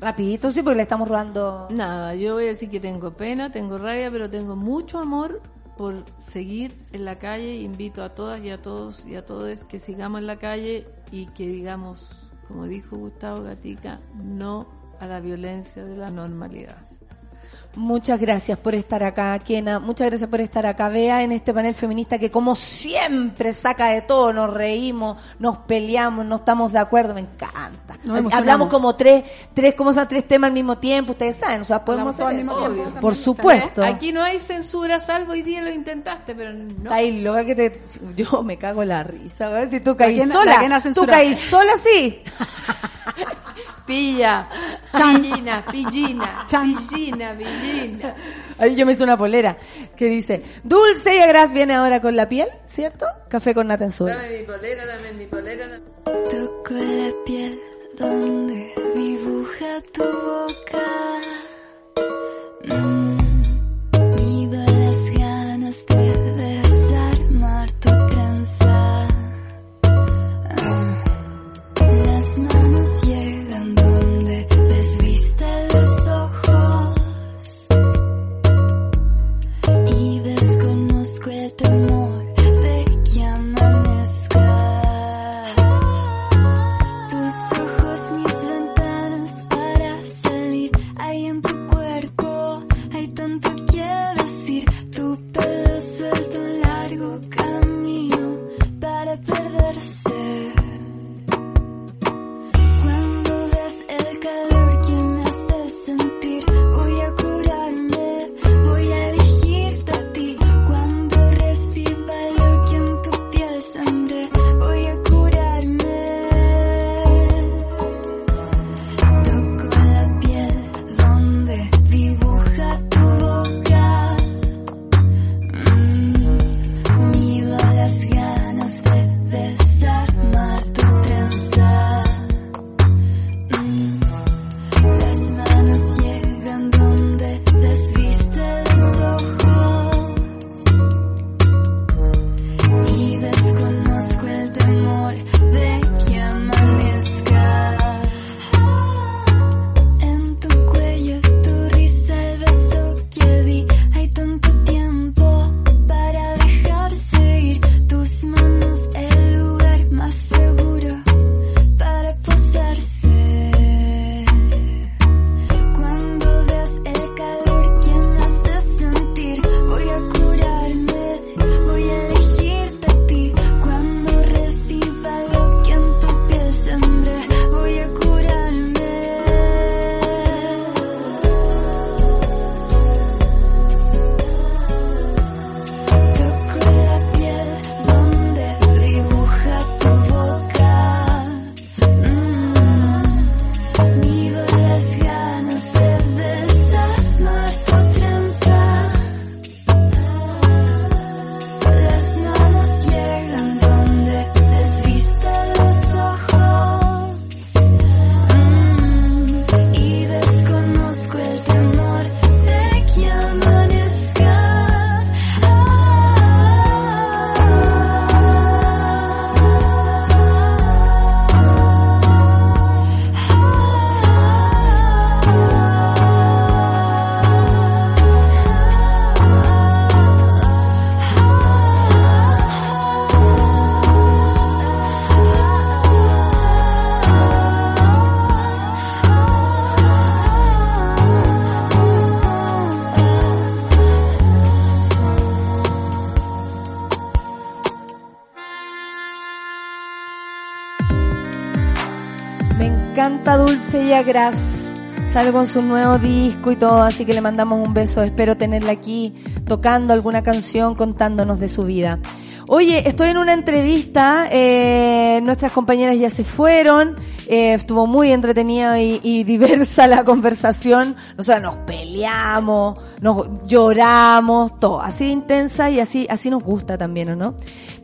Rapidito, sí, porque le estamos robando. Nada, yo voy a decir que tengo pena, tengo rabia, pero tengo mucho amor por seguir en la calle. Invito a todas y a todos y a todos que sigamos en la calle y que digamos, como dijo Gustavo Gatica, no a la violencia de la normalidad. Muchas gracias por estar acá, Kena. Muchas gracias por estar acá. Vea en este panel feminista que como siempre saca de todo, nos reímos, nos peleamos, no estamos de acuerdo, me encanta. Hablamos como tres, tres, como son tres temas al mismo tiempo, ustedes saben, o sea, podemos hacer al mismo eso. tiempo. Por ¿Sabes? supuesto. Aquí no hay censura, salvo hoy día lo intentaste, pero no. Está ahí loca que te, yo me cago en la risa, ¿ves? Si tú caís sola, tú caís sola, sí. *laughs* Pilla, pillina, pillina, pillina, pillina. Ahí yo me hice una polera que dice, dulce y agraz viene ahora con la piel, ¿cierto? Café con nata en su Dame mi polera, dame mi polera. dame- Toco la piel donde dibuja tu boca. Mm, y Agras. Sale con su nuevo disco y todo, así que le mandamos un beso. Espero tenerla aquí tocando alguna canción, contándonos de su vida. Oye, estoy en una entrevista, eh, nuestras compañeras ya se fueron, eh, estuvo muy entretenida y, y diversa la *laughs* conversación. Nosotros nos peleamos, nos lloramos, todo, así de intensa y así, así nos gusta también, ¿o no?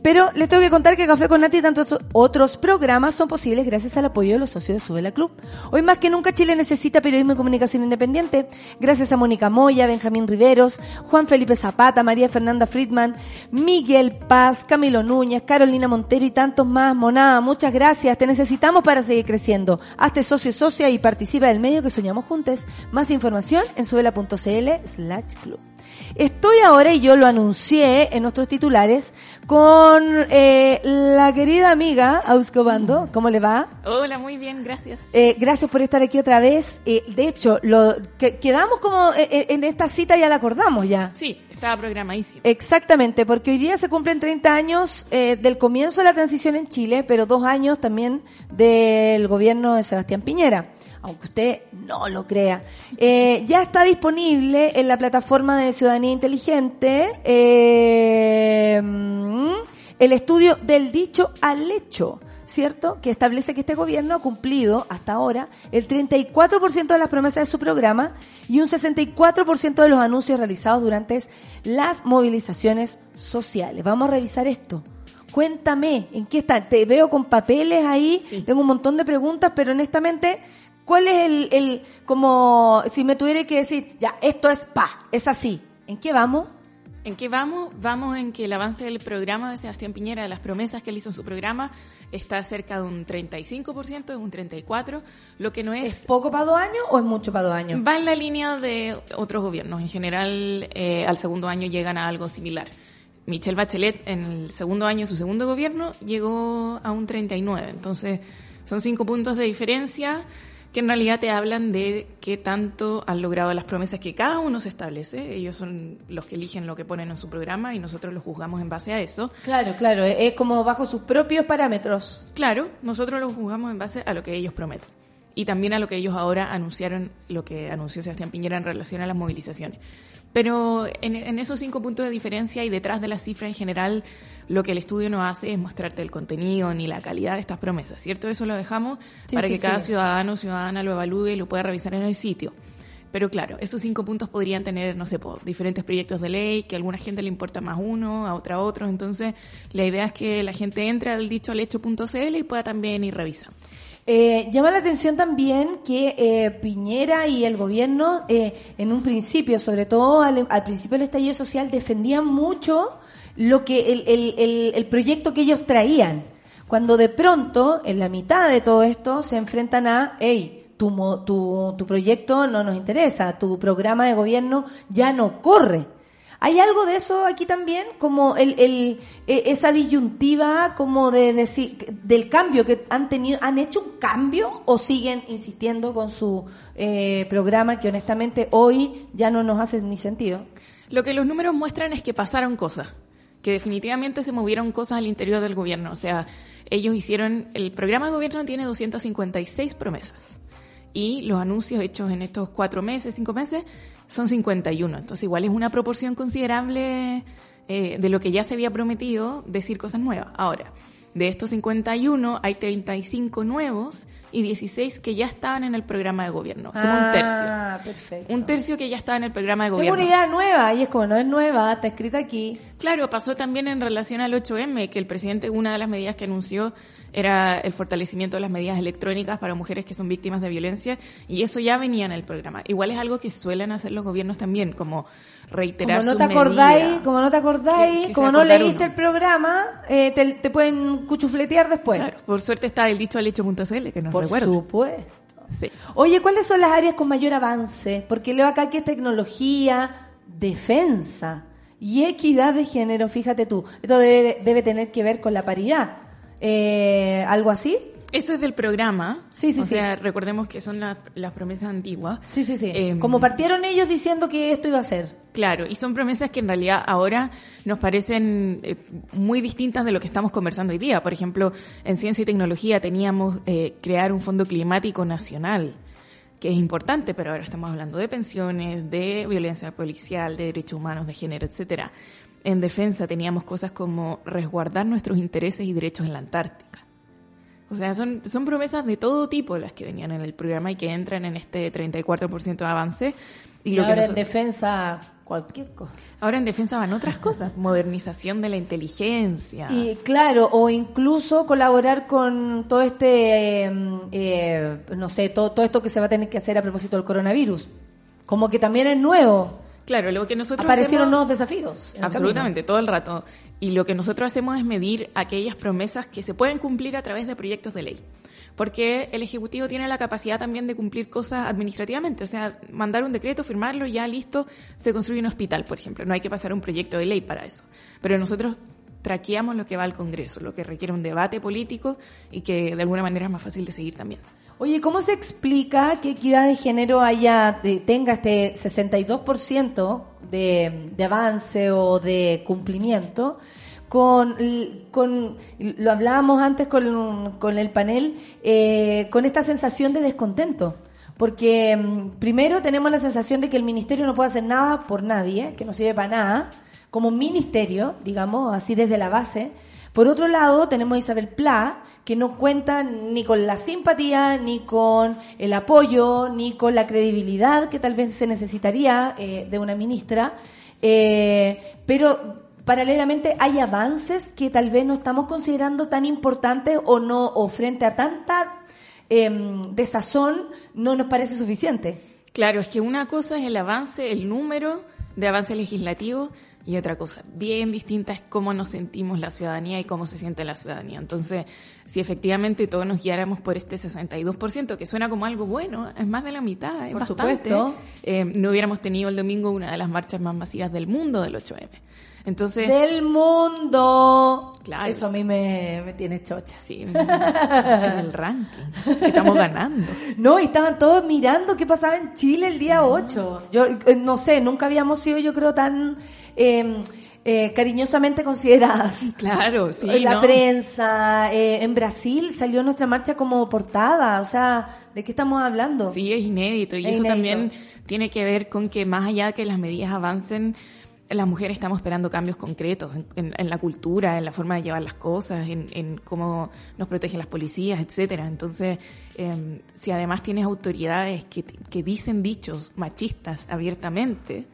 Pero les tengo que contar que Café con Nati y tantos otros programas son posibles gracias al apoyo de los socios de Subela Club. Hoy más que nunca Chile necesita periodismo y comunicación independiente. Gracias a Mónica Moya, Benjamín Riveros, Juan Felipe Zapata, María Fernanda Friedman, Miguel Paz, Camilo Núñez, Carolina Montero y tantos más. Monada, muchas gracias. Te necesitamos para seguir creciendo. Hazte socio socia y participa del medio que soñamos juntos. Más información en suela.cl club. Estoy ahora, y yo lo anuncié en nuestros titulares, con eh, la querida amiga Auscobando. ¿Cómo le va? Hola, muy bien, gracias. Eh, gracias por estar aquí otra vez. Eh, de hecho, lo que, quedamos como eh, eh, en esta cita, ya la acordamos ya. Sí, estaba programadísimo. Exactamente, porque hoy día se cumplen 30 años eh, del comienzo de la transición en Chile, pero dos años también del gobierno de Sebastián Piñera, aunque usted no lo crea. Eh, ya está disponible en la plataforma de Ciudadanía Inteligente eh, mm, el estudio del dicho al hecho. ¿Cierto? Que establece que este gobierno ha cumplido hasta ahora el 34% de las promesas de su programa y un 64% de los anuncios realizados durante las movilizaciones sociales. Vamos a revisar esto. Cuéntame, ¿en qué está? Te veo con papeles ahí, tengo un montón de preguntas, pero honestamente, ¿cuál es el, el, como, si me tuviera que decir, ya, esto es pa, es así, ¿en qué vamos? ¿En qué vamos? Vamos en que el avance del programa de Sebastián Piñera, de las promesas que él hizo en su programa, está cerca de un 35%, de un 34%, lo que no es... ¿Es poco para dos años o es mucho para dos años? Va en la línea de otros gobiernos. En general, eh, al segundo año llegan a algo similar. Michelle Bachelet, en el segundo año de su segundo gobierno, llegó a un 39%. Entonces, son cinco puntos de diferencia que en realidad te hablan de qué tanto han logrado las promesas que cada uno se establece. Ellos son los que eligen lo que ponen en su programa y nosotros los juzgamos en base a eso. Claro, claro, es como bajo sus propios parámetros. Claro, nosotros los juzgamos en base a lo que ellos prometen. Y también a lo que ellos ahora anunciaron, lo que anunció Sebastián Piñera en relación a las movilizaciones. Pero en, en, esos cinco puntos de diferencia y detrás de la cifra en general, lo que el estudio no hace es mostrarte el contenido ni la calidad de estas promesas, ¿cierto? Eso lo dejamos sí, para sí, que cada sí. ciudadano o ciudadana lo evalúe y lo pueda revisar en el sitio. Pero claro, esos cinco puntos podrían tener, no sé, diferentes proyectos de ley, que a alguna gente le importa más uno, a otra otro. Entonces, la idea es que la gente entre al dicho al hecho.cl y pueda también ir revisando. Eh, llama la atención también que eh, Piñera y el gobierno, eh, en un principio, sobre todo al, principio del estallido social, defendían mucho lo que el, el, el, proyecto que ellos traían. Cuando de pronto, en la mitad de todo esto, se enfrentan a, hey, tu, tu, tu proyecto no nos interesa, tu programa de gobierno ya no corre. ¿Hay algo de eso aquí también? Como el, el, esa disyuntiva como de decir, del cambio que han tenido, ¿han hecho un cambio o siguen insistiendo con su eh, programa que honestamente hoy ya no nos hace ni sentido? Lo que los números muestran es que pasaron cosas, que definitivamente se movieron cosas al interior del gobierno. O sea, ellos hicieron, el programa de gobierno tiene 256 promesas y los anuncios hechos en estos cuatro meses, cinco meses, son 51. Entonces igual es una proporción considerable eh, de lo que ya se había prometido decir cosas nuevas. Ahora, de estos 51 hay 35 nuevos y 16 que ya estaban en el programa de gobierno, como ah, un tercio. Perfecto. Un tercio que ya estaba en el programa de gobierno. Es una idea nueva y es como no es nueva, está escrita aquí. Claro, pasó también en relación al 8M, que el presidente, una de las medidas que anunció era el fortalecimiento de las medidas electrónicas para mujeres que son víctimas de violencia y eso ya venía en el programa. Igual es algo que suelen hacer los gobiernos también, como reiterar como no te acordáis, medidas. como no te acordáis, Que- que como no leíste uno. el programa, eh, te, te pueden cuchufletear después. Claro, por suerte está el dicho al hecho.cl que nos Por supuesto. Sí. Oye, ¿cuáles son las áreas con mayor avance? Porque leo acá que tecnología, defensa y equidad de género, fíjate tú. Esto debe, debe tener que ver con la paridad. Eh, ¿Algo así? Eso es del programa. Sí, sí, o sí. sea, recordemos que son las, las promesas antiguas. Sí, sí, sí. Em, Como partieron ellos diciendo que esto iba a ser. Claro, y son promesas que en realidad ahora nos parecen eh, muy distintas de lo que estamos conversando hoy día. Por ejemplo, en ciencia y tecnología teníamos eh, crear un fondo climático nacional, que es importante, pero ahora estamos hablando de pensiones, de violencia policial, de derechos humanos, de género, etcétera. En defensa teníamos cosas como resguardar nuestros intereses y derechos en la Antártica. O sea, son, son promesas de todo tipo las que venían en el programa y que entran en este 34% de avance. Y, Y, lo que ahora en defensa, cualquier cosa. Ahora en defensa van otras cosas, modernización de la inteligencia. Y claro, o incluso colaborar con todo este, eh, eh, no sé, todo, todo esto que se va a tener que hacer a propósito del coronavirus. Como que también es nuevo. Claro, lo que nosotros Aparecieron hacemos- nuevos desafíos. Absolutamente, todo el rato. Y lo que nosotros hacemos es medir aquellas promesas que se pueden cumplir a través de proyectos de ley. Porque el Ejecutivo tiene la capacidad también de cumplir cosas administrativamente. O sea, mandar un decreto, firmarlo, ya listo, se construye un hospital, por ejemplo. No hay que pasar un proyecto de ley para eso. Pero nosotros traqueamos lo que va al Congreso, lo que requiere un debate político y que de alguna manera es más fácil de seguir también. Oye, ¿cómo se explica que equidad de género haya de- tenga este 62% de, de avance o de cumplimiento con, con lo hablábamos antes con, con el panel, eh, con esta sensación de descontento? Porque mm, primero tenemos la sensación de que el ministerio no puede hacer nada por nadie, que no sirve para nada, como ministerio, digamos, así desde la base. Por otro lado, tenemos a Isabel Pla, que no cuenta ni con la simpatía, ni con el apoyo, ni con la credibilidad que tal vez se necesitaría eh, de una ministra. Eh, pero paralelamente hay avances que tal vez no estamos considerando tan importantes o no, o frente a tanta em, desazón, no nos parece suficiente. Claro, es que una cosa es el avance, el número de avance legislativo y otra cosa bien distinta es cómo nos sentimos la ciudadanía y cómo se siente la ciudadanía. Entonces, si efectivamente todos nos guiáramos por este 62%, que suena como algo bueno, es más de la mitad, es Por bastante, supuesto. eh, no hubiéramos tenido el domingo una de las marchas más masivas del mundo del 8M. Entonces, Del mundo. Claro. Eso a mí me, me tiene chocha. Sí, en el ranking, que estamos ganando. *laughs* No, y estaban todos mirando qué pasaba en Chile el día 8. Yo eh, no sé, nunca habíamos sido, yo creo, tan eh, eh, cariñosamente consideradas. *laughs* Claro, sí, la ¿no? prensa, eh, en Brasil salió nuestra marcha como portada, o sea, ¿de qué estamos hablando? Sí, es inédito y Es eso inédito. también tiene que ver con que más allá de que las medidas avancen, las mujeres estamos esperando cambios concretos en, la cultura, en la forma de llevar las cosas, en, cómo nos protegen las policías, etcétera. Entonces, eh, si además tienes autoridades que, que dicen dichos machistas abiertamente,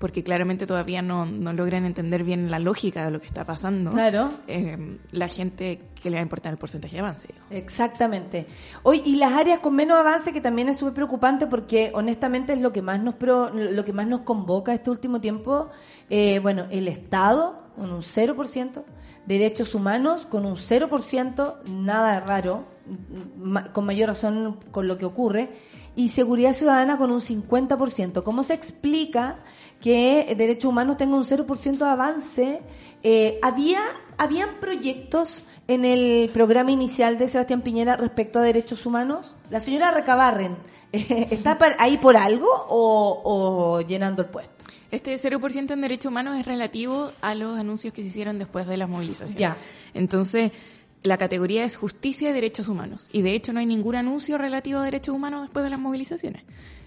porque claramente todavía no, no logran entender bien la lógica de lo que está pasando, Claro. eh, la gente que le va a importar el porcentaje de avance. Exactamente. Hoy y las áreas con menos avance que también es súper preocupante porque honestamente es lo que más nos pro- lo que más nos convoca este último tiempo. Eh, bueno, el Estado con un 0%, derechos humanos con un 0%, nada raro, ma- con mayor razón con lo que ocurre, y seguridad ciudadana con un 50%. ¿Cómo se explica que derechos humanos tenga un 0% de avance? Eh, había ¿Habían proyectos en el programa inicial de Sebastián Piñera respecto a derechos humanos? La señora Recabarren, *laughs* ¿está ahí por algo o, o llenando el puesto? Este 0% en derechos humanos es relativo a los anuncios que se hicieron después de las movilizaciones. Ya. Entonces, la categoría es justicia y derechos humanos. Y de hecho no hay ningún anuncio relativo a derechos humanos después de las movilizaciones.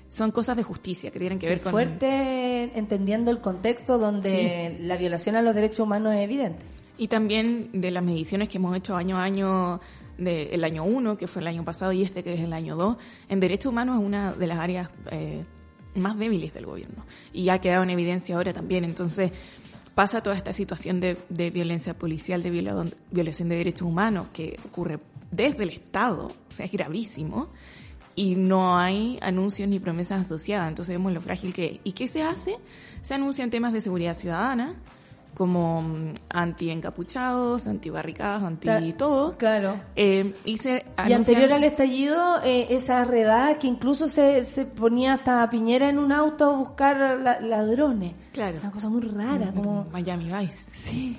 Son cosas de justicia que tienen que ver con... Fuerte entendiendo el contexto donde la violación a los derechos humanos es evidente. Y también de las mediciones que hemos hecho año a año, de, el año 1, que fue el año pasado, y este que es el año 2, en derechos humanos es una de las áreas eh, más débiles del gobierno. Y ha quedado en evidencia ahora también. Entonces, pasa toda esta situación de, violencia policial, de viola- violación de derechos humanos, que ocurre desde el Estado, o sea, es gravísimo, y no hay anuncios ni promesas asociadas. Entonces vemos lo frágil que es. ¿Y qué se hace? Se anuncian temas de seguridad ciudadana, como mm, anti-encapuchados, anti-barricadas, anti-todo. Claro. Eh, y se Y anterior al estallido, eh, esa redada que incluso se, se ponía hasta Piñera en un auto a buscar la- ladrones. Claro. Una cosa muy rara, como... Miami Vice. Sí.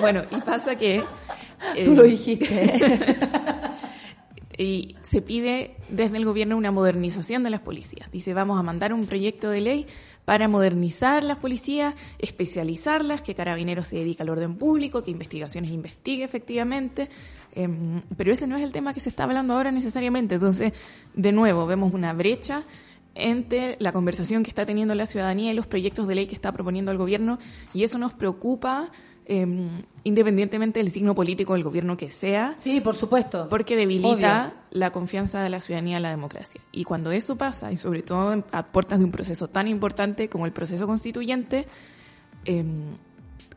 Bueno, y pasa que... *laughs* Tú eh, lo dijiste. *laughs* y se pide desde el gobierno una modernización de las policías. Dice, vamos a mandar un proyecto de ley para modernizar las policías, especializarlas, que Carabineros se dedique al orden público, que Investigaciones investigue efectivamente. Em, pero ese no es el tema que se está hablando ahora necesariamente. Entonces, de nuevo, vemos una brecha entre la conversación que está teniendo la ciudadanía y los proyectos de ley que está proponiendo el gobierno, y eso nos preocupa eh, independientemente del signo político del gobierno que sea. Sí, por supuesto. Porque debilita Obvio. la confianza de la ciudadanía en la democracia. Y cuando eso pasa, y sobre todo a puertas de un proceso tan importante como el proceso constituyente, eh,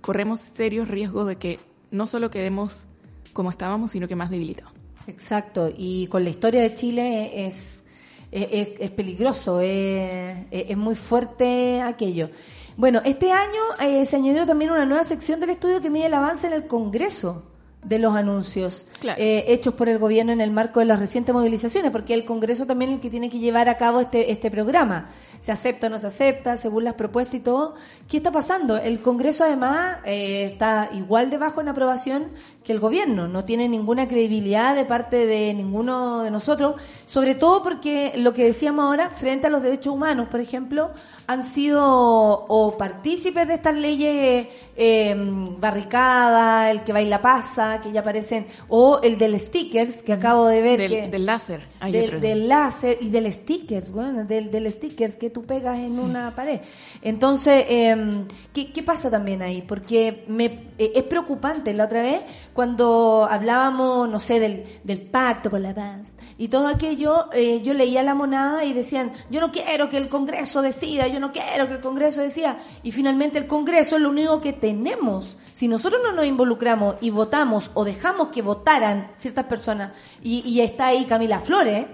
corremos serios riesgos de que no solo quedemos como estábamos, sino que más debilitados. Exacto, y con la historia de Chile es es, es peligroso, es, es muy fuerte aquello. Bueno, este año eh, se añadió también una nueva sección del estudio que mide el avance en el Congreso de los anuncios eh, hechos por el gobierno en el marco de las recientes movilizaciones, porque el Congreso también es el que tiene que llevar a cabo este, este programa. Se acepta o no se acepta, según las propuestas y todo. ¿Qué está pasando? El Congreso además eh, está igual de bajo en aprobación que el gobierno. No tiene ninguna credibilidad de parte de ninguno de nosotros, sobre todo porque lo que decíamos ahora, frente a los derechos humanos, por ejemplo, han sido o partícipes de estas leyes eh, barricada, el que baila pasa, que ya aparecen, o el del stickers, que acabo de ver. Del, que, del láser. Del, del láser y del stickers, bueno, del, del stickers que tú pegas en una pared. Entonces, eh, ¿qué, ¿qué pasa también ahí? Porque me, eh, es preocupante. La otra vez, cuando hablábamos, no sé, del, del pacto por la paz y todo aquello, eh, yo leía la monada y decían, yo no quiero que el Congreso decida, yo no quiero que el Congreso decida. Y finalmente el Congreso es lo único que tenemos. Si nosotros no nos involucramos y votamos o dejamos que votaran ciertas personas, y, y está ahí Camila Flores,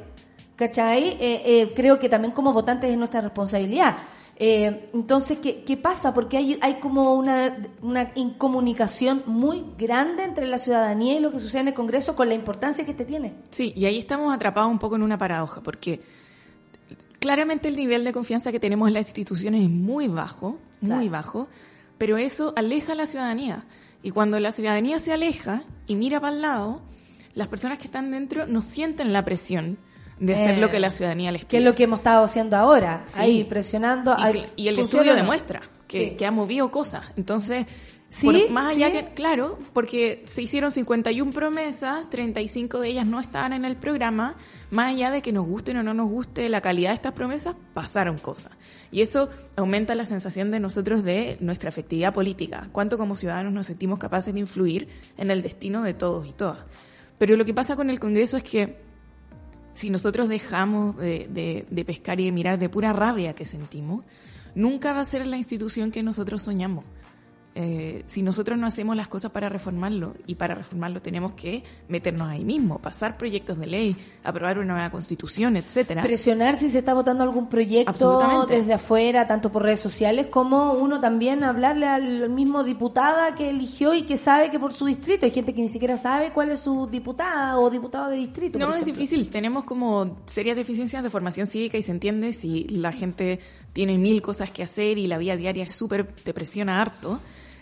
¿cachai? Eh, eh, creo que también como votantes es nuestra responsabilidad. Eh, entonces, ¿qué, ¿qué pasa? Porque hay, hay como una, una incomunicación muy grande entre la ciudadanía y lo que sucede en el Congreso con la importancia que este tiene. Sí, y ahí estamos atrapados un poco en una paradoja, porque claramente el nivel de confianza que tenemos en las instituciones es muy bajo, muy Claro. bajo, pero eso aleja a la ciudadanía. Y cuando la ciudadanía se aleja y mira para el lado, las personas que están dentro no sienten la presión de hacer Eh, lo que la ciudadanía les pide. Que es lo que hemos estado haciendo ahora, Sí. ahí presionando. Y, y el ¿funciona estudio demuestra que, Sí. que ha movido cosas. Entonces, Sí, por- más allá sí. que, claro, porque se hicieron 51 promesas, 35 de ellas no estaban en el programa, más allá de que nos gusten o no nos guste la calidad de estas promesas, pasaron cosas. Y eso aumenta la sensación de nosotros de nuestra efectividad política, cuánto como ciudadanos nos sentimos capaces de influir en el destino de todos y todas. Pero lo que pasa con el Congreso es que si nosotros dejamos de, de- de pescar y de mirar de pura rabia que sentimos, nunca va a ser la institución que nosotros soñamos. Eh, si nosotros no hacemos las cosas para reformarlo, y para reformarlo tenemos que meternos ahí mismo, pasar proyectos de ley, aprobar una nueva constitución, etcétera. Presionar si se está votando algún proyecto desde afuera, tanto por redes sociales, como uno también hablarle al mismo diputada que eligió y que sabe que por su distrito, hay gente que ni siquiera sabe cuál es su diputada o diputado de distrito. No, es difícil. Tenemos como serias deficiencias de formación cívica y se entiende si la gente tiene mil cosas que hacer y la vida diaria es súper, te presiona harto.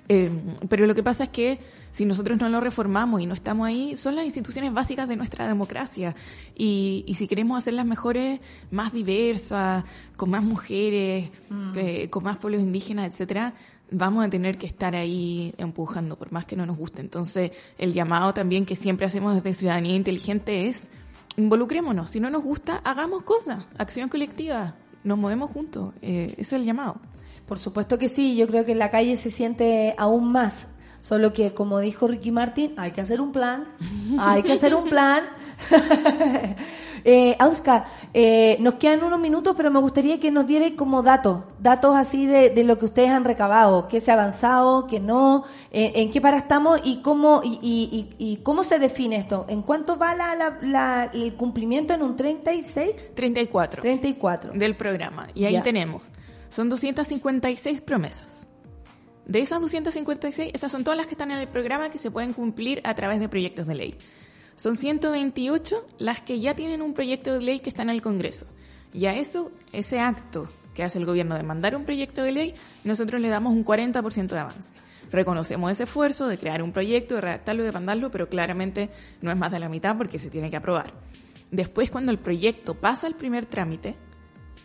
Eh, pero lo que pasa es que si nosotros no lo reformamos y no estamos ahí, son las instituciones básicas de nuestra democracia. Y, y si queremos hacerlas mejores, más diversas, con más mujeres, eh, con más pueblos indígenas, etcétera, vamos a tener que estar ahí empujando, por más que no nos guste. Entonces, el llamado también que siempre hacemos desde Ciudadanía Inteligente es involucrémonos. Si no nos gusta, hagamos cosas. Acción colectiva. Nos movemos juntos. Eh, ese es el llamado. Por supuesto que sí, yo creo que en la calle se siente aún más. Solo que, como dijo Ricky Martin, hay que hacer un plan, hay que hacer un plan. *laughs* eh, Auska, eh, nos quedan unos minutos, pero me gustaría que nos diera como datos, datos así de, de lo que ustedes han recabado, qué se ha avanzado, qué no, eh, en qué para estamos y cómo y, y- y- y cómo se define esto. ¿En cuánto va la, la- la- el cumplimiento en un 36? 34. 34. Del programa. Y ahí tenemos. Son 256 promesas. De esas 256, esas son todas las que están en el programa que se pueden cumplir a través de proyectos de ley. Son 128 las que ya tienen un proyecto de ley que está en el Congreso. Y a eso, ese acto que hace el gobierno de mandar un proyecto de ley, nosotros le damos un 40% de avance. Reconocemos ese esfuerzo de crear un proyecto, de redactarlo y de mandarlo, pero claramente no es más de la mitad porque se tiene que aprobar. Después, cuando el proyecto pasa el primer trámite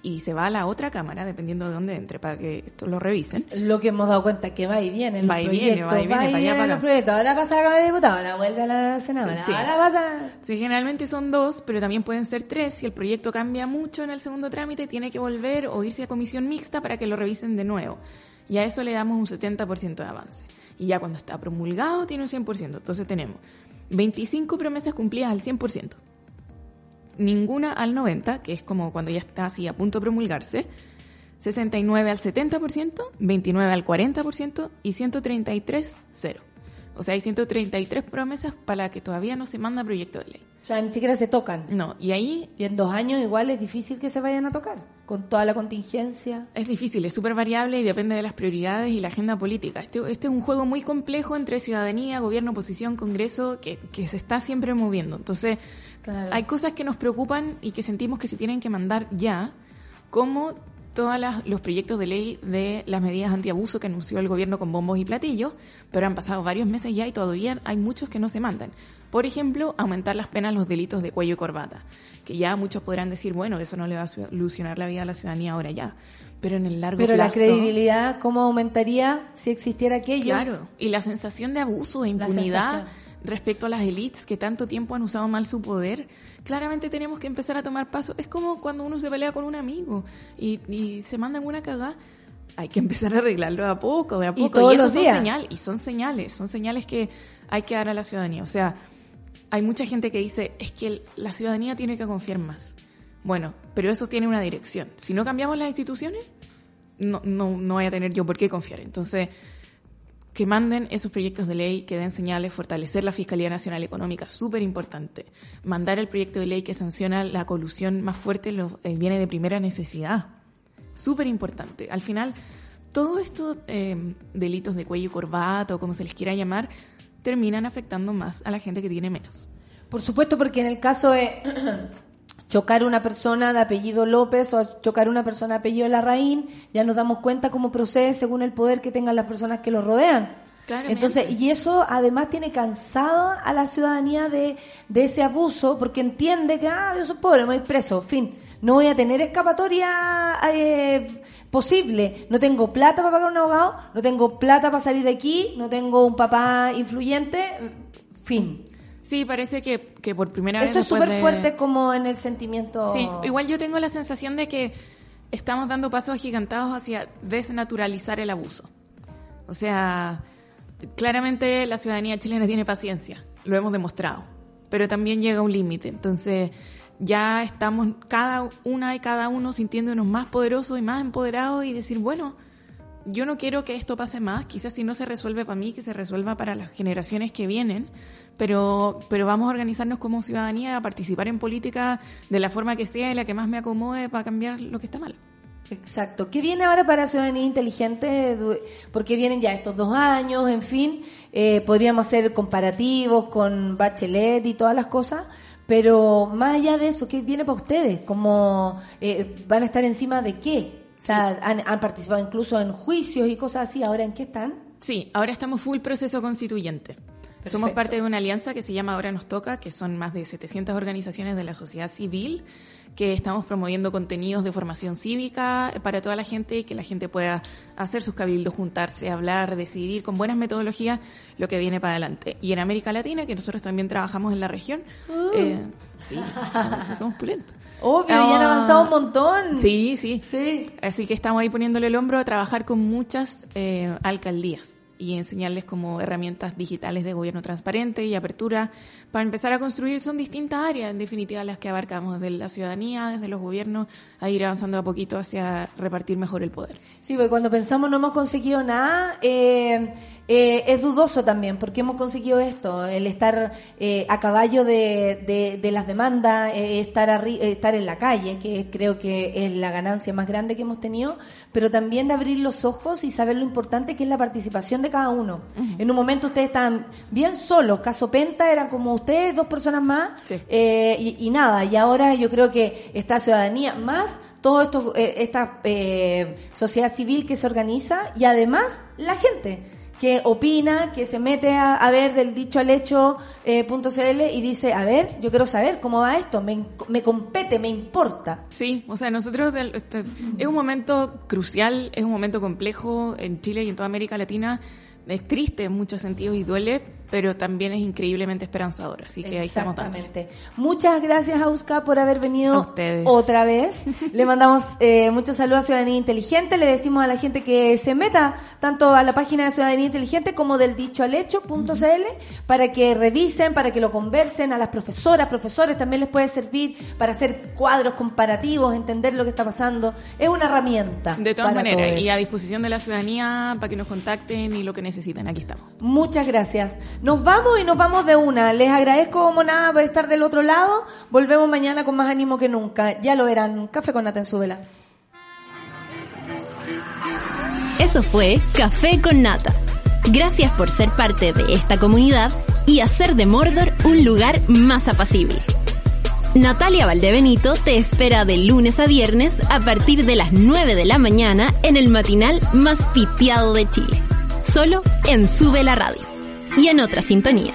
y se va a la otra cámara, dependiendo de dónde entre, para que esto lo revisen, Lo que hemos dado cuenta que va y viene en Va los y viene, va y viene, para allá, viene en para proyectos. Ahora pasa a la Cámara de Diputados, ahora vuelve a la senadora, Sí. ahora pasa Sí, generalmente son dos, pero también pueden ser tres. Si el proyecto cambia mucho en el segundo trámite, tiene que volver o irse a comisión mixta para que lo revisen de nuevo. Y a eso le damos un 70% de avance. Y ya cuando está promulgado, tiene un 100%. Entonces tenemos 25 promesas cumplidas al 100%. Ninguna al 90%, que es como cuando ya está así a punto de promulgarse. 69 al 70%, 29 al 40% y 133 cero. O sea, hay 133 promesas para las que todavía no se manda proyecto de ley. O sea, ni siquiera se tocan. No, y ahí... Y en dos años igual es difícil que se vayan a tocar, con toda la contingencia. Es difícil, es súper variable y depende de las prioridades y la agenda política. Este, este es un juego muy complejo entre ciudadanía, gobierno, oposición, congreso, que, que se está siempre moviendo. Entonces, Claro. hay cosas que nos preocupan y que sentimos que se tienen que mandar ya, como todos los proyectos de ley de las medidas antiabuso que anunció el gobierno con bombos y platillos, pero han pasado varios meses ya y todavía hay muchos que no se mandan. Por ejemplo, aumentar las penas los delitos de cuello y corbata, que ya muchos podrán decir, bueno, eso no le va a solucionar la vida a la ciudadanía ahora ya, pero en el largo Pero la plazo... credibilidad, ¿cómo aumentaría si existiera aquello? Claro, y la sensación de abuso, de impunidad. Respecto a las élites que tanto tiempo han usado mal su poder, claramente tenemos que empezar a tomar pasos. Es como cuando uno se pelea con un amigo y, y se manda alguna cagada. Hay que *laughs* empezar a arreglarlo de a poco, de a Y poco. todos eso los son días. señal- y son señales, son señales que hay que dar a la ciudadanía. O sea, hay mucha gente que dice, es que la ciudadanía tiene que confiar más. Bueno, pero eso tiene una dirección. Si no cambiamos las instituciones, no, no, no voy a tener yo por qué confiar. Entonces, que manden esos proyectos de ley, que den señales, fortalecer la Fiscalía Nacional Económica, súper importante. Mandar el proyecto de ley que sanciona la colusión más fuerte los eh, bienes de primera necesidad, súper importante. Al final, todos estos eh, delitos de cuello y corbata, o como se les quiera llamar, terminan afectando más a la gente que tiene menos. Por supuesto, porque en el caso de chocar una persona de apellido López o chocar una persona de apellido Larraín, ya nos damos cuenta cómo procede según el poder que tengan las personas que lo rodean. Claramente. Entonces, y eso además tiene cansado a la ciudadanía de, de ese abuso, porque entiende que, ah, yo soy pobre, me voy preso, fin. No voy a tener escapatoria eh, posible. No tengo plata para pagar un abogado, no tengo plata para salir de aquí, no tengo un papá influyente, fin. Sí, parece que, que por primera vez Eso es súper de- fuerte como en el sentimiento. Sí, igual yo tengo la sensación de que estamos dando pasos agigantados hacia desnaturalizar el abuso. O sea, claramente la ciudadanía chilena tiene paciencia, lo hemos demostrado, pero también llega un límite. Entonces, ya estamos cada una y cada uno sintiéndonos más poderosos y más empoderados y decir, bueno, yo no quiero que esto pase más, quizás si no se resuelve para mí, que se resuelva para las generaciones que vienen, pero, pero vamos a organizarnos como ciudadanía a participar en política de la forma que sea y la que más me acomode para cambiar lo que está mal. Exacto. ¿Qué viene ahora para Ciudadanía Inteligente? Porque vienen ya estos dos años, en fin, eh, podríamos hacer comparativos con Bachelet y todas las cosas, pero más allá de eso, ¿qué viene para ustedes? ¿Cómo eh, van a estar encima de qué? O sea, han, han participado incluso en juicios y cosas así, ¿ahora en qué están? Sí, ahora estamos full proceso constituyente. Somos parte de una alianza que se llama Ahora nos toca, que son más de 700 organizaciones de la sociedad civil, que estamos promoviendo contenidos de formación cívica para toda la gente y que la gente pueda hacer sus cabildos, juntarse, hablar, decidir con buenas metodologías lo que viene para adelante. Y en América Latina, que nosotros también trabajamos en la región, eh, sí, somos pulentos. Obvio, ya han Ah, avanzado un montón. Sí, sí. Sí. Así que estamos ahí poniéndole el hombro a trabajar con muchas eh, alcaldías y enseñarles como herramientas digitales de gobierno transparente y apertura para empezar a construir son distintas áreas en definitiva las que abarcamos desde la ciudadanía, desde los gobiernos a ir avanzando a poquito hacia repartir mejor el poder. Sí, porque cuando pensamos no hemos conseguido nada, eh, eh, es dudoso también, porque hemos conseguido esto, el estar eh, a caballo de, de, de las demandas, eh, estar, arri- eh, estar en la calle, que creo que es la ganancia más grande que hemos tenido, pero también de abrir los ojos y saber lo importante que es la participación de cada uno. En un momento ustedes estaban bien solos, caso Penta eran como ustedes, dos personas más, Sí. eh, y, y nada, y ahora yo creo que esta ciudadanía, más esto, eh, esta eh, sociedad civil que se organiza y además la gente que opina, que se mete a, ver del dicho al hecho eh, punto CL y dice, a ver, yo quiero saber cómo va esto, me, me compete, me importa. Sí, o sea, nosotros del- este, es un momento crucial, es un momento complejo en Chile y en toda América Latina. Es triste en muchos sentidos y duele, pero también es increíblemente esperanzador, así que ahí estamos. Exactamente. Muchas gracias, Auska, por haber venido A ustedes. otra vez. *laughs* Le mandamos eh, muchos saludos a Ciudadanía Inteligente. Le decimos a la gente que se meta tanto a la página de Ciudadanía Inteligente como del dichoalecho.cl para que revisen, para que lo conversen. A las profesoras, profesores también les puede servir para hacer cuadros comparativos, entender lo que está pasando. Es una herramienta. De todas maneras, y a disposición de la ciudadanía para que nos contacten y lo que necesiten, aquí estamos. Muchas gracias. Nos vamos y nos vamos de una. Les agradezco como nada por estar del otro lado. Volvemos mañana con más ánimo que nunca. Ya lo verán. Café con nata en su vela. Eso fue Café con Nata. Gracias por ser parte de esta comunidad y hacer de Mordor un lugar más apacible. Natalia Valdebenito te espera de lunes a viernes a partir de las 9 de la mañana en el matinal más pitiado de Chile. Solo en Sube la Radio y en otra sintonía.